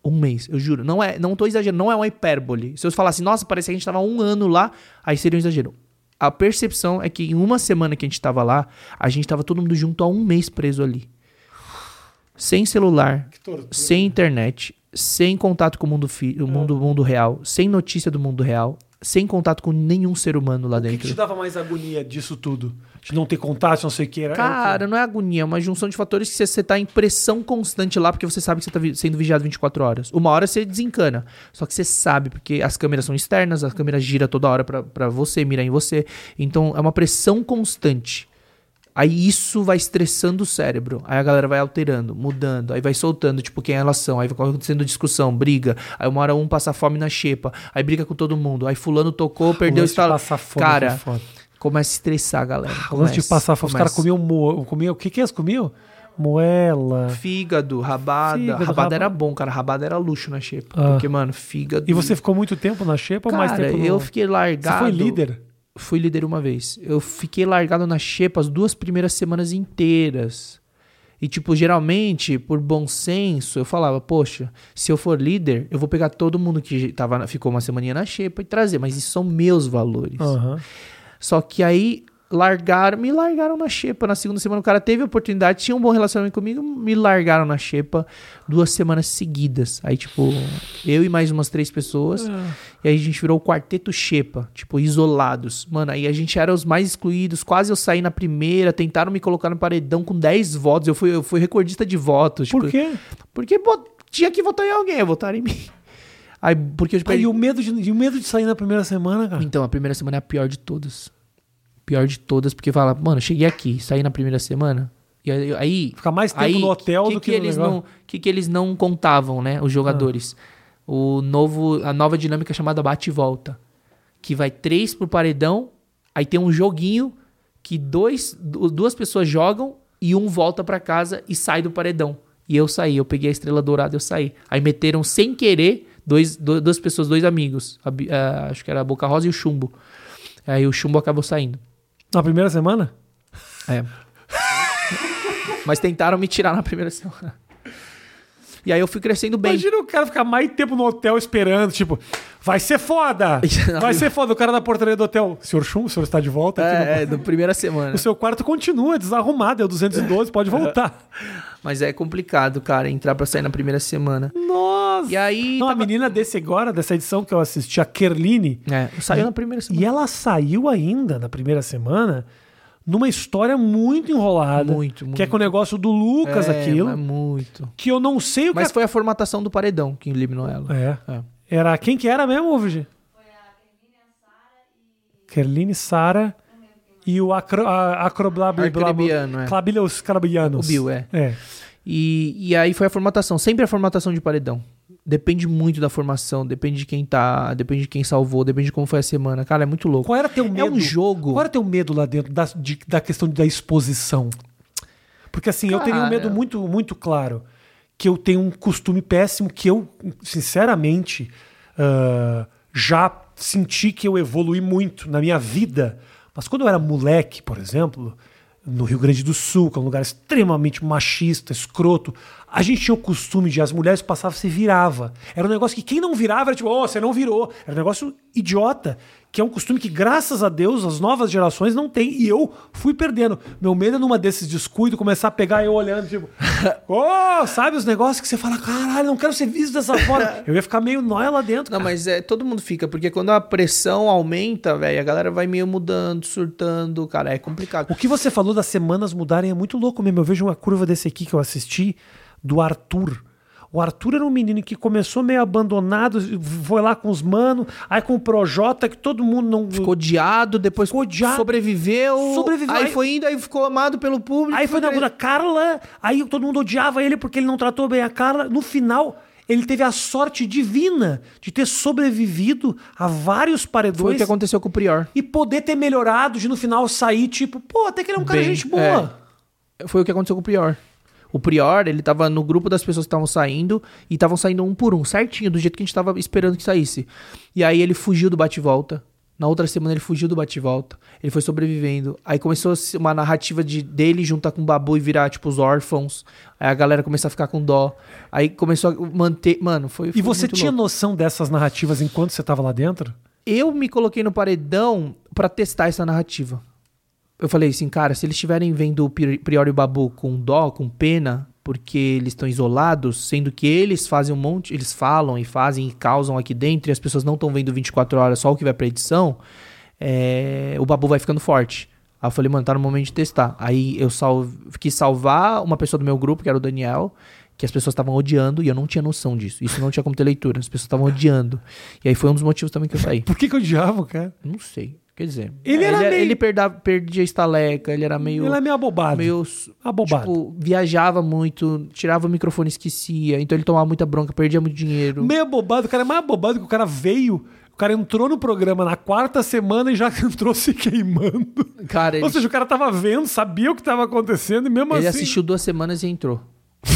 [SPEAKER 2] Um mês, eu juro. Não é, não tô exagerando, não é uma hipérbole. Se eu falasse, nossa, parecia que a gente tava um ano lá, aí seria um exagero. A percepção é que em uma semana que a gente tava lá, a gente tava todo mundo junto há um mês preso ali. Sem celular, sem internet, sem contato com o mundo, fi- o mundo, o mundo real, sem notícia do mundo real, sem contato com nenhum ser humano lá
[SPEAKER 1] O que, que
[SPEAKER 2] dentro.
[SPEAKER 1] te dava mais agonia disso tudo? De não ter contato, não sei o que. Era, o?
[SPEAKER 2] Cara, não é agonia, é uma junção de fatores que você, você tá em pressão constante lá, porque você sabe que você tá vi- sendo vigiado 24 horas. Uma hora você desencana. Só que você sabe, porque as câmeras são externas, as câmeras giram toda hora pra você, mirar em você. Então é uma pressão constante. Aí isso vai estressando o cérebro. Aí a galera vai alterando, mudando, aí vai soltando, tipo, quem é relação. Aí vai acontecendo discussão, briga. Aí uma hora um passa fome na xepa. Aí briga com todo mundo. Aí fulano tocou, perdeu o
[SPEAKER 1] de
[SPEAKER 2] estalo. Cara,
[SPEAKER 1] foda.
[SPEAKER 2] começa a estressar a galera.
[SPEAKER 1] O lance de
[SPEAKER 2] Começa,
[SPEAKER 1] passar fome. Os caras
[SPEAKER 2] começa.
[SPEAKER 1] comiam, mo... comiam. O que que eles comiam? Moela.
[SPEAKER 2] Fígado, rabada.
[SPEAKER 1] Fígado,
[SPEAKER 2] rabada
[SPEAKER 1] raba-
[SPEAKER 2] era bom, cara. Rabada era luxo na xepa.
[SPEAKER 1] Ah.
[SPEAKER 2] Porque, mano, fígado.
[SPEAKER 1] E você ficou muito tempo na xepa ou mais
[SPEAKER 2] Cara,
[SPEAKER 1] tempo no...
[SPEAKER 2] eu fiquei
[SPEAKER 1] Você
[SPEAKER 2] largado.
[SPEAKER 1] foi líder?
[SPEAKER 2] Fui líder uma vez. Eu fiquei largado na xepa as duas primeiras semanas inteiras. E, tipo, geralmente, por bom senso, eu falava, poxa, se eu for líder, eu vou pegar todo mundo que tava, ficou uma semaninha na xepa e trazer. Mas isso são meus valores.
[SPEAKER 1] Aham.
[SPEAKER 2] Só que aí largaram, me largaram na xepa. Na segunda semana o cara teve a oportunidade, tinha um bom relacionamento comigo, me largaram na xepa duas semanas seguidas. Aí, tipo, eu e mais umas três pessoas. E aí a gente virou o quarteto xepa, tipo, isolados. Mano, aí a gente era os mais excluídos. Quase eu saí na primeira, tentaram me colocar no paredão com 10 votos. Eu fui, eu fui recordista de votos.
[SPEAKER 1] Por
[SPEAKER 2] tipo,
[SPEAKER 1] quê?
[SPEAKER 2] Porque pô, tinha que votar em alguém, votaram em mim. Aí, porque eu
[SPEAKER 1] Ah, e o medo, de, e o medo de sair na primeira semana, cara?
[SPEAKER 2] então, a primeira semana é a pior de todas. Pior de todas, porque fala, mano, cheguei aqui, saí na primeira semana. E aí.
[SPEAKER 1] Ficar mais tempo
[SPEAKER 2] aí,
[SPEAKER 1] no hotel
[SPEAKER 2] que
[SPEAKER 1] do
[SPEAKER 2] que,
[SPEAKER 1] que,
[SPEAKER 2] eles
[SPEAKER 1] negócio.
[SPEAKER 2] não que, que eles não contavam, né? Os jogadores. O novo, a nova dinâmica chamada bate e volta. Que vai três pro paredão, aí tem um joguinho que dois, du- duas pessoas jogam e um volta pra casa e sai do paredão. E eu saí, eu peguei a estrela dourada e eu saí. Aí meteram sem querer dois, do- duas pessoas, dois amigos. A ah, acho que era a Boca Rosa e o Chumbo. Aí o Chumbo acabou saindo.
[SPEAKER 1] Na primeira semana?
[SPEAKER 2] É. Mas tentaram me tirar na primeira semana. E aí eu fui crescendo bem.
[SPEAKER 1] Imagina o cara ficar mais tempo no hotel esperando, tipo, vai ser foda! Vai ser foda. O cara da portaria do hotel, senhor Chum, o senhor está de volta aqui no-
[SPEAKER 2] É, é, da primeira semana.
[SPEAKER 1] O seu quarto continua desarrumado, é o 212, pode voltar.
[SPEAKER 2] Mas é complicado, cara, entrar pra sair na primeira semana.
[SPEAKER 1] Nossa!
[SPEAKER 2] E aí.
[SPEAKER 1] Não, a
[SPEAKER 2] tava-
[SPEAKER 1] menina desse agora, dessa edição que eu assisti, a Kerline,
[SPEAKER 2] É, saiu na primeira semana.
[SPEAKER 1] e ela saiu ainda na primeira semana numa história muito enrolada.
[SPEAKER 2] Muito, muito.
[SPEAKER 1] Que é com o negócio do Lucas,
[SPEAKER 2] é,
[SPEAKER 1] aquilo.
[SPEAKER 2] mas muito.
[SPEAKER 1] Que eu não sei o que.
[SPEAKER 2] Mas foi a formatação do paredão que eliminou ela.
[SPEAKER 1] É.
[SPEAKER 2] É.
[SPEAKER 1] Era quem que era mesmo, Virgem? Kerline, Sara e o acro, a,
[SPEAKER 2] Arcrebiano, é.
[SPEAKER 1] Clabilhos Carabianos.
[SPEAKER 2] O Bill, é.
[SPEAKER 1] É.
[SPEAKER 2] E, e aí foi a formatação. Sempre a formatação de paredão. Depende muito da formação, depende de quem tá, depende de quem salvou, depende de como foi a semana. Cara, é muito louco.
[SPEAKER 1] Qual era teu medo?
[SPEAKER 2] É um jogo.
[SPEAKER 1] Qual era teu medo lá dentro da, de- da questão da exposição? Porque assim, eu teria um
[SPEAKER 2] Cara.
[SPEAKER 1] medo muito, muito claro. Que eu tenho um costume péssimo que eu, sinceramente, ah, já senti que eu evolui muito na minha vida. Mas quando eu era moleque, por exemplo, no Rio Grande do Sul, que é um lugar extremamente machista, escroto, a gente tinha o costume de as mulheres passavam, você virava. Era um negócio que quem não virava era tipo, oh, você não virou. Era um negócio idiota, que é um costume que, graças a Deus, as novas gerações não têm. E eu fui perdendo. Meu medo é numa desses descuidos começar a pegar eu olhando, tipo, oh, sabe os negócios que você fala, caralho, não quero ser visto dessa forma. Eu ia ficar meio nóia lá dentro.
[SPEAKER 2] Não, mas é, todo mundo fica, porque quando a pressão aumenta, velho, a galera vai meio mudando, surtando, cara, é complicado.
[SPEAKER 1] O que você falou das semanas mudarem é muito louco mesmo. Eu vejo uma curva desse aqui que eu assisti, do Arthur. O Arthur era um menino que começou meio abandonado, foi lá com os manos, aí com o Projota, que todo mundo não.
[SPEAKER 2] Ficou odiado, depois
[SPEAKER 1] Ficou odiado.
[SPEAKER 2] sobreviveu.
[SPEAKER 1] Sobreviveu.
[SPEAKER 2] Aí
[SPEAKER 1] Aí-
[SPEAKER 2] foi indo, aí ficou amado pelo público.
[SPEAKER 1] Aí foi na da Carla, aí todo mundo odiava ele porque ele não tratou bem a Carla. No final, ele teve a sorte divina de ter sobrevivido a vários
[SPEAKER 2] Foi o
[SPEAKER 1] paredões
[SPEAKER 2] que aconteceu com o Prior.
[SPEAKER 1] e poder ter melhorado, de no final sair, tipo, pô, até que ele é um cara
[SPEAKER 2] Bem,
[SPEAKER 1] gente boa.
[SPEAKER 2] Foi o que aconteceu com o Prior. O Prior, ele tava no grupo das pessoas que estavam saindo e estavam saindo um por um, certinho, do jeito que a gente tava esperando que saísse. E aí ele fugiu do bate-volta. Na outra semana ele fugiu do bate-volta. Ele foi sobrevivendo. Aí começou uma narrativa de dele juntar com o Babu e virar, tipo, os órfãos. Aí a galera começou a ficar com dó. Aí começou a manter. Mano, foi.
[SPEAKER 1] E
[SPEAKER 2] foi
[SPEAKER 1] você
[SPEAKER 2] muito
[SPEAKER 1] tinha
[SPEAKER 2] louco.
[SPEAKER 1] noção dessas narrativas enquanto você tava lá dentro?
[SPEAKER 2] Eu me coloquei no paredão pra testar essa narrativa. Eu falei assim, cara, se eles estiverem vendo o Pri- Prior o Babu com dó, com pena, porque eles estão isolados, sendo que eles fazem um monte, eles falam e fazem e causam aqui dentro e as pessoas não estão vendo 24 horas, só o que vai pra edição, é, o Babu vai ficando forte. Aí eu falei, mano, tá no momento de testar. Aí eu sal... quis salvar uma pessoa do meu grupo, que era o Daniel, que as pessoas estavam odiando e eu não tinha noção disso. Isso não tinha como ter leitura, as pessoas estavam odiando. E aí foi um dos motivos também que eu saí.
[SPEAKER 1] Por que, que eu odiava, cara?
[SPEAKER 2] Não sei. Quer dizer,
[SPEAKER 1] Ele era
[SPEAKER 2] ele,
[SPEAKER 1] meio-
[SPEAKER 2] ele perda- perdia estaleca, ele era meio.
[SPEAKER 1] ele é meio abobado.
[SPEAKER 2] meio
[SPEAKER 1] abobado.
[SPEAKER 2] tipo, viajava muito, tirava o microfone e esquecia. Então ele tomava muita bronca, perdia muito dinheiro.
[SPEAKER 1] Meio abobado. O cara é mais abobado que o cara veio. O cara entrou no programa na quarta semana e já entrou se queimando.
[SPEAKER 2] Cara, ele,
[SPEAKER 1] Ou seja, o cara tava vendo, sabia o que tava acontecendo e mesmo
[SPEAKER 2] ele
[SPEAKER 1] assim.
[SPEAKER 2] assistiu duas semanas e entrou.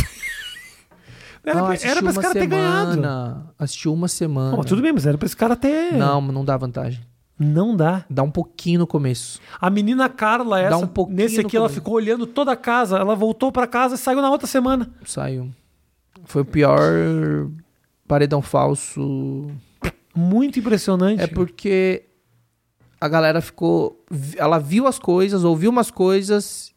[SPEAKER 1] Era,
[SPEAKER 2] não,
[SPEAKER 1] pra- era pra esse cara ter ganhado.
[SPEAKER 2] semana. Assistiu uma semana.
[SPEAKER 1] Pô, tudo bem, mas era pra esse cara ter.
[SPEAKER 2] Não, não dá vantagem.
[SPEAKER 1] Não dá.
[SPEAKER 2] Dá um pouquinho no começo.
[SPEAKER 1] A menina Carla, essa,
[SPEAKER 2] um pouquinho
[SPEAKER 1] nesse aqui, ela ficou olhando toda a casa. Ela voltou pra casa e saiu na outra semana.
[SPEAKER 2] Saiu. Foi o pior paredão falso.
[SPEAKER 1] Muito impressionante.
[SPEAKER 2] É porque a galera ficou. Ela viu as coisas, ouviu umas coisas,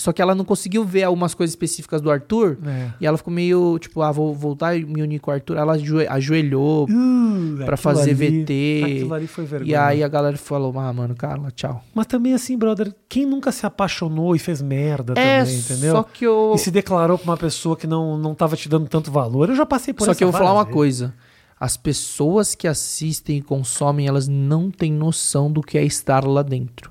[SPEAKER 2] só que ela não conseguiu ver algumas coisas específicas do Arthur.
[SPEAKER 1] É.
[SPEAKER 2] E ela ficou meio, tipo, ah, vou voltar e me unir com o Arthur. Ela ajoe- ajoelhou
[SPEAKER 1] Uh,
[SPEAKER 2] pra fazer
[SPEAKER 1] ali-
[SPEAKER 2] VT.
[SPEAKER 1] Aquilo ali foi vergonha.
[SPEAKER 2] E aí a galera falou, ah, mano, Carla, tchau.
[SPEAKER 1] Mas também assim, brother, quem nunca se apaixonou e fez merda
[SPEAKER 2] É,
[SPEAKER 1] também, entendeu?
[SPEAKER 2] só que eu.
[SPEAKER 1] E se declarou pra uma pessoa que não, não tava te dando tanto valor. Eu já passei por
[SPEAKER 2] Só
[SPEAKER 1] essa
[SPEAKER 2] que eu vou falar uma coisa. As pessoas que assistem e consomem, elas não têm noção do que é estar lá dentro.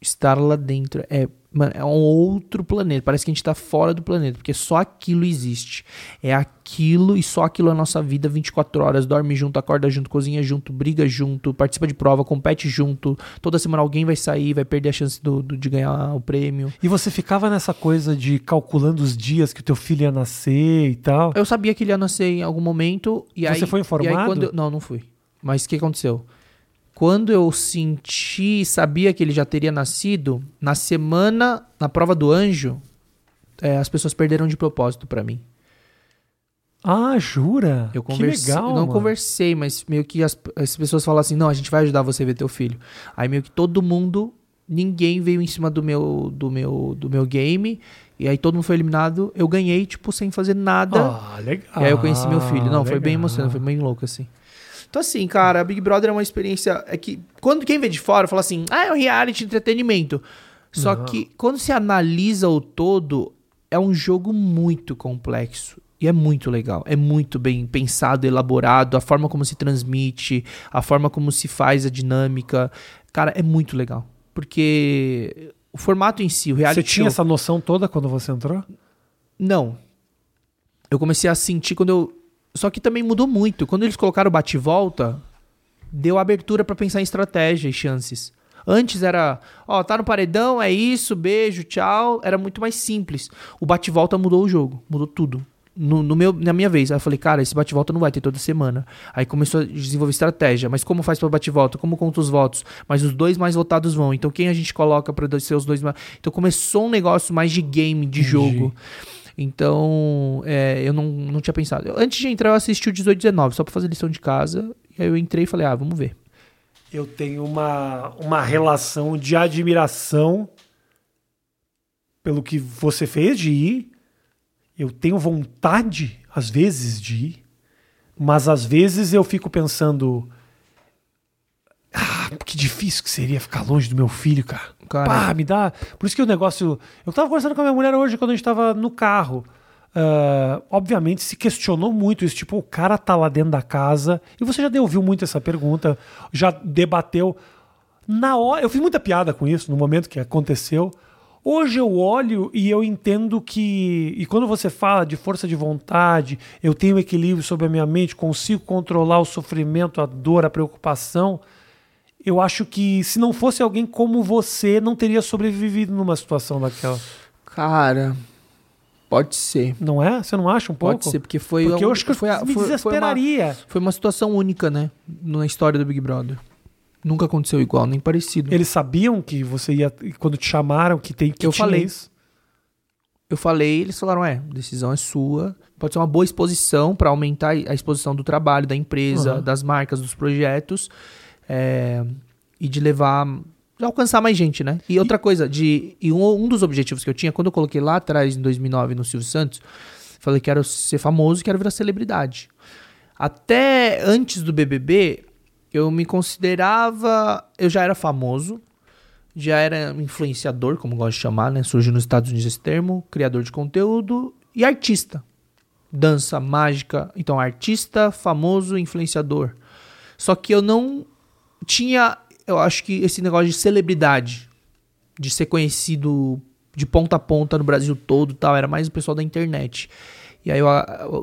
[SPEAKER 2] Estar lá dentro é, mano, é um outro planeta. Parece que a gente tá fora do planeta, porque só aquilo existe. É aquilo e só aquilo é a nossa vida 24 horas. Dorme junto, acorda junto, cozinha junto, briga junto, participa de prova, compete junto. Toda semana alguém vai sair, vai perder a chance do, do- de ganhar o prêmio.
[SPEAKER 1] E você ficava nessa coisa de calculando os dias que o teu filho ia nascer e tal.
[SPEAKER 2] Eu sabia que ele ia nascer em algum momento. E
[SPEAKER 1] Você
[SPEAKER 2] aí,
[SPEAKER 1] foi
[SPEAKER 2] aí
[SPEAKER 1] informado?
[SPEAKER 2] quando eu- não, não fui. Mas o que aconteceu? Quando eu senti, sabia que ele já teria nascido, na semana, na prova do anjo, é, as pessoas perderam de propósito pra mim.
[SPEAKER 1] Ah, jura?
[SPEAKER 2] Eu
[SPEAKER 1] que
[SPEAKER 2] conversei,
[SPEAKER 1] legal,
[SPEAKER 2] eu não
[SPEAKER 1] mano.
[SPEAKER 2] conversei, mas meio que as, as pessoas falam assim: não, a gente vai ajudar você a ver teu filho. Aí meio que todo mundo, ninguém veio em cima do meu, do meu, do meu game. E aí todo mundo foi eliminado. Eu ganhei, tipo, sem fazer nada.
[SPEAKER 1] Ah, legal.
[SPEAKER 2] E aí eu conheci meu filho. Não, foi bem
[SPEAKER 1] legal.
[SPEAKER 2] emocionante, foi bem louco, assim. Então, assim, cara, Big Brother é uma experiência. É que quando quem vê de fora fala assim, ah, é um reality entretenimento. Só
[SPEAKER 1] Não.
[SPEAKER 2] que quando se analisa o todo, é um jogo muito complexo. E é muito legal. É muito bem pensado, elaborado, a forma como se transmite, a forma como se faz a dinâmica. Cara, é muito legal. Porque o formato em si, o reality
[SPEAKER 1] Você tinha
[SPEAKER 2] show-
[SPEAKER 1] essa noção toda quando você entrou?
[SPEAKER 2] não. Eu comecei a sentir quando eu. Só que também mudou muito. Quando eles colocaram o bate-volta, deu abertura pra pensar em estratégia e chances. Antes era, ó, tá no paredão, é isso, beijo, tchau. Era muito mais simples. O bate-volta mudou o jogo, mudou tudo. No, no meu, na minha vez, aí eu falei, cara, esse bate-volta não vai ter toda semana. Aí começou a desenvolver estratégia. Mas como faz para bate-volta? Como conta os votos? Mas os dois mais votados vão. Então quem a gente coloca para ser os dois mais. Então começou um negócio mais de game, de
[SPEAKER 1] Entendi.
[SPEAKER 2] jogo. Então, é, eu não, não tinha pensado. Eu- antes de entrar, eu assisti o 18 19, só pra fazer lição de casa. E aí eu entrei e falei, ah, vamos ver.
[SPEAKER 1] Eu tenho uma, uma relação de admiração pelo que você fez de ir. Eu tenho vontade, às vezes, de ir. Mas às vezes eu fico pensando. Que difícil que seria ficar longe do meu filho, cara.
[SPEAKER 2] Cara,
[SPEAKER 1] Pá, me dá. Por isso que o negócio. Eu tava conversando com a minha mulher hoje quando a gente tava no carro. ah, obviamente se questionou muito isso, tipo, o cara tá lá dentro da casa, e você já ouviu muito essa pergunta, já debateu. Na hora, eu fiz muita piada com isso no momento que aconteceu. Hoje eu olho e eu entendo que. E quando você fala de força de vontade, eu tenho equilíbrio sobre a minha mente, consigo controlar o sofrimento, a dor, a preocupação. Eu acho que se não fosse alguém como você, não teria sobrevivido numa situação daquela.
[SPEAKER 2] Cara, pode ser.
[SPEAKER 1] Não é? Você não acha um pouco?
[SPEAKER 2] Pode ser, porque foi.
[SPEAKER 1] Porque eu acho que
[SPEAKER 2] foi, a-
[SPEAKER 1] eu me
[SPEAKER 2] foi- foi uma,
[SPEAKER 1] desesperaria.
[SPEAKER 2] foi uma situação única, né? Na história do Big Brother. Nunca aconteceu igual, nem parecido.
[SPEAKER 1] Eles sabiam que você ia. Quando te chamaram, que tem que
[SPEAKER 2] Eu falei.
[SPEAKER 1] isso.
[SPEAKER 2] Eu falei, eles falaram: é, decisão é sua. Pode ser uma boa exposição para aumentar a exposição do trabalho, da empresa,
[SPEAKER 1] Uhum.
[SPEAKER 2] das marcas, dos projetos. É, e de levar. De alcançar mais gente, né? E outra coisa, de, e um, um dos objetivos que eu tinha, quando eu coloquei lá atrás, em 2009, no Silvio Santos, falei que quero ser famoso e quero virar celebridade. Até antes do BBB, eu me considerava. Eu já era famoso, já era influenciador, como gosto de chamar, né? Surgiu nos Estados Unidos esse termo, criador de conteúdo e artista. Dança, mágica. Então, artista, famoso, influenciador. Só que eu não tinha, eu acho que esse negócio de celebridade, de ser conhecido de ponta a ponta no Brasil todo e tal, era mais o pessoal da internet. E aí eu,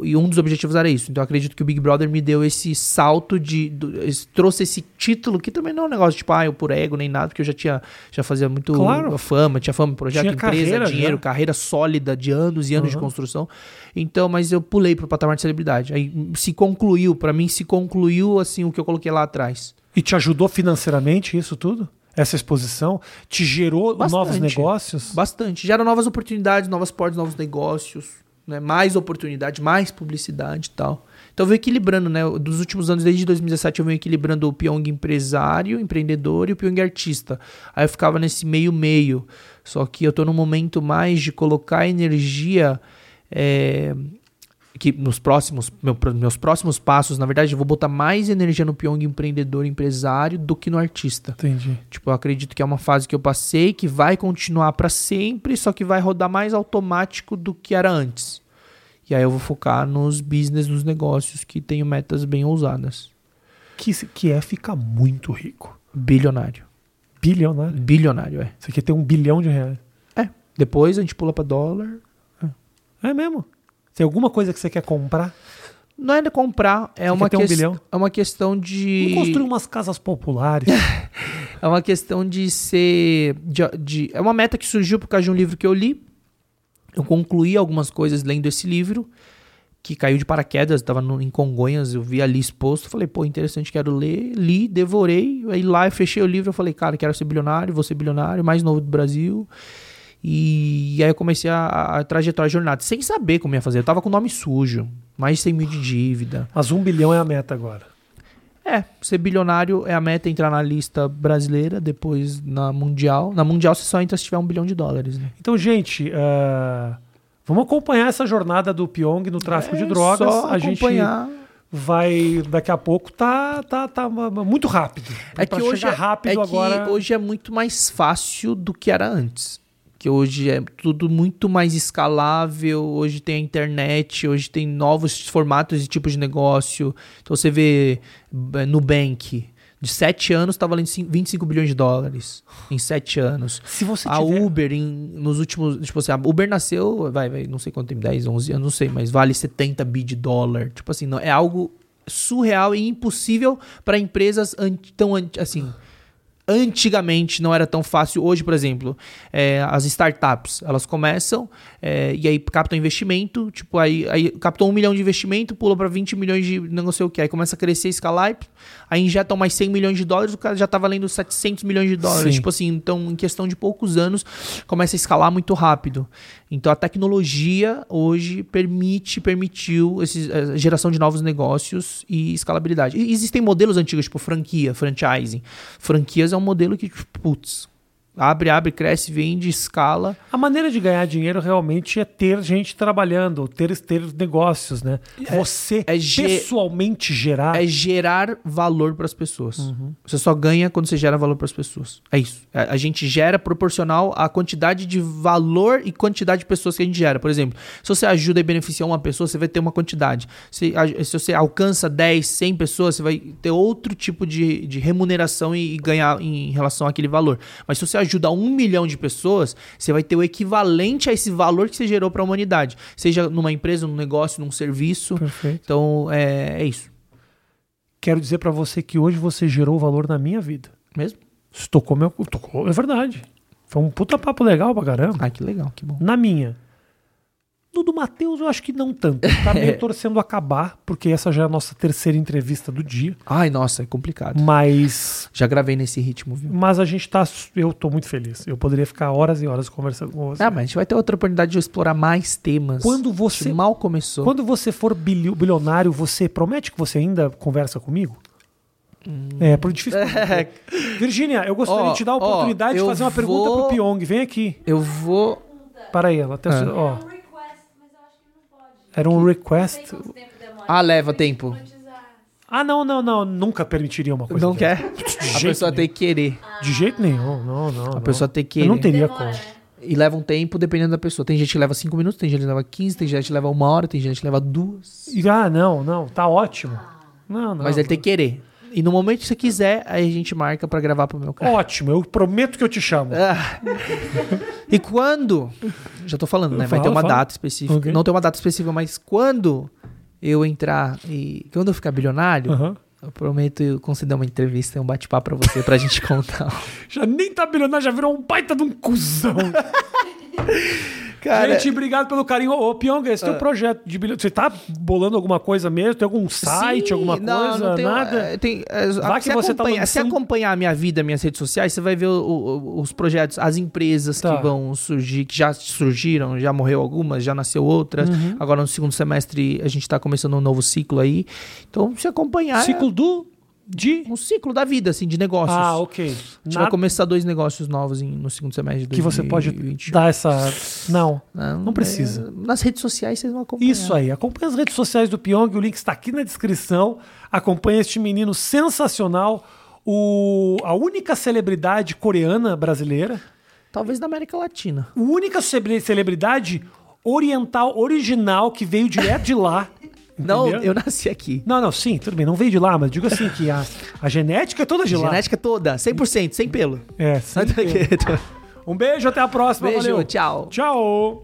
[SPEAKER 2] e um dos objetivos era isso. Então eu acredito que o Big Brother me deu esse salto de. do- esse- trouxe esse título, que também não é um negócio tipo, ah, eu por ego nem nada, porque eu já tinha. Já fazia muito
[SPEAKER 1] Claro.
[SPEAKER 2] fama, tinha fama, projeto,
[SPEAKER 1] Tinha
[SPEAKER 2] empresa,
[SPEAKER 1] carreira
[SPEAKER 2] dinheiro,
[SPEAKER 1] já.
[SPEAKER 2] carreira sólida de anos e anos de
[SPEAKER 1] Uhum.
[SPEAKER 2] construção. Então, mas eu pulei pro patamar de celebridade. Aí se concluiu, pra mim se concluiu assim o que eu coloquei lá atrás.
[SPEAKER 1] E te ajudou financeiramente isso tudo? Essa exposição? Te gerou
[SPEAKER 2] Bastante.
[SPEAKER 1] novos negócios?
[SPEAKER 2] Bastante. Gera novas oportunidades, novas portas, novos negócios, né? mais oportunidade, mais publicidade e tal. Então eu venho equilibrando, né? Dos últimos anos, desde 2017, eu venho equilibrando o Pyong empresário, empreendedor e o Pyong artista. Aí eu ficava nesse meio-meio. Só que eu tô num momento mais de colocar energia. é, que nos próximos meu- meus próximos passos, na verdade, eu vou botar mais energia no Pyong empreendedor empresário do que no artista.
[SPEAKER 1] Entendi.
[SPEAKER 2] Tipo, eu acredito que é uma fase que eu passei, que vai continuar pra sempre, só que vai rodar mais automático do que era antes. E aí eu vou focar nos business, nos negócios que tenho metas bem ousadas.
[SPEAKER 1] Que, que é ficar muito rico.
[SPEAKER 2] Bilionário.
[SPEAKER 1] Bilionário.
[SPEAKER 2] Bilionário, é.
[SPEAKER 1] Você quer ter um bilhão de reais.
[SPEAKER 2] É. Depois a gente pula pra dólar.
[SPEAKER 1] É mesmo? Tem alguma coisa que você quer comprar?
[SPEAKER 2] Não é de comprar, é
[SPEAKER 1] Você
[SPEAKER 2] uma,
[SPEAKER 1] um bilhão?
[SPEAKER 2] é uma questão de.
[SPEAKER 1] Vamos construir umas casas populares.
[SPEAKER 2] É uma questão de ser. de- de- é uma meta que surgiu por causa de um livro que eu li. Eu concluí algumas coisas lendo esse livro, que caiu de paraquedas, estava em Congonhas, eu vi ali exposto. Falei, pô, interessante, quero ler. Li, devorei. Aí lá eu fechei o livro, eu falei, cara, quero ser bilionário, vou ser bilionário, mais novo do Brasil. E, aí eu comecei a, a trajetória, a jornada, sem saber como ia fazer. Eu tava com nome sujo, mais de 100 mil de dívida.
[SPEAKER 1] Mas um bilhão é a meta agora.
[SPEAKER 2] É, ser bilionário é a meta entrar na lista brasileira, depois na mundial. Na mundial você só entra se tiver um bilhão de dólares, né?
[SPEAKER 1] Então, gente, ah, vamos acompanhar essa jornada do Pyong no tráfico de
[SPEAKER 2] É
[SPEAKER 1] drogas.
[SPEAKER 2] Só
[SPEAKER 1] A gente
[SPEAKER 2] acompanhar.
[SPEAKER 1] vai, daqui a pouco, tá, tá, tá muito rápido.
[SPEAKER 2] É
[SPEAKER 1] Pra
[SPEAKER 2] que hoje é,
[SPEAKER 1] rápido
[SPEAKER 2] é
[SPEAKER 1] agora.
[SPEAKER 2] hoje é muito mais fácil do que era antes. Que hoje é tudo muito mais escalável, hoje tem a internet, hoje tem novos formatos e tipos de negócio. Então você vê eh, Nubank, de 7 anos tá valendo cin- 25 bilhões de dólares. Em 7 anos.
[SPEAKER 1] Se você
[SPEAKER 2] A
[SPEAKER 1] tiver...
[SPEAKER 2] Uber, em- nos últimos. Tipo assim, a Uber nasceu, vai, vai, não sei quanto tempo, 10, 11 anos, não sei, mas vale 70 bi de dólar. Tipo assim, não, é algo surreal e impossível para empresas tão assim. Antigamente não era tão fácil. Hoje, por exemplo, é, as startups elas começam é, e aí captam investimento. Tipo, aí, aí captou um milhão de investimento, pula para 20 milhões de não sei o que. Aí começa a crescer, escalar, aí injetam mais 100 milhões de dólares, o cara já tá valendo 700 milhões de dólares.
[SPEAKER 1] Sim.
[SPEAKER 2] Tipo assim, então em questão de poucos anos começa a escalar muito rápido. Então a tecnologia hoje permite, permitiu esse, a geração de novos negócios e escalabilidade. E existem modelos antigos, tipo franquia, franchising. Franquias é um modelo que, tipo, putz, Abre, abre, cresce, vende, escala.
[SPEAKER 1] A maneira de ganhar dinheiro realmente é ter gente trabalhando, ter, ter negócios, né? Você
[SPEAKER 2] é ge-
[SPEAKER 1] pessoalmente gerar.
[SPEAKER 2] É gerar valor para as pessoas. Você só ganha quando você gera valor para as pessoas. É isso. A, a gente gera proporcional à quantidade de valor e quantidade de pessoas que a gente gera. Por exemplo, se você ajuda e beneficia uma pessoa, você vai ter uma quantidade. Se, a- se você alcança 10, 100 pessoas, você vai ter outro tipo de, de remuneração e, e ganhar em relação àquele valor. Mas se você ajuda um milhão de pessoas, você vai ter o equivalente a esse valor que você gerou para a humanidade. Seja numa empresa, num negócio, num serviço.
[SPEAKER 1] Perfeito.
[SPEAKER 2] Então, é, é isso.
[SPEAKER 1] Quero dizer pra você que hoje você gerou valor na minha vida.
[SPEAKER 2] Mesmo?
[SPEAKER 1] Isso tocou meu. Tocou, é verdade. Foi um puta papo legal pra caramba.
[SPEAKER 2] Ah, que legal, que bom.
[SPEAKER 1] Na minha. No do Matheus, eu acho que não tanto. Tá meio torcendo acabar, porque essa já é a nossa terceira entrevista do dia.
[SPEAKER 2] Ai, nossa, é complicado.
[SPEAKER 1] Mas.
[SPEAKER 2] Já gravei nesse ritmo, viu?
[SPEAKER 1] Mas a gente tá. Eu tô muito feliz. Eu poderia ficar horas e horas conversando com você.
[SPEAKER 2] Ah, mas a gente vai ter outra oportunidade de explorar mais temas.
[SPEAKER 1] Quando você.
[SPEAKER 2] mal começou.
[SPEAKER 1] Quando você for bilio- bilionário, você promete que você ainda conversa comigo? É, por difícil. Virgínia, eu gostaria
[SPEAKER 2] Ó,
[SPEAKER 1] de te dar a oportunidade de
[SPEAKER 2] eu
[SPEAKER 1] fazer uma pergunta
[SPEAKER 2] vou-
[SPEAKER 1] pro Pyong. Vem aqui.
[SPEAKER 2] Eu vou.
[SPEAKER 1] Para aí, ela até.
[SPEAKER 2] Ah.
[SPEAKER 1] Ó,
[SPEAKER 3] um request, mas eu acho que não pode.
[SPEAKER 1] Era um
[SPEAKER 3] Não
[SPEAKER 1] request.
[SPEAKER 2] Ah, leva tempo.
[SPEAKER 1] Ah, não, não, não. Nunca permitiria uma coisa
[SPEAKER 2] Não
[SPEAKER 1] dessa.
[SPEAKER 2] quer?
[SPEAKER 1] De
[SPEAKER 2] A pessoa
[SPEAKER 1] nenhum.
[SPEAKER 2] tem que querer.
[SPEAKER 1] De jeito nenhum. Não, não.
[SPEAKER 2] A pessoa tem que
[SPEAKER 1] Eu não
[SPEAKER 2] querer.
[SPEAKER 1] teria
[SPEAKER 3] Demora,
[SPEAKER 1] como.
[SPEAKER 2] E leva um tempo dependendo da pessoa. Tem gente que leva 5 minutos, tem gente que leva 15, tem gente que leva uma hora, tem gente que leva duas.
[SPEAKER 1] Ah, não, não. Tá ótimo. Não, não.
[SPEAKER 2] Mas ele tem que querer. E no momento que você quiser, aí a gente marca pra gravar pro meu canal.
[SPEAKER 1] Ótimo. Eu prometo que eu te chamo.
[SPEAKER 2] Ah. E quando. Já tô falando, né? Vai ter uma data específica.
[SPEAKER 1] Ok.
[SPEAKER 2] Não tem uma data específica, mas quando eu entrar e. Quando eu ficar bilionário,
[SPEAKER 1] Aham.
[SPEAKER 2] eu prometo conceder uma entrevista e um bate-papo pra você pra gente contar.
[SPEAKER 1] Já nem tá bilionário, já virou um baita de um cuzão.
[SPEAKER 2] Cara,
[SPEAKER 1] Gente, obrigado pelo carinho. Ô, Pyong, esse teu projeto de bilionário. Você tá bolando alguma coisa mesmo? Tem algum site,
[SPEAKER 2] Sim,
[SPEAKER 1] alguma
[SPEAKER 2] não,
[SPEAKER 1] coisa?
[SPEAKER 2] não tem-
[SPEAKER 1] nada?
[SPEAKER 2] é, tem, é,
[SPEAKER 1] Vai
[SPEAKER 2] se
[SPEAKER 1] que você tá
[SPEAKER 2] acompanha- Se acompanhar a minha vida, minhas redes sociais, você vai ver o- o- os projetos, as empresas
[SPEAKER 1] Tá.
[SPEAKER 2] que vão surgir, que já surgiram, já morreu algumas, já nasceu outras.
[SPEAKER 1] Uhum.
[SPEAKER 2] Agora no segundo semestre a gente tá começando um novo ciclo aí. Então, se acompanhar.
[SPEAKER 1] Ciclo do. De.
[SPEAKER 2] um ciclo da vida, assim, de negócios.
[SPEAKER 1] Ah, ok.
[SPEAKER 2] A gente
[SPEAKER 1] Na-
[SPEAKER 2] vai começar dois negócios novos em- no segundo semestre de
[SPEAKER 1] Que você pode
[SPEAKER 2] 2020.
[SPEAKER 1] dar essa. Não. não precisa.
[SPEAKER 2] é, nas redes sociais vocês vão acompanhar.
[SPEAKER 1] Isso aí. Acompanhe as redes sociais do Pyong, o link está aqui na descrição. Acompanhe este menino sensacional, o, a única celebridade coreana brasileira,
[SPEAKER 2] Talvez da América Latina.
[SPEAKER 1] a única celebridade oriental original que veio direto de lá.
[SPEAKER 2] Não,
[SPEAKER 1] entendeu?
[SPEAKER 2] eu nasci aqui.
[SPEAKER 1] Não, não, sim, tudo bem, não veio de lá, mas digo assim que a, a genética é toda de lá.
[SPEAKER 2] Genética toda, 100%, sem pelo.
[SPEAKER 1] É, sim. Um beijo, até a próxima.
[SPEAKER 2] Beijo,
[SPEAKER 1] valeu.
[SPEAKER 2] tchau.
[SPEAKER 1] Tchau.